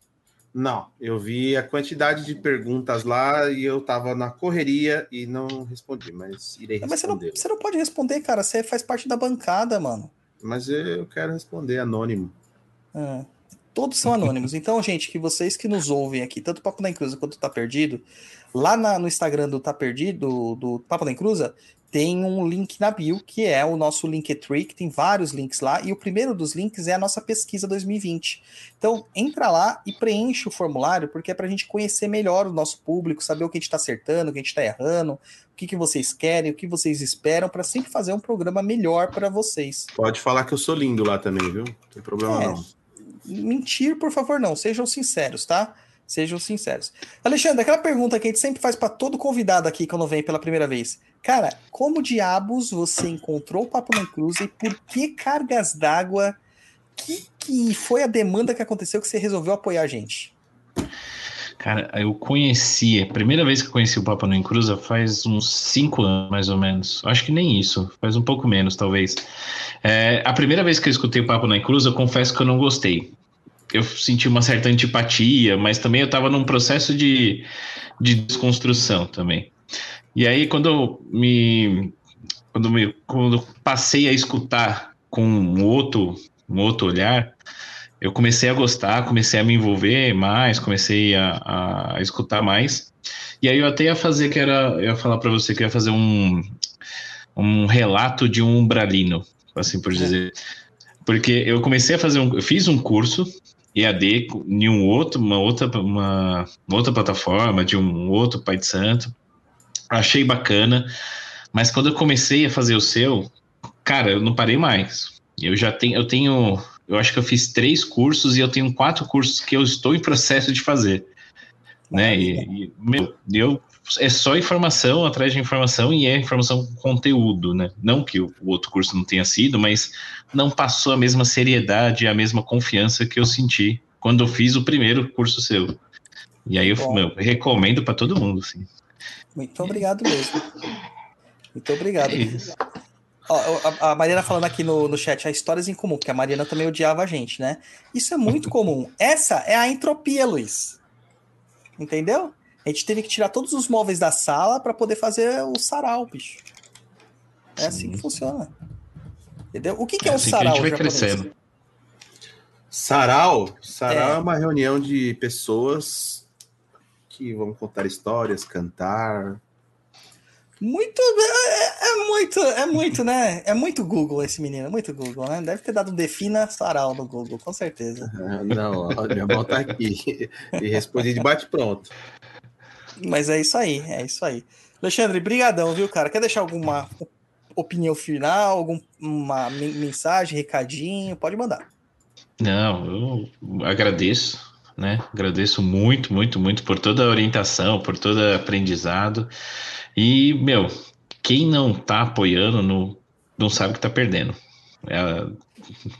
Não, eu vi a quantidade de perguntas lá e eu tava na correria e não respondi, mas irei Mas você não, responder. você não pode responder, cara. Você faz parte da bancada, mano. Mas eu quero responder anônimo. É. Todos são anônimos. Então, gente, que vocês que nos ouvem aqui, tanto o Papo da Encruza quanto o Tá Perdido, lá na- no Instagram do Tá Perdido, do Papo da Encruza, tem um link na bio, que é o nosso Linktree, que tem vários links lá, e o primeiro dos links é a nossa pesquisa 2020. Então, entra lá e preenche o formulário, porque é pra gente conhecer melhor o nosso público, saber o que a gente tá acertando, o que a gente tá errando, o que, que vocês querem, o que vocês esperam, para sempre fazer um programa melhor para vocês. Pode falar que eu sou lindo lá também, viu? Não tem problema É. não. mentir, por favor, não. Sejam sinceros, tá? Sejam sinceros. Alexandre, aquela pergunta que a gente sempre faz para todo convidado aqui quando vem pela primeira vez. Cara, como diabos você encontrou o Papo na Cruz e por que cargas d'água? Que, que foi a demanda que aconteceu que você resolveu apoiar a gente? Cara, eu conheci, a primeira vez que eu conheci o Papa no Encruza faz uns cinco anos, mais ou menos. Acho que nem isso, faz um pouco menos, talvez. É, a primeira vez que eu escutei o Papa no Encruza, eu confesso que eu não gostei. Eu senti uma certa antipatia, mas também eu estava num processo de, de desconstrução também. E aí, quando eu me. Quando, me, quando passei a escutar com um outro, um outro olhar, eu comecei a gostar, comecei a me envolver mais, comecei a, a escutar mais. E aí eu até ia fazer que era, eu ia falar para você que eu ia fazer um, um relato de um umbralino, assim por dizer. Porque eu comecei a fazer um, eu fiz um curso EAD em um outro, uma outra, uma, uma outra plataforma de um outro pai de santo. Achei bacana, mas quando eu comecei a fazer o seu, cara, eu não parei mais. Eu já tenho, eu tenho eu acho que eu fiz três cursos e eu tenho quatro cursos que eu estou em processo de fazer. Né? E, e, meu, eu é só informação atrás de informação e é informação com conteúdo, né? Não que o, o outro curso não tenha sido, mas não passou a mesma seriedade, a mesma confiança que eu senti quando eu fiz o primeiro curso seu. E aí eu meu, recomendo para todo mundo, assim. Muito obrigado mesmo. Muito obrigado. É isso. Ó, a, a Mariana falando aqui no, no chat, há histórias em comum, porque a Mariana também odiava a gente, né? Isso é muito comum. Essa é a entropia, Luiz. Entendeu? A gente teve que tirar todos os móveis da sala para poder fazer o sarau, bicho. É assim que funciona. Entendeu? O que, que é, É um assim que a sarau? gente vai japonês? crescendo. Sarau? Sarau É. é. uma reunião de pessoas que vão contar histórias, cantar. Muito. É, é muito, é muito, né? É muito Google esse menino, muito Google, né? Deve ter dado um defina sarau no Google, com certeza. Ah, Não, minha mão tá aqui. E respondi de bate-pronto. Mas é isso aí, é isso aí. Alexandre, brigadão, viu, cara? Quer deixar alguma opinião final, alguma men- mensagem, recadinho? Pode mandar. Não, eu agradeço, né? Agradeço muito, muito, muito por toda a orientação, por todo o aprendizado. E, meu, quem não tá apoiando não, não sabe que tá perdendo. É,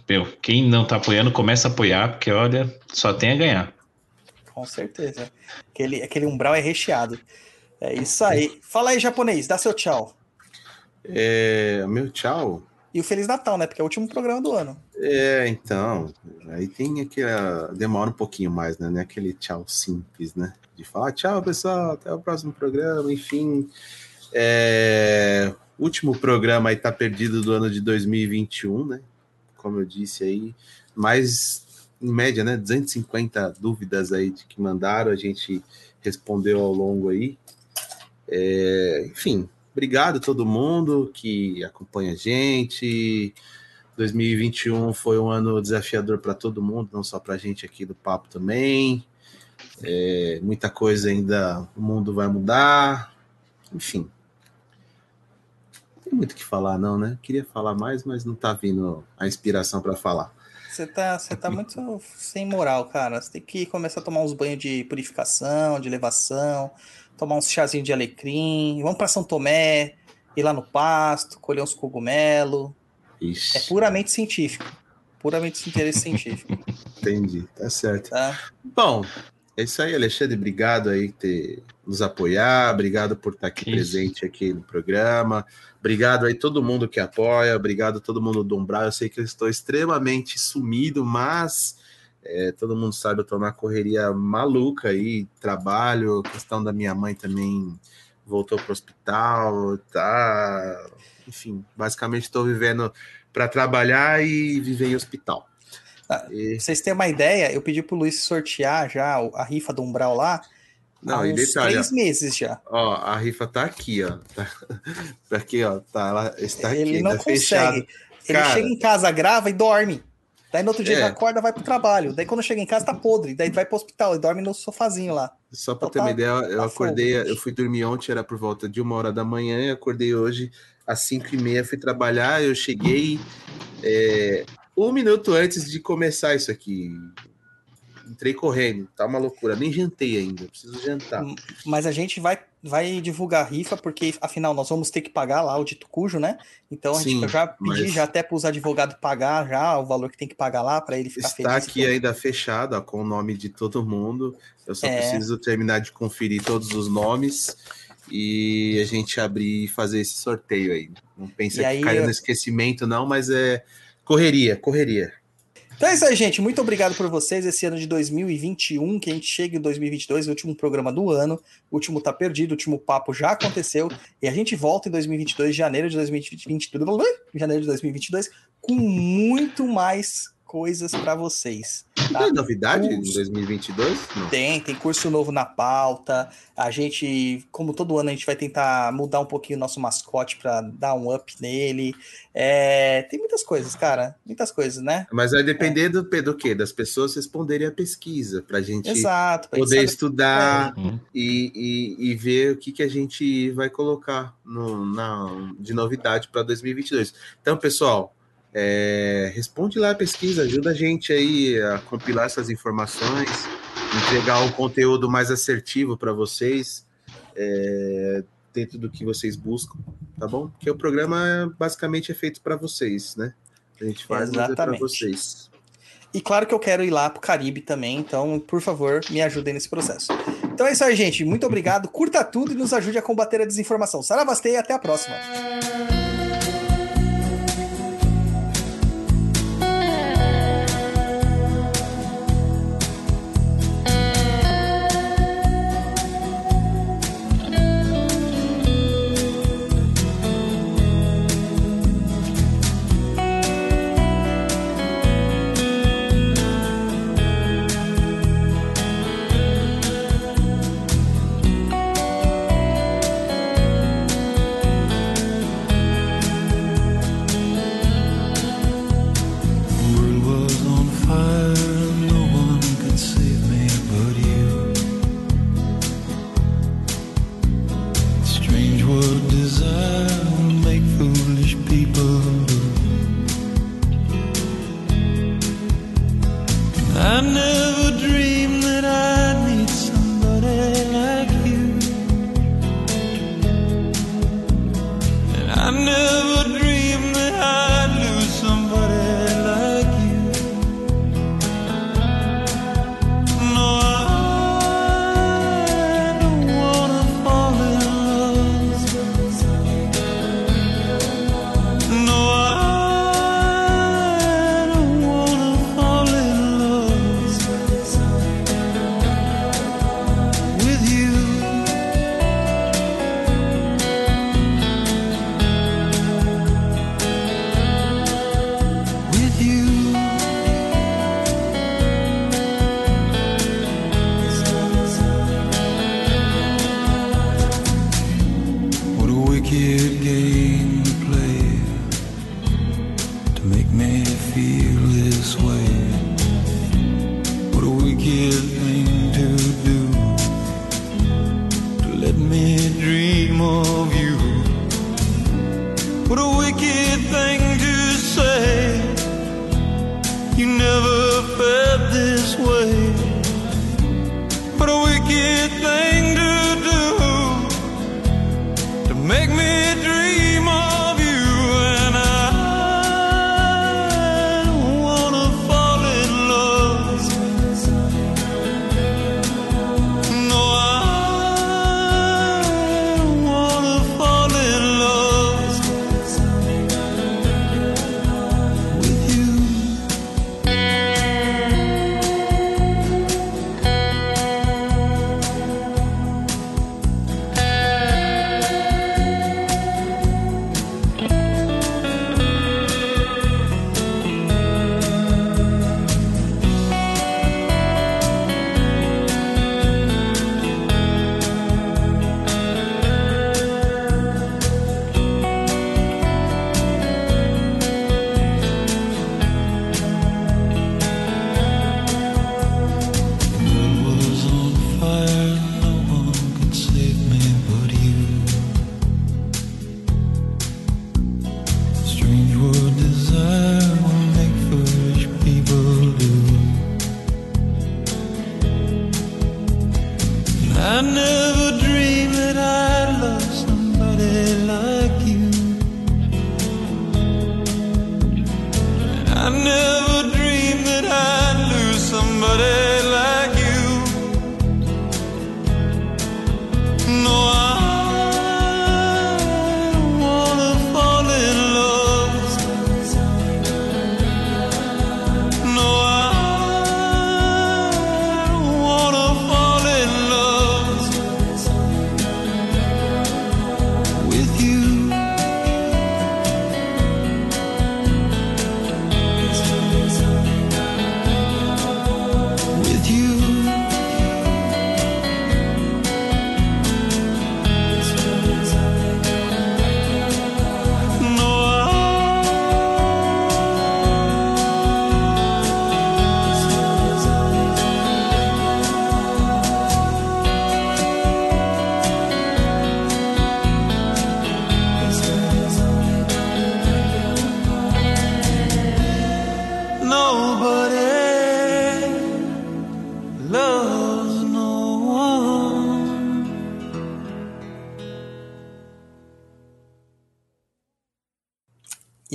meu, quem não tá apoiando, começa a apoiar, porque olha, só tem a ganhar. Com certeza. Aquele, aquele umbral é recheado. É isso aí. Fala aí, japonês, dá seu tchau. É, meu tchau. E o Feliz Natal, né? Porque é o último programa do ano. É, então, aí tem aquela. Demora um pouquinho mais, né? Não é aquele tchau simples, né? De falar tchau, pessoal, até o próximo programa, enfim. É, último programa aí tá perdido do ano de 2021, né? Como eu disse aí, mais em média, né? 250 dúvidas aí de que mandaram, a gente respondeu ao longo aí. É, enfim, obrigado a todo mundo que acompanha a gente. 2021 foi um ano desafiador para todo mundo, não só para a gente aqui do Papo também. É, muita coisa ainda, o mundo vai mudar. Enfim. Não tem muito o que falar, não, né? Queria falar mais, mas não tá vindo a inspiração para falar. Você tá, você tá muito sem moral, cara. Você tem que começar a tomar uns banhos de purificação, de elevação, tomar uns chazinhos de alecrim. Vamos para São Tomé, ir lá no pasto, colher uns cogumelos. Ixi, É puramente científico. Puramente interesse científico. entendi, tá certo. Tá? Bom, é isso aí, Alexandre. Obrigado aí por ter nos apoiar, obrigado por estar aqui isso. presente aqui no programa. Obrigado aí todo mundo que apoia, obrigado todo mundo do Umbral. Eu sei que eu estou extremamente sumido, mas é, todo mundo sabe, eu estou na correria maluca aí, trabalho, questão da minha mãe também voltou para o hospital, tá? Enfim, basicamente estou vivendo para trabalhar e viver em hospital. Ah, E- vocês terem uma ideia, eu pedi pro Luiz sortear já a rifa do Umbral lá Não, há uns detalhe, três meses já. Ó, a rifa tá aqui, ó. Tá, tá aqui, ó. Tá, ela está aqui. Ele não tá consegue. fechado. Ele Cara. chega em casa, grava e dorme. Daí no outro dia É. ele acorda, vai pro trabalho. Daí quando chega em casa tá podre. Daí vai pro hospital e dorme no sofazinho lá. Só pra Então ter uma tá- ideia, eu tá acordei, fogo, eu fui dormir ontem, era por volta de uma hora da manhã, e acordei hoje às cinco e meia, fui trabalhar, eu cheguei é, um minuto antes de começar isso aqui. Entrei correndo, tá uma loucura, nem jantei ainda, preciso jantar. Mas a gente vai, vai divulgar a rifa, porque afinal nós vamos ter que pagar lá o dito cujo, né? Então a gente Sim, já pedi mas- já até para os advogados pagar já o valor que tem que pagar lá para ele ficar Está feliz. aqui ainda fechado, ó, com o nome de todo mundo. Eu só É. preciso terminar de conferir todos os nomes e a gente abrir e fazer esse sorteio aí. Não pensa E que aí, caiu no esquecimento, não, mas é correria, correria. Então é isso aí, gente. Muito obrigado por vocês. Esse ano de 2021, que a gente chega em 2022, o último programa do ano. O último tá perdido, o último papo já aconteceu. E a gente volta em 2022, janeiro de 2022, janeiro de 2022, com muito mais coisas para vocês. Tá? Tem novidade em Curso. 2022? Não. Tem, tem curso novo na pauta. A gente, como todo ano, a gente vai tentar mudar um pouquinho o nosso mascote para dar um up nele. É, tem muitas coisas, cara. Muitas coisas, né? Mas vai depender do, do quê? Das pessoas responderem a pesquisa, para a gente Exato. pra gente poder saber- estudar Uhum. e, e, e ver o que, que a gente vai colocar no, na, de novidade para 2022. Então, pessoal, é, responde lá a pesquisa, ajuda a gente aí a compilar essas informações, entregar um conteúdo mais assertivo para vocês. é, dentro do que vocês buscam, tá bom? Porque o programa basicamente é feito para vocês, né? A gente faz é para vocês. E claro que eu quero ir lá pro Caribe também, então, por favor, me ajudem nesse processo. Então é isso aí, gente. Muito obrigado. Curta tudo e nos ajude a combater a desinformação. Saravastei e até a próxima.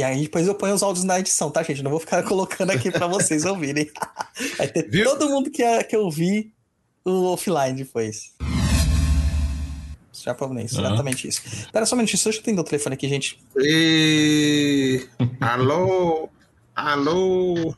E aí depois eu ponho os áudios na edição, tá, gente? Não vou ficar colocando aqui pra vocês ouvirem. Vai ter todo mundo que, que ouvir o offline depois. Japonês, Aham. exatamente isso. Pera só um minutinho, deixa eu atender o telefone aqui, gente. E... Alô? Alô?